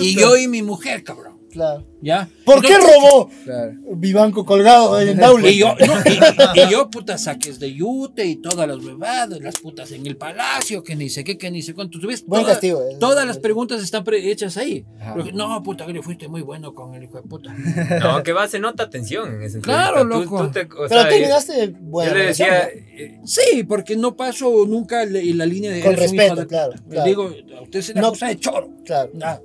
[SPEAKER 4] Y yo y mi mujer, cabrón.
[SPEAKER 3] Claro.
[SPEAKER 4] ¿Ya?
[SPEAKER 3] ¿Por qué robó
[SPEAKER 2] Claro.
[SPEAKER 3] Vivanco colgado en Daule?
[SPEAKER 4] Y yo, no, y, y yo, puta, saques de yute y todas las huevadas, las putas en el palacio, que ni sé qué, que ni sé cuánto. ¿Tú ves?
[SPEAKER 3] Buen
[SPEAKER 4] Toda-
[SPEAKER 3] castigo, eh.
[SPEAKER 4] Todas las preguntas están pre- hechas ahí. No, puta, que le fuiste muy bueno con el hijo de puta.
[SPEAKER 1] No, que va, se nota tensión en ese
[SPEAKER 4] Claro, loco.
[SPEAKER 3] Pero
[SPEAKER 1] sea,
[SPEAKER 3] terminaste
[SPEAKER 1] yo,
[SPEAKER 3] buena
[SPEAKER 1] yo le decía,
[SPEAKER 3] ¿no?
[SPEAKER 1] eh,
[SPEAKER 4] Sí, porque no paso nunca le- la línea de
[SPEAKER 3] Con respeto,
[SPEAKER 4] de
[SPEAKER 3] claro,
[SPEAKER 4] puta. Le
[SPEAKER 3] claro.
[SPEAKER 4] digo, a usted se le
[SPEAKER 3] No.
[SPEAKER 4] acusa de choro.
[SPEAKER 3] Claro,
[SPEAKER 4] Ah,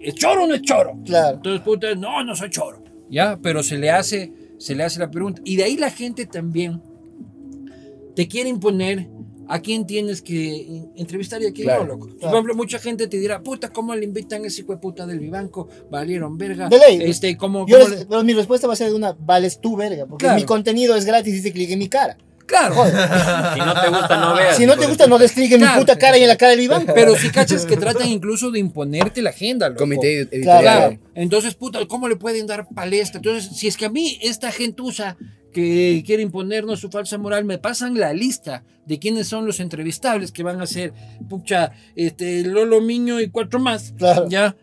[SPEAKER 4] ¿Es choro o no es choro?
[SPEAKER 3] claro.
[SPEAKER 4] Entonces, puta, no, no soy choro. Ya, pero se le hace, se le hace la pregunta. Y de ahí la gente también te quiere imponer a quién tienes que entrevistar y a quién
[SPEAKER 2] Claro,
[SPEAKER 4] no, loco. Por
[SPEAKER 3] claro.
[SPEAKER 4] ejemplo, mucha gente te dirá, puta, ¿cómo le invitan a ese hijo de puta del Vivanco? Valieron verga.
[SPEAKER 3] De ley.
[SPEAKER 4] Este, ¿cómo,
[SPEAKER 3] Yo
[SPEAKER 4] cómo
[SPEAKER 3] les-
[SPEAKER 4] le-
[SPEAKER 3] pero mi respuesta va a ser una, vales tú, verga, porque
[SPEAKER 4] Claro.
[SPEAKER 3] mi contenido es gratis y dice clic en mi cara.
[SPEAKER 4] Claro.
[SPEAKER 1] si no te gusta, no veas.
[SPEAKER 3] Si no te gusta, no mi puta cara y en la cara del Vivanco.
[SPEAKER 4] Pero si cachas que tratan incluso de imponerte la agenda, loco.
[SPEAKER 2] Comité editorial.
[SPEAKER 4] Claro. Entonces, puta, ¿cómo le pueden dar palestra? Entonces, si es que a mí esta gentuza que quiere imponernos su falsa moral me pasan la lista de quiénes son los entrevistables que van a ser, pucha, este, Lolo Miño y cuatro más,
[SPEAKER 3] Claro.
[SPEAKER 4] ya.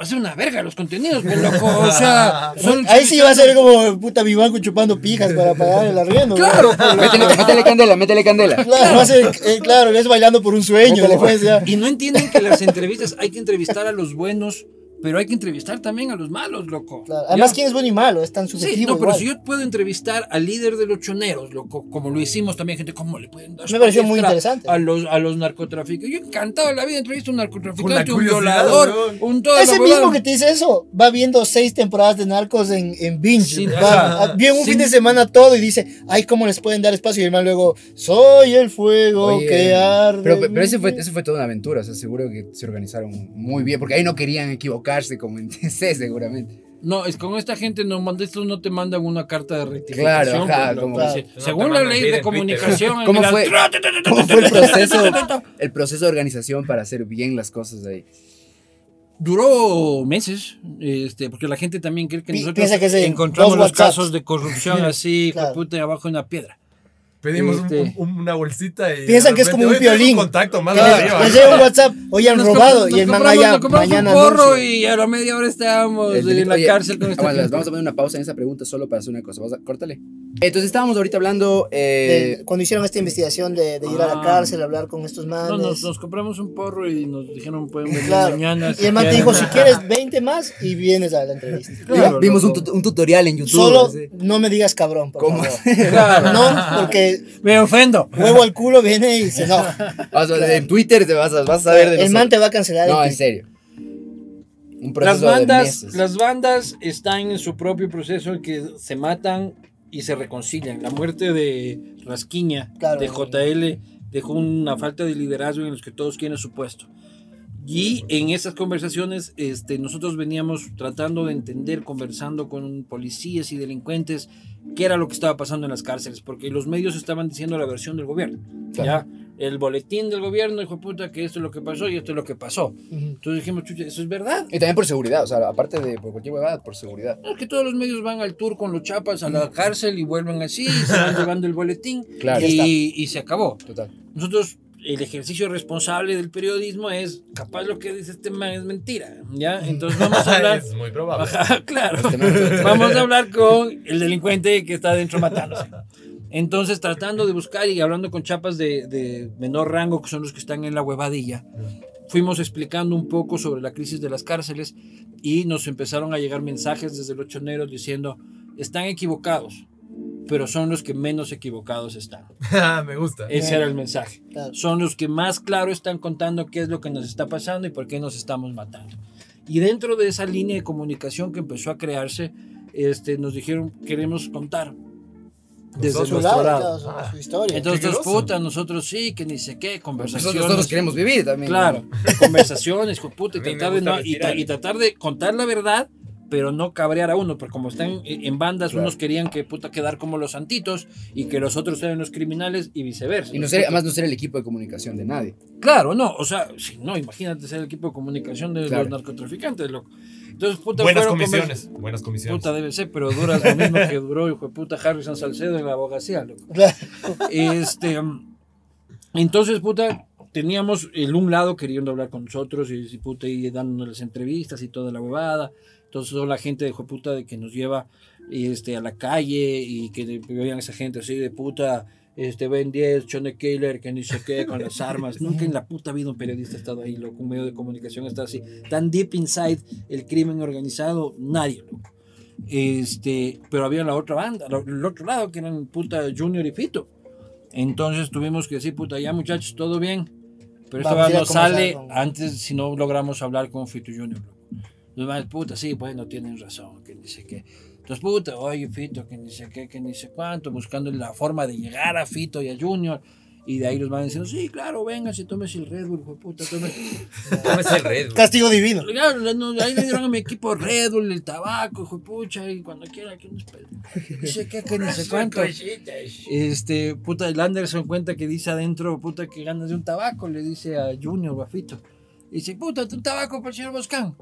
[SPEAKER 4] Va a ser una verga los contenidos, pues, loco. O sea, son
[SPEAKER 3] Ahí sí va a ser como puta Vivanco chupando pijas para pagar el arriendo.
[SPEAKER 4] Claro,
[SPEAKER 3] ¿no?
[SPEAKER 2] Métele, métele candela, métele candela.
[SPEAKER 3] Claro, va a ser, eh, claro, es bailando por un sueño. Después ya.
[SPEAKER 4] Y no entienden que las entrevistas hay que entrevistar a los buenos, pero hay que entrevistar también a los malos, loco.
[SPEAKER 3] Claro. Además,
[SPEAKER 4] ¿Ya?
[SPEAKER 3] quién es bueno y malo, es tan
[SPEAKER 4] Sí,
[SPEAKER 3] subjetivo.
[SPEAKER 4] no, pero
[SPEAKER 3] igual.
[SPEAKER 4] si yo puedo entrevistar al líder de los choneros, loco, como lo hicimos también, gente, ¿cómo le pueden dar?
[SPEAKER 3] Me pareció muy interesante.
[SPEAKER 4] A los, a los narcotraficantes. Yo encantado de la vida entrevisto a un narcotraficante, un violador,
[SPEAKER 6] weón.
[SPEAKER 4] un todo.
[SPEAKER 3] Ese mismo que te dice eso va viendo seis temporadas de Narcos en, en binge.
[SPEAKER 4] Sí,
[SPEAKER 3] va, vio un
[SPEAKER 4] Sí.
[SPEAKER 3] fin de semana todo y dice, ay, ¿cómo les pueden dar espacio? Y el man luego, soy el fuego
[SPEAKER 2] Oye,
[SPEAKER 3] que arde.
[SPEAKER 2] Pero, pero ese fue,
[SPEAKER 3] mí".
[SPEAKER 2] ese fue toda una aventura, o sea, seguro que se organizaron muy bien, porque ahí no querían equivocarse como en TC seguramente.
[SPEAKER 4] No, es con esta gente no manda estos no te mandan una carta de rectificación.
[SPEAKER 2] Claro, ajá,
[SPEAKER 4] pues, loco.
[SPEAKER 2] como-
[SPEAKER 4] Dice,
[SPEAKER 1] No te
[SPEAKER 4] Según la ley de comunicación.
[SPEAKER 2] ¿Cómo fue? ¿Cómo fue el proceso, el proceso de organización para hacer bien las cosas ahí?
[SPEAKER 4] Duró meses, este, porque la gente también cree que nosotros
[SPEAKER 3] piensa que
[SPEAKER 4] encontramos los casos de corrupción así,
[SPEAKER 3] Claro.
[SPEAKER 4] puta, abajo de una piedra.
[SPEAKER 6] Pedimos un-
[SPEAKER 4] Este.
[SPEAKER 6] un- una bolsita y.
[SPEAKER 3] Piensan que es como un
[SPEAKER 6] "Oye,
[SPEAKER 3] piolín".
[SPEAKER 6] contacto más arriba.
[SPEAKER 3] les llega un WhatsApp, hoy han
[SPEAKER 4] Nos
[SPEAKER 3] robado
[SPEAKER 4] comp-
[SPEAKER 3] y el
[SPEAKER 4] nos
[SPEAKER 3] man allá
[SPEAKER 4] nos
[SPEAKER 3] mañana
[SPEAKER 4] un porro y a la media hora estábamos en la
[SPEAKER 2] oye,
[SPEAKER 4] cárcel con esta
[SPEAKER 2] aguanta,
[SPEAKER 4] gente.
[SPEAKER 2] Vamos a poner una pausa en esa pregunta solo para hacer una cosa. Vamos a, córtale. Entonces estábamos ahorita hablando. eh,
[SPEAKER 3] De- cuando hicieron esta investigación de, de ir a la
[SPEAKER 4] Ah.
[SPEAKER 3] cárcel, hablar con estos manes.
[SPEAKER 4] No, nos, nos compramos un porro y nos dijeron pueden venir
[SPEAKER 3] Claro.
[SPEAKER 4] mañana.
[SPEAKER 3] Y el man te dijo, si quieres 20 más y vienes a la entrevista.
[SPEAKER 4] Claro,
[SPEAKER 2] vimos un, tutorial en YouTube.
[SPEAKER 3] Solo
[SPEAKER 2] así.
[SPEAKER 3] no me digas cabrón, por
[SPEAKER 2] ¿Cómo?
[SPEAKER 3] favor.
[SPEAKER 4] Claro.
[SPEAKER 3] No, porque
[SPEAKER 4] Me ofendo.
[SPEAKER 3] huevo al culo viene y.
[SPEAKER 2] Vas a- En Twitter te vas a, vas a ver de
[SPEAKER 3] El man te va a cancelar.
[SPEAKER 2] No, en serio. Un
[SPEAKER 4] Las
[SPEAKER 2] proceso de
[SPEAKER 4] bandas,
[SPEAKER 2] meses.
[SPEAKER 4] las bandas están en su propio proceso en que se matan y se reconcilian. La muerte de Rasquiña,
[SPEAKER 3] Claro.
[SPEAKER 4] de JL, dejó una falta de liderazgo en los que todos quieren su puesto. Y en esas conversaciones este, nosotros veníamos tratando de entender, conversando con policías y delincuentes, qué era lo que estaba pasando en las cárceles, porque los medios estaban diciendo la versión del gobierno.
[SPEAKER 2] Claro.
[SPEAKER 4] ¿ya? El boletín del gobierno dijo, puta, que esto es lo que pasó y esto es lo que pasó. Entonces dijimos, chucha, eso es verdad.
[SPEAKER 2] Y también por seguridad, o sea, aparte de por cualquier huevada, por seguridad.
[SPEAKER 4] Es que todos los medios van al tour con los chapas a la cárcel y vuelven así, y se van llevando el boletín
[SPEAKER 2] Claro.
[SPEAKER 4] y, y se acabó.
[SPEAKER 2] Total.
[SPEAKER 4] Nosotros el ejercicio responsable del periodismo es, capaz lo que dice este man es mentira, ¿ya? Entonces vamos a hablar...
[SPEAKER 6] es muy probable.
[SPEAKER 4] Ajá, claro.
[SPEAKER 2] Este
[SPEAKER 4] Vamos a hablar con el delincuente que está adentro matándose. Entonces, tratando de buscar y hablando con chapas de, de menor rango, que son los que están en la huevadilla, fuimos explicando un poco sobre la crisis de las cárceles y nos empezaron a llegar mensajes desde los choneros diciendo, están equivocados, pero son los que menos equivocados están.
[SPEAKER 6] Me gusta.
[SPEAKER 4] Ese era el mensaje. Son los que más claro están contando qué es lo que nos está pasando y por qué nos estamos matando. Y dentro de esa línea de comunicación que empezó a crearse, este, nos dijeron, queremos contar desde
[SPEAKER 3] Su lado,
[SPEAKER 4] lado.
[SPEAKER 3] claro, su, su historia.
[SPEAKER 4] Entonces, nosotros sí, que ni sé qué, conversaciones.
[SPEAKER 2] Nosotros, nosotros queremos vivir también.
[SPEAKER 4] Claro, conversaciones, hijo de puta, y tratar, de no- y, y tratar de contar la verdad, pero no cabrear a uno, porque como están en en bandas,
[SPEAKER 2] Claro.
[SPEAKER 4] unos querían que puta quedar como los santitos y que los otros eran los criminales y viceversa.
[SPEAKER 2] Y no ser, además no ser el equipo de comunicación de nadie.
[SPEAKER 4] Claro, no, o sea, si no, imagínate ser el equipo de comunicación de
[SPEAKER 2] Claro.
[SPEAKER 4] los narcotraficantes, loco. Entonces, puta,
[SPEAKER 6] Buenas comisiones. Buenas comisiones.
[SPEAKER 4] Puta, debe ser, pero duras lo mismo que duró, hijo de puta, Harrison Salcedo en la abogacía, loco.
[SPEAKER 3] Claro.
[SPEAKER 4] Este, entonces, puta, teníamos el un lado queriendo hablar con nosotros y, y, puta, y dándonos las entrevistas y toda la huevada. Entonces, toda la gente de puta de que nos lleva este, a la calle y que vean esa gente así de puta, este, Ben 10, Chone Killer, que ni sé qué, con las armas. Nunca en la puta vida un periodista ha estado ahí, loco, un medio de comunicación está así. Tan deep inside el crimen organizado, nadie, loco. Este, pero había la otra banda, el otro lado, que eran puta Junior y Fito. Entonces tuvimos que decir, puta, ya muchachos, todo bien. Pero esta
[SPEAKER 3] Vamos a
[SPEAKER 4] vez
[SPEAKER 3] ir a
[SPEAKER 4] no sale antes si no logramos hablar con Fito Junior. loco. Los más, puta, sí, bueno, tienen razón, que ni sé qué. Entonces, puta, oye, Fito, que ni sé qué, que ni sé cuánto, buscando la forma de llegar a Fito y a Junior. Y de ahí los van diciendo, sí, claro, venga, si tomes el Red Bull, hijo de puta, tome.
[SPEAKER 1] Tómese el red. güey.
[SPEAKER 3] Castigo divino.
[SPEAKER 4] Claro, no, ahí le dieron a mi equipo Red Bull, el tabaco, hijo de pucha, y cuando quiera, que nos. Ni sé qué, que ni sé cuánto. Este, puta, el Anderson cuenta que dice adentro, puta, que ganas de un tabaco, le dice a Junior Bafito. Dice, puta, un tabaco para el señor Boscán.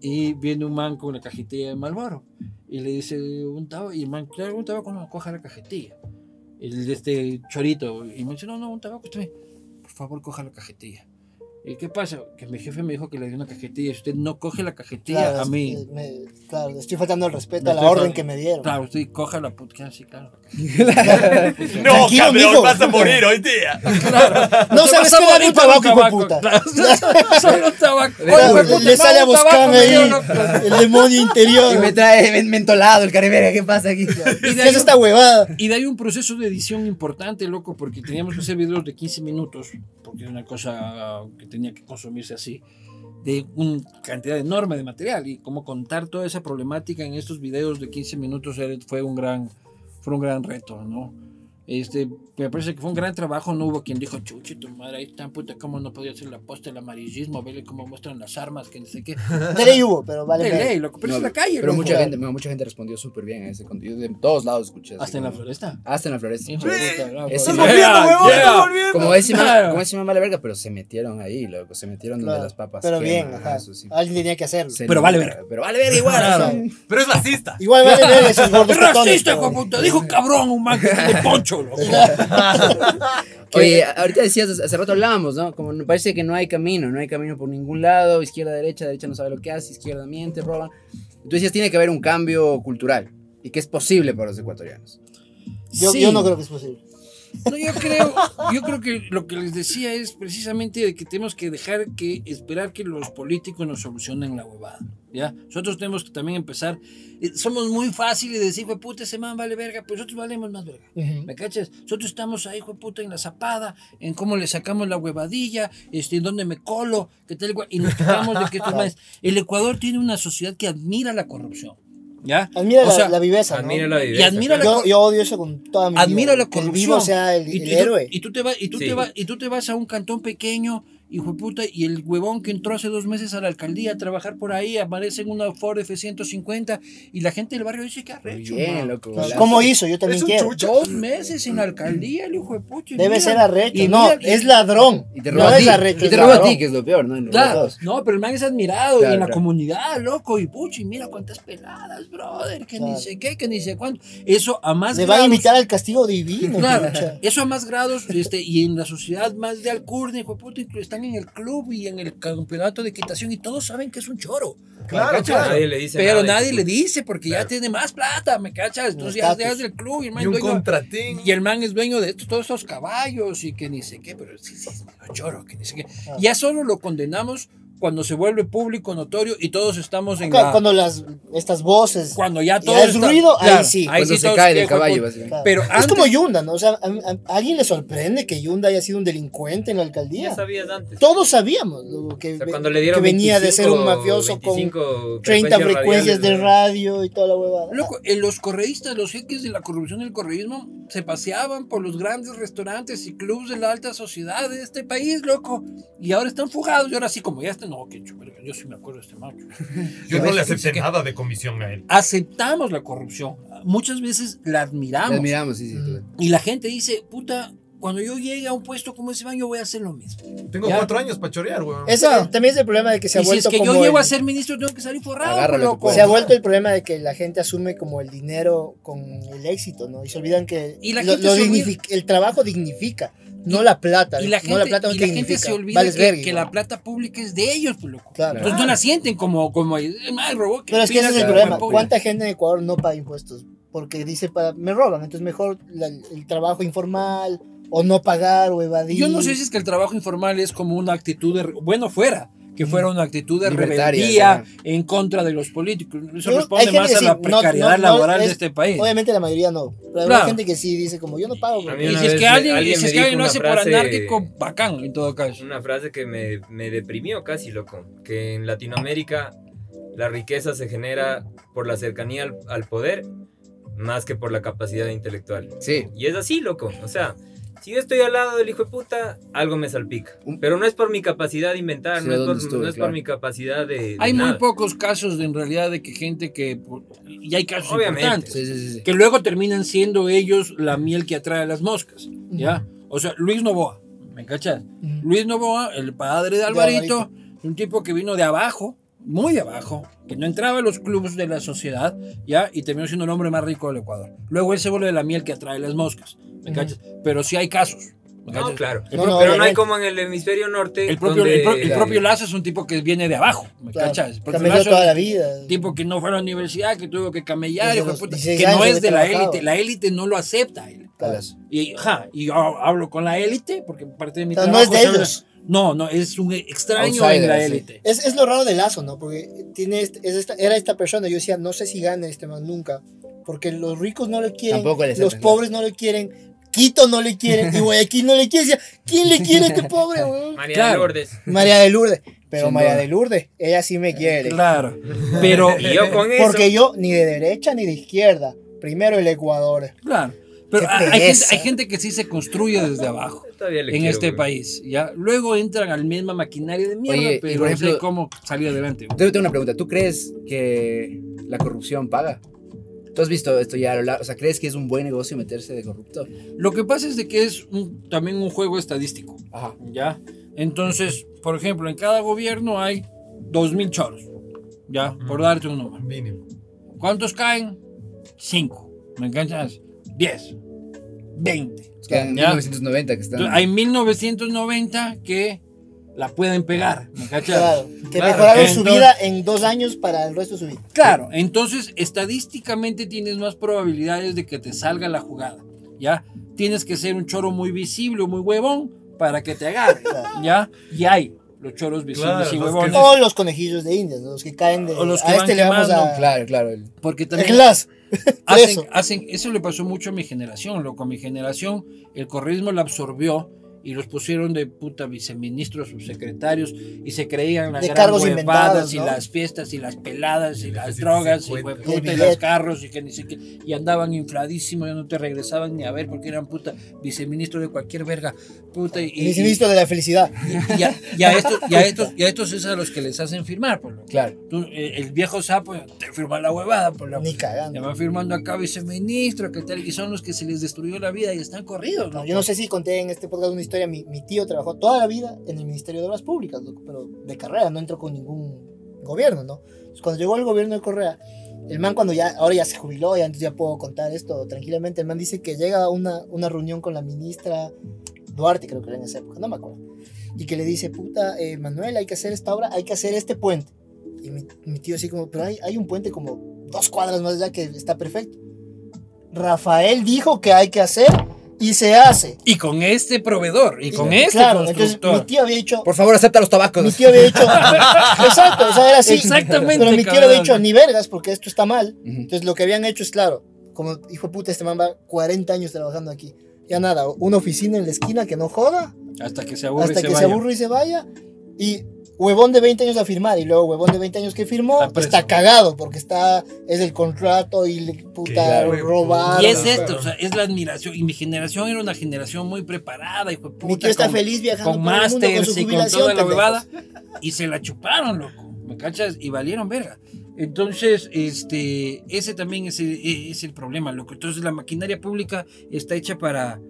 [SPEAKER 4] Y viene un man con una cajetilla de Malboro. Y le dice, un tabaco, y el man, claro, un tabaco no, coja la cajetilla. El de este chorito. Y me dice, no, no, un tabaco bien. Por favor, coja la cajetilla. ¿Y qué pasa? Que mi jefe me dijo que le dio una cajetilla. Si usted no coge la cajetilla,
[SPEAKER 3] Claro,
[SPEAKER 4] a mí.
[SPEAKER 3] es- me- claro, estoy faltando el respeto a la orden que me dieron.
[SPEAKER 4] Claro, usted coja la puta. Sí, claro.
[SPEAKER 6] No,
[SPEAKER 3] Tranquilo, mijo.
[SPEAKER 6] vas a morir hoy día.
[SPEAKER 3] No sabes qué dar
[SPEAKER 4] morir
[SPEAKER 3] un tabaco, hijo de puta.
[SPEAKER 4] Claro, Solo un tabaco.
[SPEAKER 3] Claro,
[SPEAKER 4] Oye, hijo de puta,
[SPEAKER 3] le sale a
[SPEAKER 4] un tabaco,
[SPEAKER 3] Boscán
[SPEAKER 4] me
[SPEAKER 3] ahí el demonio
[SPEAKER 2] Y
[SPEAKER 3] interior.
[SPEAKER 2] me trae men- mentolado el careverga, ¿qué pasa aquí?
[SPEAKER 3] ¿Qué es esta huevada?
[SPEAKER 4] Y de ahí un proceso de edición importante, loco, porque teníamos que hacer videos de 15 minutos, porque es una cosa que tenía que consumirse así, de una cantidad enorme de material. Y cómo contar toda esa problemática en estos videos de 15 minutos era- fue un gran, fue un gran reto, ¿no? Este, me parece que fue un gran trabajo, no hubo quien dijo, chuchito, madre, ahí está, puta, cómo no podía hacer la posta del amarillismo, verle cómo muestran las armas, que no sé qué.
[SPEAKER 3] De ley hubo, pero vale.
[SPEAKER 4] De ley, loco, pero
[SPEAKER 2] No,
[SPEAKER 4] es la calle,
[SPEAKER 2] Pero mucha gente, mucha gente respondió súper bien a ese contenido. De todos lados escuché.
[SPEAKER 4] Hasta en la floresta.
[SPEAKER 2] Hasta en la floresta.
[SPEAKER 6] ¡Estás
[SPEAKER 2] Yeah,
[SPEAKER 6] volviendo, huevón!
[SPEAKER 2] Como
[SPEAKER 4] Claro.
[SPEAKER 2] como vale verga, pero se metieron ahí, loco. Se metieron donde
[SPEAKER 3] Claro,
[SPEAKER 2] las papas.
[SPEAKER 3] Pero
[SPEAKER 2] queman,
[SPEAKER 3] bien, ajá.
[SPEAKER 2] eso sí.
[SPEAKER 3] Alguien tenía que hacerlo.
[SPEAKER 2] Se
[SPEAKER 4] Pero vale verga.
[SPEAKER 2] Pero vale verga igual.
[SPEAKER 4] Claro.
[SPEAKER 6] Pero es racista.
[SPEAKER 3] Igual vale ver esos gordos
[SPEAKER 4] Es racista. Dijo cabrón un man que tiene poncho, loco.
[SPEAKER 2] Oye, ahorita decías, hace rato hablábamos, ¿no? Como parece que no hay camino, no hay camino por ningún lado, izquierda, derecha, derecha no sabe lo que hace, izquierda miente, roba. Tú decías, tiene que haber un cambio cultural y que es posible para los ecuatorianos.
[SPEAKER 3] Yo,
[SPEAKER 4] Sí.
[SPEAKER 3] yo no creo que es posible.
[SPEAKER 4] No, yo creo, yo creo que lo que les decía es precisamente de que tenemos que dejar que esperar que los políticos nos solucionen la huevada. ¿ya? Nosotros tenemos que también empezar. eh, somos muy fáciles de decir, "Jue puta, ese man vale verga, pero nosotros valemos más verga. ¿Me cachas? Nosotros estamos ahí, puta, en la zapada, en cómo le sacamos la huevadilla, este, en dónde me colo, qué tal, y nos quejamos de que El Ecuador tiene una sociedad que admira la corrupción. ¿Ya?
[SPEAKER 3] Admira
[SPEAKER 4] O
[SPEAKER 3] la,
[SPEAKER 4] sea,
[SPEAKER 3] la viveza, ¿no?
[SPEAKER 1] Admira la
[SPEAKER 4] Y
[SPEAKER 1] viveza.
[SPEAKER 4] admira la
[SPEAKER 3] Yo, yo odio eso con toda mi
[SPEAKER 4] admira
[SPEAKER 3] vida,
[SPEAKER 4] la
[SPEAKER 3] que el
[SPEAKER 4] corrupción.
[SPEAKER 3] vivo sea el,
[SPEAKER 4] y,
[SPEAKER 3] el héroe.
[SPEAKER 4] y tú te vas y tú
[SPEAKER 1] Sí.
[SPEAKER 4] te vas y tú te vas a un cantón pequeño hijo de puta, y el huevón que entró hace dos meses a la alcaldía a trabajar por ahí, aparece en una Ford F-150, y la gente del barrio dice que arrecho,
[SPEAKER 2] bien, loco. Golazo.
[SPEAKER 3] ¿Cómo hizo? Yo también
[SPEAKER 6] Es
[SPEAKER 3] quiero.
[SPEAKER 6] chucha.
[SPEAKER 4] Dos meses en la alcaldía, el hijo de puta.
[SPEAKER 3] Debe
[SPEAKER 4] mira,
[SPEAKER 3] ser arrecho.
[SPEAKER 4] y
[SPEAKER 3] no,
[SPEAKER 4] mira,
[SPEAKER 3] es ladrón.
[SPEAKER 2] Y te
[SPEAKER 3] no
[SPEAKER 2] roba a
[SPEAKER 3] es
[SPEAKER 2] ti.
[SPEAKER 3] arrecho.
[SPEAKER 2] Y te
[SPEAKER 3] es
[SPEAKER 2] roba a ti, que es lo peor, ¿no?
[SPEAKER 4] Claro, no, pero el man es admirado y en la
[SPEAKER 2] claro.
[SPEAKER 4] comunidad, loco, y pucha, y mira cuántas peladas, brother, que ni sé qué, que ni sé cuánto. Eso a más
[SPEAKER 3] Le van a
[SPEAKER 4] grados-
[SPEAKER 3] invitar al castigo divino.
[SPEAKER 4] Claro,
[SPEAKER 3] pucha.
[SPEAKER 4] eso a más grados, este, y en la sociedad más de alcurnia, hijo de puta, inclu- están en el club y en el campeonato de equitación y todos saben que es un choro.
[SPEAKER 6] Claro,
[SPEAKER 4] ¿cachas?
[SPEAKER 6] claro.
[SPEAKER 1] Nadie le dice
[SPEAKER 4] Pero
[SPEAKER 1] nada,
[SPEAKER 4] nadie le dice porque ya tiene más plata, ¿me cachas? Entonces ya es del club y el man
[SPEAKER 6] Y un
[SPEAKER 4] dueño-
[SPEAKER 6] contratín.
[SPEAKER 4] y el man es dueño de estos, todos estos caballos y que ni sé qué, pero sí, sí, es choro, que ni sé qué.
[SPEAKER 3] Ah.
[SPEAKER 4] Ya solo lo condenamos cuando se vuelve público, notorio y todos estamos en la...
[SPEAKER 3] Cuando las, estas voces.
[SPEAKER 4] Cuando ya
[SPEAKER 3] Ya
[SPEAKER 4] todo
[SPEAKER 3] es
[SPEAKER 4] está-
[SPEAKER 3] ruido, ahí sí.
[SPEAKER 2] Cuando
[SPEAKER 4] sí
[SPEAKER 2] se cae del caballo, básicamente.
[SPEAKER 3] Claro.
[SPEAKER 4] Pero
[SPEAKER 3] es como Yunda, ¿no? O sea, a, a- a alguien le sorprende que Yunda haya sido un delincuente en la
[SPEAKER 1] Ya
[SPEAKER 3] alcaldía.
[SPEAKER 1] sabías antes.
[SPEAKER 3] Todos sabíamos lo que,
[SPEAKER 1] O sea,
[SPEAKER 3] ve-
[SPEAKER 1] cuando le dieron
[SPEAKER 3] que venía de ser un
[SPEAKER 1] 25,
[SPEAKER 3] mafioso con
[SPEAKER 1] 25
[SPEAKER 3] 30 frecuencias de radio y toda la huevada.
[SPEAKER 4] Loco, en los correístas, los jeques de la corrupción y el correísmo se paseaban por los grandes restaurantes y clubes de la alta sociedad de este país, loco. Y ahora están fugados. Y ahora sí, como ya están, no, que chulo, yo sí me acuerdo de este macho.
[SPEAKER 6] Yo no le acepté
[SPEAKER 4] que-
[SPEAKER 6] nada de comisión a él.
[SPEAKER 4] Aceptamos la corrupción. Muchas veces la
[SPEAKER 2] La
[SPEAKER 4] admiramos.
[SPEAKER 2] admiramos, sí, sí.
[SPEAKER 4] Y la gente dice, puta, cuando yo llegue a un puesto como ese man, yo voy a hacer lo mismo.
[SPEAKER 6] Tengo
[SPEAKER 4] Ya.
[SPEAKER 6] cuatro años para chorear, weón.
[SPEAKER 3] Ese también es el problema de que se ha
[SPEAKER 4] y si es
[SPEAKER 3] vuelto
[SPEAKER 4] que
[SPEAKER 3] como
[SPEAKER 4] yo llego
[SPEAKER 3] el-
[SPEAKER 4] a ser ministro, tengo que salir forrado,
[SPEAKER 2] Agárralo,
[SPEAKER 4] loco.
[SPEAKER 2] que
[SPEAKER 3] se ha vuelto el problema de que la gente asume como el dinero con el éxito, ¿no? Y se olvidan que
[SPEAKER 4] Y la
[SPEAKER 3] lo-
[SPEAKER 4] gente
[SPEAKER 3] lo
[SPEAKER 4] se olvida-
[SPEAKER 3] dignifica- el trabajo dignifica, no la plata.
[SPEAKER 4] Y la
[SPEAKER 3] no
[SPEAKER 4] gente,
[SPEAKER 3] la plata no
[SPEAKER 4] y la gente se olvida
[SPEAKER 3] Vales
[SPEAKER 4] que,
[SPEAKER 3] verga,
[SPEAKER 4] que
[SPEAKER 3] igual.
[SPEAKER 4] la plata pública es de ellos, pues, loco.
[SPEAKER 3] Claro.
[SPEAKER 4] Entonces no la sienten como, como "Eh, man, robó,
[SPEAKER 3] Pero es que ese es el problema. ¿Cuánta gente en Ecuador no paga impuestos? Porque dice, para, me roban, entonces mejor la- el trabajo informal o no pagar o evadir.
[SPEAKER 4] Yo no sé si es que el trabajo informal es como una actitud de, bueno, fuera, que fuera una actitud de rebeldía en contra de los políticos. Eso
[SPEAKER 3] Yo-
[SPEAKER 4] responde más a
[SPEAKER 3] sí,
[SPEAKER 4] la
[SPEAKER 3] no-
[SPEAKER 4] precariedad
[SPEAKER 3] no- no
[SPEAKER 4] laboral
[SPEAKER 3] es-
[SPEAKER 4] de este país.
[SPEAKER 3] Obviamente la mayoría no. Pero
[SPEAKER 4] Claro.
[SPEAKER 3] hay gente que sí dice como yo no pago.
[SPEAKER 4] Y si es que alguien,
[SPEAKER 1] alguien
[SPEAKER 4] si es que alguien lo hace
[SPEAKER 1] una
[SPEAKER 4] por
[SPEAKER 1] frase-
[SPEAKER 4] anárquico, bacán, en todo caso.
[SPEAKER 1] Una frase que me, me deprimió casi, loco. Que en Latinoamérica la riqueza se genera por la cercanía al, al poder más que por la capacidad intelectual.
[SPEAKER 2] Sí.
[SPEAKER 1] Y es así, loco. O sea, si yo estoy al lado del hijo de puta, algo me salpica. Pero no es por mi capacidad de inventar,
[SPEAKER 2] Sí,
[SPEAKER 1] no es,
[SPEAKER 2] ¿dónde
[SPEAKER 1] por,
[SPEAKER 2] estuve?
[SPEAKER 1] no es
[SPEAKER 2] Claro.
[SPEAKER 1] por mi capacidad de. de
[SPEAKER 4] Hay muy
[SPEAKER 1] nada.
[SPEAKER 4] pocos casos de, en realidad de que gente que, y hay casos
[SPEAKER 1] Obviamente.
[SPEAKER 4] importantes,
[SPEAKER 2] Sí, sí, sí, sí.
[SPEAKER 4] que luego terminan siendo ellos la miel que atrae a las moscas, ¿ya? O sea, Luis Novoa, ¿me cachas? Luis Novoa, el padre de Alvarito,
[SPEAKER 3] Alvarito.
[SPEAKER 4] un tipo que vino de abajo, muy de abajo, que no entraba a los clubes de la sociedad, ¿ya? Y terminó siendo el hombre más rico del Ecuador. Luego él se vuelve la miel que atrae las moscas, ¿me
[SPEAKER 3] Ujú.
[SPEAKER 4] cachas? Pero sí hay casos. ¿me
[SPEAKER 1] No, claro.
[SPEAKER 3] No, no,
[SPEAKER 1] Pero no hay como en el hemisferio norte.
[SPEAKER 4] el propio,
[SPEAKER 1] donde-
[SPEAKER 4] el pro- el
[SPEAKER 2] Claro.
[SPEAKER 4] propio Lazo es un tipo que viene de abajo, ¿me
[SPEAKER 3] Claro,
[SPEAKER 4] cachas?
[SPEAKER 3] Camelló toda la vida.
[SPEAKER 4] tipo que no fue a la universidad, que tuvo que camellar,
[SPEAKER 3] Desde
[SPEAKER 4] hijo de
[SPEAKER 3] los
[SPEAKER 4] puta,
[SPEAKER 3] 16
[SPEAKER 4] que no es
[SPEAKER 3] de
[SPEAKER 4] de la élite, la élite no lo acepta.
[SPEAKER 3] Claro.
[SPEAKER 4] Y, ja, y yo hablo con la élite, porque parte de mi
[SPEAKER 3] O sea, no
[SPEAKER 4] trabajo
[SPEAKER 3] es de ellos.
[SPEAKER 4] No, no, es un extraño
[SPEAKER 2] Outsider,
[SPEAKER 4] en la
[SPEAKER 2] sí.
[SPEAKER 4] élite.
[SPEAKER 3] Es, es lo raro de Lazo, ¿no? Porque tiene este- es esta, era esta persona, yo decía, no sé si gane este man nunca, porque los ricos no le quieren,
[SPEAKER 2] Tampoco le
[SPEAKER 3] los pobres no le quieren, Quito no le quieren, y Guayaquil no le quiere. Decía, ¿quién le quiere a este pobre, weón?
[SPEAKER 1] María
[SPEAKER 4] Claro.
[SPEAKER 1] de Lourdes.
[SPEAKER 3] María de Lourdes. Pero
[SPEAKER 2] Sin
[SPEAKER 3] María
[SPEAKER 2] duda.
[SPEAKER 3] de Lourdes, ella sí me quiere.
[SPEAKER 4] Claro. Pero,
[SPEAKER 1] Y yo con eso.
[SPEAKER 3] Porque yo, ni de derecha ni de izquierda, primero el Ecuador.
[SPEAKER 4] claro. Pero hay gente,
[SPEAKER 3] pereza.
[SPEAKER 4] hay gente que sí se construye desde abajo en
[SPEAKER 1] quiero,
[SPEAKER 4] este
[SPEAKER 1] güey.
[SPEAKER 4] país. ¿ya? Luego entran al misma maquinaria de mierda,
[SPEAKER 2] Oye, y
[SPEAKER 4] pero
[SPEAKER 2] por
[SPEAKER 4] no sé
[SPEAKER 2] ejemplo-
[SPEAKER 4] cómo salir adelante.
[SPEAKER 2] Yo tengo una pregunta. ¿Tú crees que la corrupción paga? ¿Tú has visto esto ya a lo largo? O sea, ¿crees que es un buen negocio meterse de corrupto?
[SPEAKER 4] Lo que pasa es de que es un- también un juego estadístico.
[SPEAKER 2] Ajá.
[SPEAKER 4] ¿ya? Entonces, por ejemplo, en cada gobierno hay 2.000 choros, ¿ya? Por darte un número.
[SPEAKER 6] Mínimo.
[SPEAKER 4] ¿Cuántos caen? 5. ¿Me enganchas? 10. 20.
[SPEAKER 2] Es que en
[SPEAKER 4] Ya.
[SPEAKER 2] 1990 que están.
[SPEAKER 4] Hay 1990 que la pueden pegar, ¿me cachas?
[SPEAKER 3] Claro, que
[SPEAKER 1] Claro.
[SPEAKER 3] mejoraron su vida en dos años para el resto de su vida.
[SPEAKER 4] Claro, entonces estadísticamente tienes más probabilidades de que te salga la jugada, ¿ya? Tienes que ser un choro muy visible o muy huevón para que te agarre, ¿ya? Y hay los choros visibles
[SPEAKER 6] Claro,
[SPEAKER 4] y
[SPEAKER 6] los que
[SPEAKER 4] huevones.
[SPEAKER 3] O los conejillos de indias, los que caen de.
[SPEAKER 4] O los que
[SPEAKER 3] a
[SPEAKER 4] van
[SPEAKER 3] este le vamos a.
[SPEAKER 2] Claro, claro. el-
[SPEAKER 4] Porque
[SPEAKER 3] El
[SPEAKER 4] también hacen,
[SPEAKER 3] Eso.
[SPEAKER 4] hacen, eso le pasó mucho a mi generación, loco. A mi generación, el correísmo lo absorbió y los pusieron de puta viceministros, subsecretarios y se creían las
[SPEAKER 3] De
[SPEAKER 4] gran huevadas
[SPEAKER 3] inventados,
[SPEAKER 4] y
[SPEAKER 3] ¿no?
[SPEAKER 4] las fiestas y las peladas y
[SPEAKER 6] Y
[SPEAKER 4] las
[SPEAKER 6] F-150.
[SPEAKER 4] drogas y,
[SPEAKER 6] Y
[SPEAKER 4] puta, y los carros y que ni siquiera y andaban infladísimos, ya no te regresaban ni a ver porque eran puta viceministro de cualquier verga, puta y,
[SPEAKER 3] El viceministro de la felicidad.
[SPEAKER 4] y, y a, y a estos y a estos y a estos es a los que les hacen firmar, pues, loco.
[SPEAKER 2] Claro.
[SPEAKER 4] Tú, eh, el viejo sapo te firma la huevada, por la
[SPEAKER 3] Ni
[SPEAKER 4] ya
[SPEAKER 3] cagando.
[SPEAKER 4] van firmando acá viceministro, que tal, y son los que se les destruyó la vida y están corridos,
[SPEAKER 3] No,
[SPEAKER 4] ¿no?
[SPEAKER 3] yo no sé si conté en este podcast una historia. Mi, mi tío trabajó toda la vida en el Ministerio de Obras Públicas, pero de carrera, no entró con ningún gobierno, ¿no? Cuando llegó el gobierno de Correa, el man cuando ya, ahora ya se jubiló, ya entonces ya puedo contar esto tranquilamente, el man dice que llega a una, una reunión con la ministra Duarte, creo que era en esa época, no me acuerdo, y que le dice, puta, eh, Manuel, hay que hacer esta obra, hay que hacer este puente. Y mi, mi tío así como, pero hay, hay un puente como dos cuadras más allá que está perfecto. Rafael dijo que hay que hacer y se hace.
[SPEAKER 4] Y con este proveedor, y con este
[SPEAKER 3] claro, entonces
[SPEAKER 4] constructor.
[SPEAKER 3] mi tío había dicho,
[SPEAKER 2] Por favor, acepta los tabacos.
[SPEAKER 3] mi tío había dicho, exacto, o sea, era así.
[SPEAKER 4] Exactamente,
[SPEAKER 3] Pero mi tío
[SPEAKER 4] cabrón.
[SPEAKER 3] había dicho, ni vergas, porque esto está mal. Entonces lo que habían hecho es, claro, como hijo de puta, este man va 40 años trabajando aquí. Ya nada, una oficina en la esquina que no joda,
[SPEAKER 4] Hasta que se aburre
[SPEAKER 3] hasta
[SPEAKER 4] y se
[SPEAKER 3] que
[SPEAKER 4] vaya.
[SPEAKER 3] se aburre y se vaya. Y huevón de 20 años a firmar, y luego huevón de 20 años que firmó,
[SPEAKER 4] Está
[SPEAKER 3] está, cagado, porque está, es el contrato y le puta robaron.
[SPEAKER 4] Y es esto, o sea, es la admiración. Y mi generación era una generación muy preparada, hijo de puta.
[SPEAKER 3] Mi tío está
[SPEAKER 4] con-
[SPEAKER 3] feliz viajando
[SPEAKER 4] con
[SPEAKER 3] su
[SPEAKER 4] y con toda la huevada. Y se la chuparon, loco. ¿Me cachas? Y valieron verga. Entonces, este, ese también es el, es el problema, loco. Entonces, la maquinaria pública está hecha para.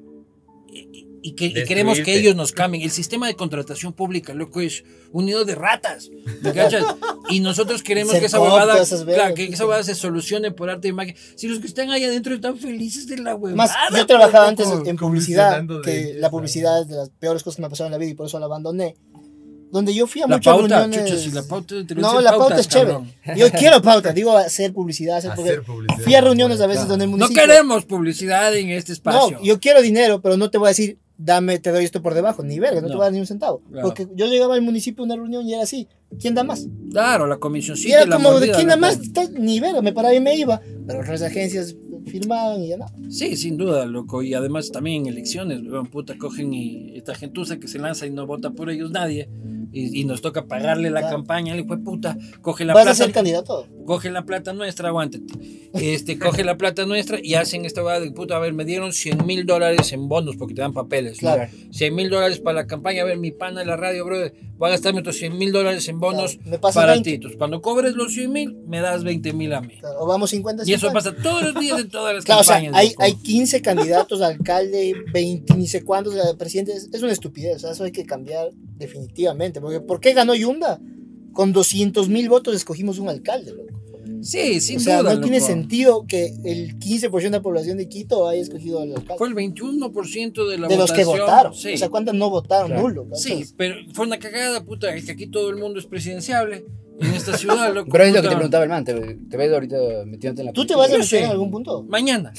[SPEAKER 4] Y, que, y queremos que ellos nos cambien. El sistema de contratación pública, loco, es un nido de ratas. ¿Me cachas? Y nosotros queremos que esa huevada, claro, que esa huevada se solucione por arte y magia. Si los que están ahí adentro están felices de la huevada.
[SPEAKER 3] Más, yo trabajaba antes en publicidad,
[SPEAKER 6] de
[SPEAKER 3] que
[SPEAKER 6] ellos,
[SPEAKER 3] la
[SPEAKER 6] ¿no?
[SPEAKER 3] publicidad es de las peores cosas que me pasaron en la vida y por eso la abandoné. Donde yo fui a
[SPEAKER 4] La
[SPEAKER 3] muchas
[SPEAKER 4] pauta,
[SPEAKER 3] reuniones.
[SPEAKER 4] chucha, si la pauta de
[SPEAKER 3] no, la pauta es chévere.
[SPEAKER 4] cabrón.
[SPEAKER 3] Yo quiero pauta, digo hacer publicidad, hacer,
[SPEAKER 6] Hacer publicidad.
[SPEAKER 3] fui a reuniones a veces
[SPEAKER 6] Claro.
[SPEAKER 3] donde el
[SPEAKER 4] No
[SPEAKER 3] municipio.
[SPEAKER 4] queremos publicidad en este espacio.
[SPEAKER 3] No, yo quiero dinero, pero no te voy a decir, dame, te doy esto por debajo, ni verga, no, te
[SPEAKER 4] No.
[SPEAKER 3] voy a dar ni un centavo.
[SPEAKER 4] Claro.
[SPEAKER 3] Porque yo llegaba al municipio a una reunión y era así, ¿quién da más?
[SPEAKER 4] Claro, la
[SPEAKER 3] y
[SPEAKER 4] comisioncita
[SPEAKER 3] era
[SPEAKER 4] y la
[SPEAKER 3] como, ¿de
[SPEAKER 4] mordida,
[SPEAKER 3] quién da más? Está- Ni verga, me paraba y me iba. Pero otras agencias firmaban y ya no.
[SPEAKER 4] Sí, sin duda, loco. Y además también en elecciones, weón, puta, cogen y esta gentuza que se lanza y no vota por ellos nadie. Y, y nos toca pagarle la
[SPEAKER 3] Claro.
[SPEAKER 4] campaña, le fue puta, coge la
[SPEAKER 3] Vas a
[SPEAKER 4] plata.
[SPEAKER 3] ser candidato.
[SPEAKER 4] coge la plata nuestra, aguántate. Este, coge la plata nuestra y hacen esta hueá de puta, a ver, me dieron 100 mil dólares en bonos porque te dan papeles. ¿no?
[SPEAKER 3] Claro.
[SPEAKER 4] 100 mil dólares para la campaña, a ver, mi pana de la radio, brother, voy a gastarme otros 100 mil dólares en bonos
[SPEAKER 3] Claro, me
[SPEAKER 4] para
[SPEAKER 3] 20.
[SPEAKER 4] ti. Entonces, cuando cobres los 100 mil, me das 20 mil a mí.
[SPEAKER 3] O vamos 50
[SPEAKER 4] Y eso
[SPEAKER 3] 50.
[SPEAKER 4] pasa todos los días en todas las
[SPEAKER 3] Claro, o sea, hay, hay 15 candidatos a alcalde, 20, ni sé cuántos a presidente. Es, una estupidez, o sea, eso hay que cambiar definitivamente. Porque ¿por qué ganó Yunda? Con 200 mil votos escogimos un alcalde, loco.
[SPEAKER 4] Sí, sin
[SPEAKER 3] o sea,
[SPEAKER 4] duda.
[SPEAKER 3] no tiene sentido que el 15% de la población de Quito haya escogido al alcalde.
[SPEAKER 4] Fue el 21% de la
[SPEAKER 3] de los que
[SPEAKER 4] votación.
[SPEAKER 3] votaron.
[SPEAKER 4] Sí.
[SPEAKER 3] O sea, ¿cuántos no votaron?
[SPEAKER 2] Claro.
[SPEAKER 3] Nulo.
[SPEAKER 4] Sí,
[SPEAKER 3] Entonces,
[SPEAKER 4] pero fue una cagada, puta, es que aquí todo el mundo es presidenciable en esta ciudad, loco.
[SPEAKER 2] Pero es lo que te preguntaba el man, te, te ves ahorita metiéndote en la
[SPEAKER 3] ¿Tú te vas a meter en algún punto?
[SPEAKER 4] Mañana.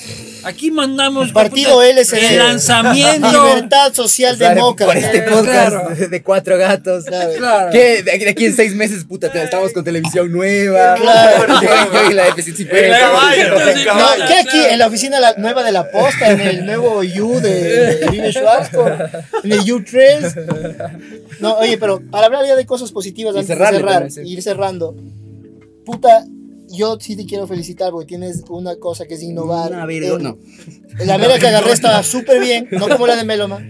[SPEAKER 4] Aquí mandamos
[SPEAKER 3] Partido LSD.
[SPEAKER 4] el lanzamiento.
[SPEAKER 3] Libertad Social Demócrata.
[SPEAKER 2] Por este podcast
[SPEAKER 4] claro.
[SPEAKER 2] de, cuatro gatos.
[SPEAKER 3] Claro.
[SPEAKER 4] Claro.
[SPEAKER 2] ¿Qué? De aquí, de aquí en seis meses, puta, te- estamos con televisión nueva.
[SPEAKER 3] Claro.
[SPEAKER 2] Yo, yo y la F-150.
[SPEAKER 6] El caballo,
[SPEAKER 4] Entonces,
[SPEAKER 6] el
[SPEAKER 3] No,
[SPEAKER 6] caballo.
[SPEAKER 3] ¿qué aquí? En la oficina la- nueva de la posta, en el nuevo U de, Vive Schwarzkopf, en el U3. No, oye, pero para hablar ya de cosas positivas
[SPEAKER 2] Y
[SPEAKER 3] antes
[SPEAKER 2] cerrarle
[SPEAKER 3] de cerrar, ir cerrando. Puta, yo sí te quiero felicitar porque tienes una cosa que es innovar.
[SPEAKER 2] Una
[SPEAKER 3] en-
[SPEAKER 2] no.
[SPEAKER 3] La verga que agarré estaba súper bien, no como la de Meloman,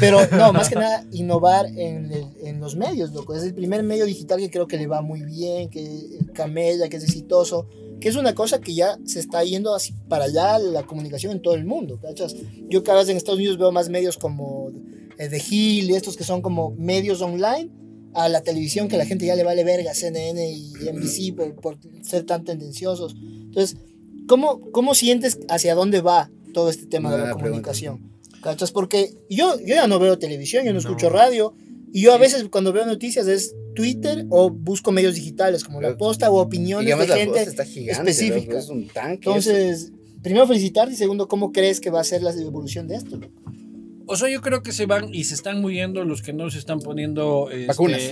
[SPEAKER 3] pero no, más que nada innovar en, el- en los medios, loco. Es el primer medio digital que creo que le va muy bien, que camella, que es exitoso, que es una cosa que ya se está yendo así para allá la comunicación en todo el mundo, ¿cachas? Yo cada vez en Estados Unidos veo más medios como eh, The Hill y estos que son como medios online a la televisión que la gente ya le vale verga, CNN y NBC por, por ser tan tendenciosos. Entonces, ¿cómo, ¿cómo sientes hacia dónde va todo este tema de la comunicación? ¿Cachas? Porque yo, yo ya no veo televisión, yo no,
[SPEAKER 6] No.
[SPEAKER 3] escucho radio, y yo a veces cuando veo noticias es Twitter o busco medios digitales como La Posta o opiniones de
[SPEAKER 2] la
[SPEAKER 3] gente
[SPEAKER 2] voz está gigante,
[SPEAKER 3] específica.
[SPEAKER 2] Es un tanque.
[SPEAKER 3] Entonces, primero felicitarte y segundo, ¿cómo crees que va a ser la evolución de esto? loco?
[SPEAKER 4] O sea, yo creo que se van y se están muriendo los que no se están poniendo. este,
[SPEAKER 2] Vacunas.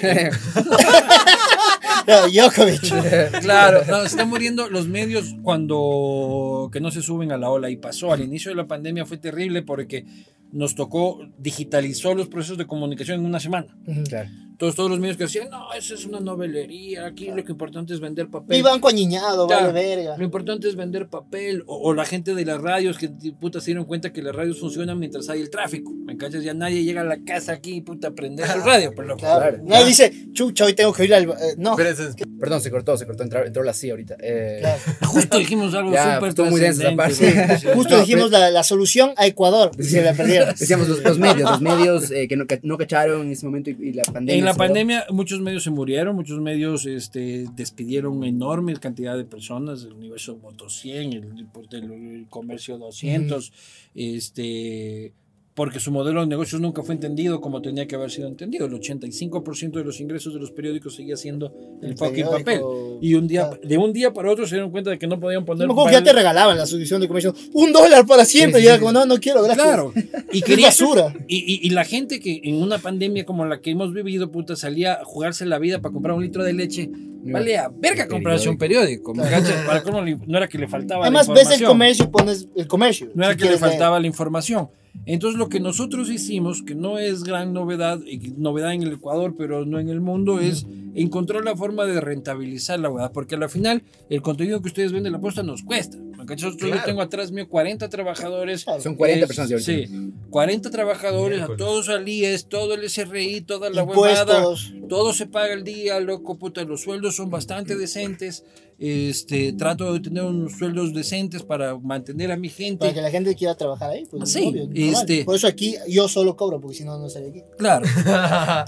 [SPEAKER 3] No, Djokovic.
[SPEAKER 4] Claro, no, se están muriendo los medios cuando que no se suben a la ola y pasó. Al inicio de la pandemia fue terrible porque nos tocó, digitalizó los procesos de comunicación en una semana.
[SPEAKER 2] Claro.
[SPEAKER 4] Todos, todos los medios que decían, no, eso es una novelería, aquí lo que importante es vender papel.
[SPEAKER 3] Mi banco añiñado,
[SPEAKER 4] Claro.
[SPEAKER 3] vale verga.
[SPEAKER 4] Lo importante es vender papel. O, o la gente de las radios que puta se dieron cuenta que las radios funcionan mientras hay el tráfico. ¿Me cachas? Ya nadie llega a la casa aquí puta a prender su radio. Pero
[SPEAKER 3] Claro.
[SPEAKER 2] Claro.
[SPEAKER 3] Nadie dice, chucha, hoy tengo que ir al. eh, no.
[SPEAKER 6] Pero es-
[SPEAKER 2] Perdón, se cortó, se cortó, entró, entró la sí ahorita. Eh,
[SPEAKER 3] Claro.
[SPEAKER 4] justo dijimos algo
[SPEAKER 2] Ya,
[SPEAKER 4] súper
[SPEAKER 2] estuvo muy densa esa parte.
[SPEAKER 4] sí.
[SPEAKER 3] Justo
[SPEAKER 2] No,
[SPEAKER 3] dijimos la, la solución a Ecuador. Y se la perdieron.
[SPEAKER 2] Decíamos los, los medios, los medios eh, que no, que no cacharon en ese momento y, y la pandemia.
[SPEAKER 4] En la pandemia muchos medios se murieron, muchos medios este, despidieron enorme cantidad de personas, el universo Moto 100, el, el- el comercio 200, este, porque su modelo de negocios nunca fue entendido como tenía que haber sido entendido. El 85% de los ingresos de los periódicos seguía siendo el,
[SPEAKER 3] El
[SPEAKER 4] fucking papel. Y un día, de un día para otro se dieron cuenta de que no podían poner...
[SPEAKER 3] me acuerdo que ya te regalaban la suscripción de comercio. Un dólar para siempre.
[SPEAKER 2] Sí,
[SPEAKER 3] y era como, no, no quiero, gracias.
[SPEAKER 4] Claro. Y quería,
[SPEAKER 3] basura.
[SPEAKER 4] y, y, y la gente que en una pandemia como la que hemos vivido, puta, salía a jugarse la vida para comprar un litro de leche, valía verga comprarse un periódico. ¿me cachas? Para cómo le- no era que le faltaba
[SPEAKER 3] Además,
[SPEAKER 4] la
[SPEAKER 3] ves el comercio y pones el comercio.
[SPEAKER 4] No era
[SPEAKER 3] si
[SPEAKER 4] que le
[SPEAKER 3] quieres leer.
[SPEAKER 4] faltaba la información. Entonces lo que nosotros hicimos, que no es gran novedad, y novedad en el Ecuador, pero no en el mundo, es encontrar la forma de rentabilizar la verdad, porque al final el contenido que ustedes ven de la posta nos cuesta. Yo
[SPEAKER 6] Claro.
[SPEAKER 4] tengo atrás mío 40 trabajadores.
[SPEAKER 2] Son 40
[SPEAKER 4] Es-
[SPEAKER 2] personas de ahorita.
[SPEAKER 4] Sí, 40 trabajadores, a todos al IES, todo el SRI, toda la huevada. Todo se paga el día, loco, puta, los sueldos son bastante decentes. Este, trato de tener unos sueldos decentes para mantener a mi gente.
[SPEAKER 3] Para que la gente quiera trabajar ahí. Pues,
[SPEAKER 4] Sí,
[SPEAKER 3] obvio,
[SPEAKER 4] este-
[SPEAKER 3] Por eso aquí yo solo cobro, porque si no, no estaría aquí.
[SPEAKER 4] Claro.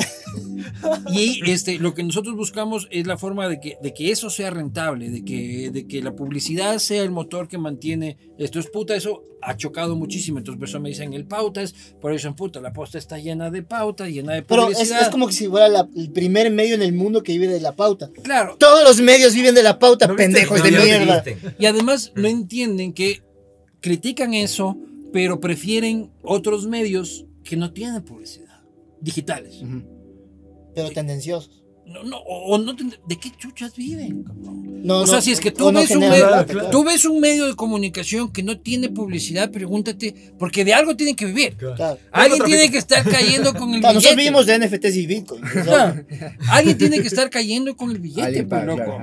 [SPEAKER 4] y este, lo que nosotros buscamos es la forma de que, de que eso sea rentable, de que, de que la publicidad sea el motor que mantiene esto. Es puta, eso ha chocado muchísimo. Entonces, personas me dicen el pautas, por eso en puta, la posta está llena de pautas, llena de
[SPEAKER 3] Pero es,
[SPEAKER 4] publicidad.
[SPEAKER 3] es como que si fuera la- el primer medio en el mundo que vive de la pauta.
[SPEAKER 4] Claro,
[SPEAKER 3] Todos los medios viven de la pauta,
[SPEAKER 6] ¿No viste?
[SPEAKER 3] pendejos
[SPEAKER 6] No,
[SPEAKER 3] de mierda.
[SPEAKER 4] Y además no entienden que critican eso, pero prefieren otros medios que no tienen publicidad, digitales.
[SPEAKER 3] Pero tendenciosos.
[SPEAKER 4] No, no, o o no ¿De qué chuchas viven?
[SPEAKER 3] No,
[SPEAKER 4] o sea,
[SPEAKER 3] no,
[SPEAKER 4] si es que tú,
[SPEAKER 3] no
[SPEAKER 4] ves un medio,
[SPEAKER 3] plata, claro.
[SPEAKER 4] tú ves un medio de comunicación que no tiene publicidad, pregúntate, porque de algo tienen que vivir.
[SPEAKER 3] Claro.
[SPEAKER 4] Alguien tiene que estar cayendo con el
[SPEAKER 3] Claro, nosotros
[SPEAKER 4] billete.
[SPEAKER 3] vivimos de NFTs y Bitcoin.
[SPEAKER 4] Alguien tiene que estar cayendo con el billete, pues, loco.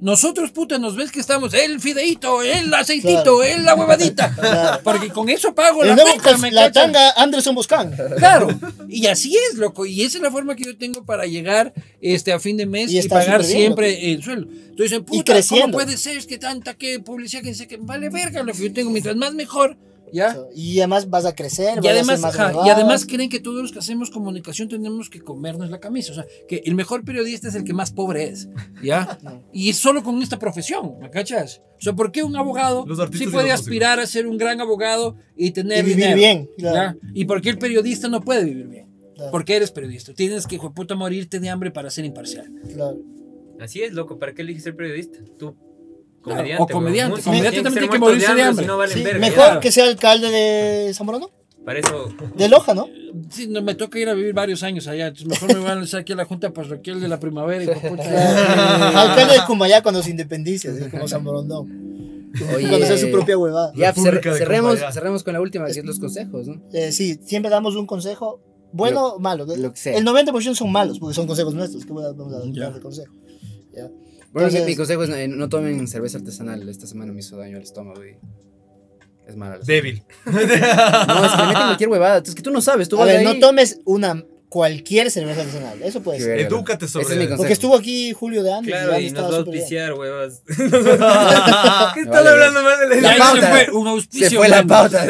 [SPEAKER 4] Nosotros, puta, nos ves que estamos el fideito, el aceitito,
[SPEAKER 3] Claro.
[SPEAKER 4] el la huevadita.
[SPEAKER 3] Claro.
[SPEAKER 4] Porque con eso pago la
[SPEAKER 3] El nuevo
[SPEAKER 4] beca,
[SPEAKER 3] cos-
[SPEAKER 4] ¿me
[SPEAKER 3] la tanga Anderson Boscan.
[SPEAKER 4] Claro, y así es, loco, y esa es la forma que yo tengo para llegar este, a fin de mes
[SPEAKER 3] Y
[SPEAKER 4] y, pagar
[SPEAKER 3] bien,
[SPEAKER 4] siempre el sueldo. Entonces, puta. ¿cómo puede ser que tanta que publicidad que dice que vale verga lo que yo tengo? Mientras más mejor, ¿ya?
[SPEAKER 3] Y además vas a crecer.
[SPEAKER 4] Y
[SPEAKER 3] vas a
[SPEAKER 4] además,
[SPEAKER 3] hacer más
[SPEAKER 4] ajá, y además creen que todos los que hacemos comunicación tenemos que comernos la camisa. O sea, que el mejor periodista es el que más pobre es. ¿Ya? Y solo con esta profesión, ¿me cachas? O sea, ¿por qué un abogado sí puede aspirar a ser un gran abogado y tener
[SPEAKER 3] Y vivir
[SPEAKER 4] dinero?
[SPEAKER 3] bien, claro.
[SPEAKER 4] ¿ya? ¿Y por qué el periodista no puede vivir bien?
[SPEAKER 3] Claro.
[SPEAKER 4] Porque eres periodista. Tienes que, hijo de puta, morirte de hambre para ser imparcial.
[SPEAKER 3] Claro.
[SPEAKER 1] Así es, loco. ¿Para qué eliges ser periodista? Tú, comediante.
[SPEAKER 4] o comediante. Comediante también tiene que morirse de hambre.
[SPEAKER 1] Si no valen
[SPEAKER 3] Sí,
[SPEAKER 1] verga,
[SPEAKER 3] mejor que sea alcalde de Zamorano.
[SPEAKER 1] Para eso,
[SPEAKER 3] De Loja, ¿no?
[SPEAKER 4] Sí, no, me toca ir a vivir varios años allá. Entonces mejor me van a lanzar aquí a la Junta Parroquial de la Primavera. puta.
[SPEAKER 3] alcalde de Cumbayá cuando se independicia, así como San Borondón.
[SPEAKER 2] Oye,
[SPEAKER 3] Cuando sea su propia huevada.
[SPEAKER 2] Ya, pues,
[SPEAKER 6] de
[SPEAKER 2] cerremos, con la última, que es los consejos, ¿no?
[SPEAKER 3] Eh, sí, siempre damos un consejo, bueno o malo.
[SPEAKER 2] lo que sea.
[SPEAKER 3] El 90% son malos, porque son consejos nuestros. ¿Qué voy a- vamos a dar de consejo? Ya.
[SPEAKER 2] Bueno,
[SPEAKER 3] Entonces-
[SPEAKER 2] mi consejo es eh, no tomen cerveza artesanal. Esta semana me hizo daño al estómago y es mala. la
[SPEAKER 6] Débil.
[SPEAKER 2] No, es que le meten cualquier huevada. Es que tú no sabes, tú
[SPEAKER 3] A ver,
[SPEAKER 2] ahí.
[SPEAKER 3] no tomes una cualquier cerveza artesanal. Eso puede ser.
[SPEAKER 6] Edúcate sobre
[SPEAKER 2] es.
[SPEAKER 3] Porque estuvo aquí Julio de Andes.
[SPEAKER 1] claro,
[SPEAKER 3] Andes
[SPEAKER 1] y nos va a auspiciar, huevas.
[SPEAKER 6] ¿Qué
[SPEAKER 2] vale
[SPEAKER 6] hablando mal de la
[SPEAKER 4] Ya
[SPEAKER 2] La pauta.
[SPEAKER 4] fue un auspicio.
[SPEAKER 2] Se fue la pauta.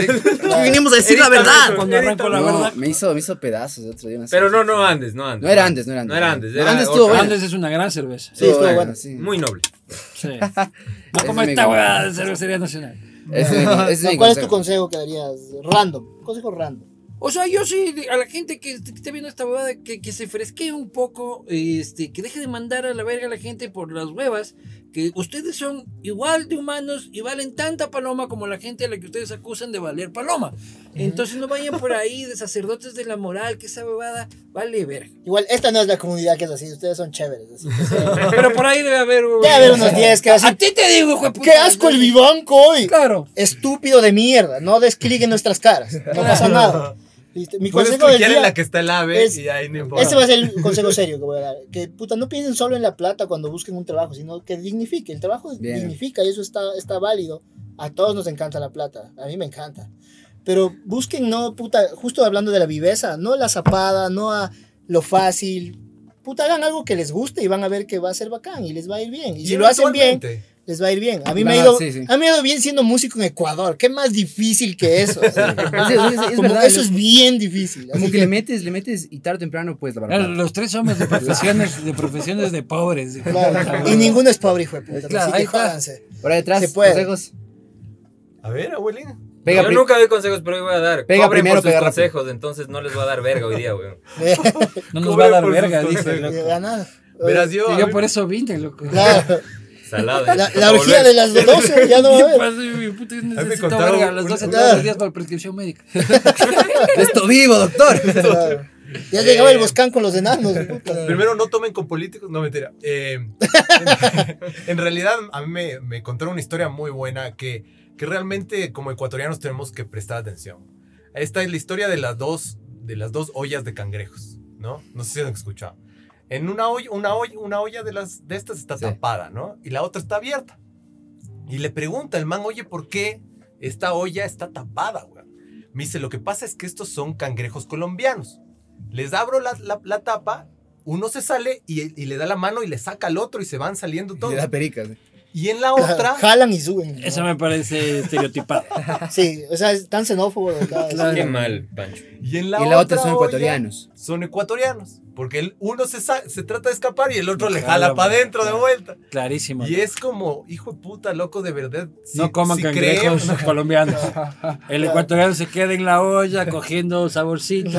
[SPEAKER 2] Vinimos a decir la verdad.
[SPEAKER 1] eso.
[SPEAKER 4] Cuando arrancó la
[SPEAKER 2] No,
[SPEAKER 4] verdad.
[SPEAKER 2] me hizo, me hizo pedazos el otro día.
[SPEAKER 1] Pero no, no andes, no andes.
[SPEAKER 2] No era antes, no era antes.
[SPEAKER 1] No era antes,
[SPEAKER 2] No,
[SPEAKER 1] era
[SPEAKER 2] antes estuvo bueno.
[SPEAKER 4] Andes es una gran cerveza.
[SPEAKER 3] Sí, estuvo bueno.
[SPEAKER 2] sí.
[SPEAKER 1] Muy noble.
[SPEAKER 4] Sí. No como esta huevada de cervecería nacional.
[SPEAKER 3] ¿Cuál es tu
[SPEAKER 2] consejo.
[SPEAKER 3] consejo que darías? Random. Consejo random.
[SPEAKER 4] O sea, yo sí, a la gente que, que esté viendo esta huevada, que, que se fresquee un poco, este, que deje de mandar a la verga a la gente por las huevas, que ustedes son igual de humanos y valen tanta paloma como la gente a la que ustedes acusan de valer paloma. Entonces no vayan por ahí de sacerdotes de la moral, que esa bebada vale ver.
[SPEAKER 3] Igual, esta no es la comunidad que es así, ustedes son chéveres. así que sea-
[SPEAKER 4] Pero por ahí debe haber.
[SPEAKER 3] Debe haber unos 10 que
[SPEAKER 4] A
[SPEAKER 3] así.
[SPEAKER 4] ti te digo, hijo de puta.
[SPEAKER 3] ¡Qué asco el vivanco hoy!
[SPEAKER 4] Claro.
[SPEAKER 3] Estúpido de mierda, no des clic en nuestras caras, no pasa nada. ¿Viste? Mi
[SPEAKER 6] Puedes
[SPEAKER 3] consejo del día,
[SPEAKER 6] la que está el ave
[SPEAKER 3] es-
[SPEAKER 6] y ahí no importa.
[SPEAKER 3] este va a ser el consejo serio que voy a dar. Que puta, no piensen solo en la plata cuando busquen un trabajo, sino que dignifique. El trabajo
[SPEAKER 2] Bien.
[SPEAKER 3] dignifica y eso está, está válido. A todos nos encanta la plata, a mí me encanta. Pero busquen, no, puta, justo hablando de la viveza, no la zapada, no a lo fácil. Puta, hagan algo que les guste y van a ver que va a ser bacán y les va a ir bien. Y, si lo hacen bien, les va a ir bien. A mí me ha ido,
[SPEAKER 2] sí, sí.
[SPEAKER 3] a mí me ha ido bien siendo músico en Ecuador. ¿Qué más difícil que eso?
[SPEAKER 2] Sí, es- es
[SPEAKER 3] Como
[SPEAKER 2] verdad,
[SPEAKER 3] eso es bien difícil.
[SPEAKER 2] Como
[SPEAKER 3] Así
[SPEAKER 2] que le metes, le metes y tarde o temprano puedes lavar
[SPEAKER 4] Claro, los tres somos de profesiones, de profesiones de pobres.
[SPEAKER 3] Claro, y ninguno es pobre, hijo de puta.
[SPEAKER 4] Claro,
[SPEAKER 3] así
[SPEAKER 4] ahí
[SPEAKER 3] que jódanse.
[SPEAKER 2] Por ahí detrás, consejos.
[SPEAKER 6] A ver, abuelín.
[SPEAKER 2] Pega,
[SPEAKER 1] Yo nunca doy consejos, pero hoy voy a dar.
[SPEAKER 2] Pega
[SPEAKER 1] Cobren
[SPEAKER 2] primero,
[SPEAKER 1] por sus
[SPEAKER 2] pega rápido.
[SPEAKER 1] consejos, entonces no les voy a dar verga hoy día, weón.
[SPEAKER 4] No nos va a dar verga, dice.
[SPEAKER 6] consejos. Verás, yo.
[SPEAKER 4] Yo por eso vine, loco.
[SPEAKER 3] Claro, La, la
[SPEAKER 1] Para
[SPEAKER 3] orgía de las 12 ya no va a
[SPEAKER 4] ¿Qué
[SPEAKER 3] haber.
[SPEAKER 4] pasa? Mi puta, yo
[SPEAKER 6] me
[SPEAKER 4] necesito
[SPEAKER 6] contaron
[SPEAKER 4] verga a las
[SPEAKER 6] un-
[SPEAKER 4] 12
[SPEAKER 6] un-
[SPEAKER 4] todos los días para la prescripción médica.
[SPEAKER 2] Esto vivo, doctor.
[SPEAKER 3] Claro. Ya llegaba el Boscán con los enanos. puta.
[SPEAKER 6] Primero, no tomen con políticos. No, mentira. Eh, en realidad, a mí me, me contaron una historia muy buena que, que realmente, como ecuatorianos, tenemos que prestar atención. Esta es la historia de las dos, de las dos ollas de cangrejos, ¿no? No sé si han escuchado. En una olla, una olla, una olla de, las, de estas está
[SPEAKER 2] Sí.
[SPEAKER 6] tapada, ¿no? Y la otra está abierta. Y le pregunta el man, oye, ¿por qué esta olla está tapada, güey? Me dice, lo que pasa es que estos son cangrejos colombianos. Les abro la, la- la tapa, uno se sale y, y le da la mano y le saca al otro y se van saliendo
[SPEAKER 2] Y
[SPEAKER 6] todos.
[SPEAKER 2] le da pericas.
[SPEAKER 6] Y en la otra,
[SPEAKER 3] Jalan y suben.
[SPEAKER 4] Eso me parece estereotipado.
[SPEAKER 3] Sí, o sea, es tan xenófobo.
[SPEAKER 1] Qué mal, Pancho.
[SPEAKER 6] y en la,
[SPEAKER 2] Y la otra son
[SPEAKER 6] olla
[SPEAKER 2] ecuatorianos.
[SPEAKER 6] Son ecuatorianos. Porque el uno se, se trata de escapar y el otro le
[SPEAKER 4] Jala,
[SPEAKER 6] jala para adentro de vuelta.
[SPEAKER 4] Clarísimo.
[SPEAKER 6] Y es como, hijo de puta, loco, de verdad. si-
[SPEAKER 4] no coman
[SPEAKER 6] si
[SPEAKER 4] cangrejos colombianos. El ecuatoriano se queda en la olla cogiendo saborcito.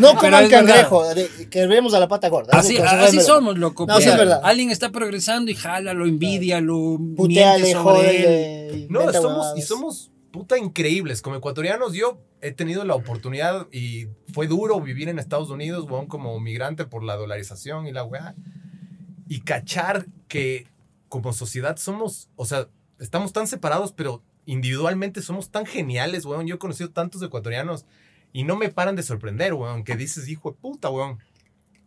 [SPEAKER 3] No coman cangrejo, que vemos a la pata gorda.
[SPEAKER 4] Así, así somos, loco.
[SPEAKER 3] No, sí es verdad.
[SPEAKER 4] Alguien está progresando y jala, lo envidia, lo
[SPEAKER 3] Puteale,
[SPEAKER 4] miente sobre él.
[SPEAKER 6] No, somos, y somos puta increíbles. Como ecuatorianos, yo he tenido la oportunidad y fue duro vivir en Estados Unidos, weón, como migrante por la dolarización y la weá. Y cachar que como sociedad somos, o sea, estamos tan separados, pero individualmente somos tan geniales, weón. Yo he conocido tantos ecuatorianos y no me paran de sorprender, weón, que dices, hijo de puta, weón.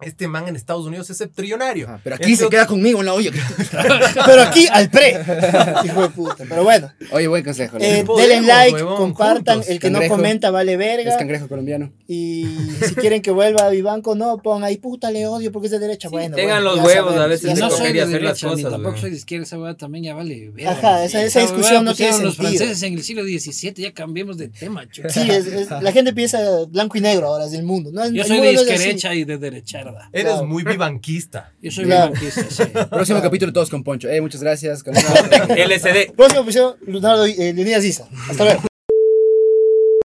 [SPEAKER 6] Este man en Estados Unidos es trillonario.
[SPEAKER 2] Ah, pero aquí
[SPEAKER 6] Este
[SPEAKER 2] se queda conmigo en la olla.
[SPEAKER 3] Pero aquí al pre. Hijo de puta. Pero bueno,
[SPEAKER 2] Oye, buen consejo.
[SPEAKER 3] eh, denle like,
[SPEAKER 6] huevón,
[SPEAKER 3] compartan.
[SPEAKER 6] juntos.
[SPEAKER 3] El que
[SPEAKER 2] Cangrejo.
[SPEAKER 3] no comenta vale
[SPEAKER 2] Es
[SPEAKER 3] verga.
[SPEAKER 2] cangrejo colombiano.
[SPEAKER 3] Y si quieren que vuelva a Vivanco, no, pongan ahí, puta, le odio porque es de derecha. bueno,
[SPEAKER 1] tengan
[SPEAKER 3] bueno,
[SPEAKER 1] los huevos
[SPEAKER 3] sabemos,
[SPEAKER 1] a veces
[SPEAKER 4] no soy de
[SPEAKER 1] hacer las
[SPEAKER 4] derecha, ni
[SPEAKER 1] cosas,
[SPEAKER 4] tampoco soy de izquierda, esa hueá también ya vale. verga.
[SPEAKER 3] Ajá, esa, esa discusión no tiene
[SPEAKER 4] pusieron los
[SPEAKER 3] sentido.
[SPEAKER 4] franceses en el siglo XVII, ya cambiemos de tema, chucha.
[SPEAKER 3] Sí, es, es- la gente piensa blanco y negro ahora, es del mundo. No,
[SPEAKER 4] Yo
[SPEAKER 3] el
[SPEAKER 4] soy de
[SPEAKER 3] es
[SPEAKER 4] izquierda y de
[SPEAKER 6] Eres
[SPEAKER 3] Claro.
[SPEAKER 6] muy vivanquista.
[SPEAKER 4] Yo soy
[SPEAKER 3] Claro.
[SPEAKER 4] blanquista, sí.
[SPEAKER 2] Próximo capítulo todos con Poncho. Eh, muchas gracias.
[SPEAKER 1] LSD.
[SPEAKER 3] Próximo episodio, Leonardo, eh, Leonidas Issa. Hasta luego.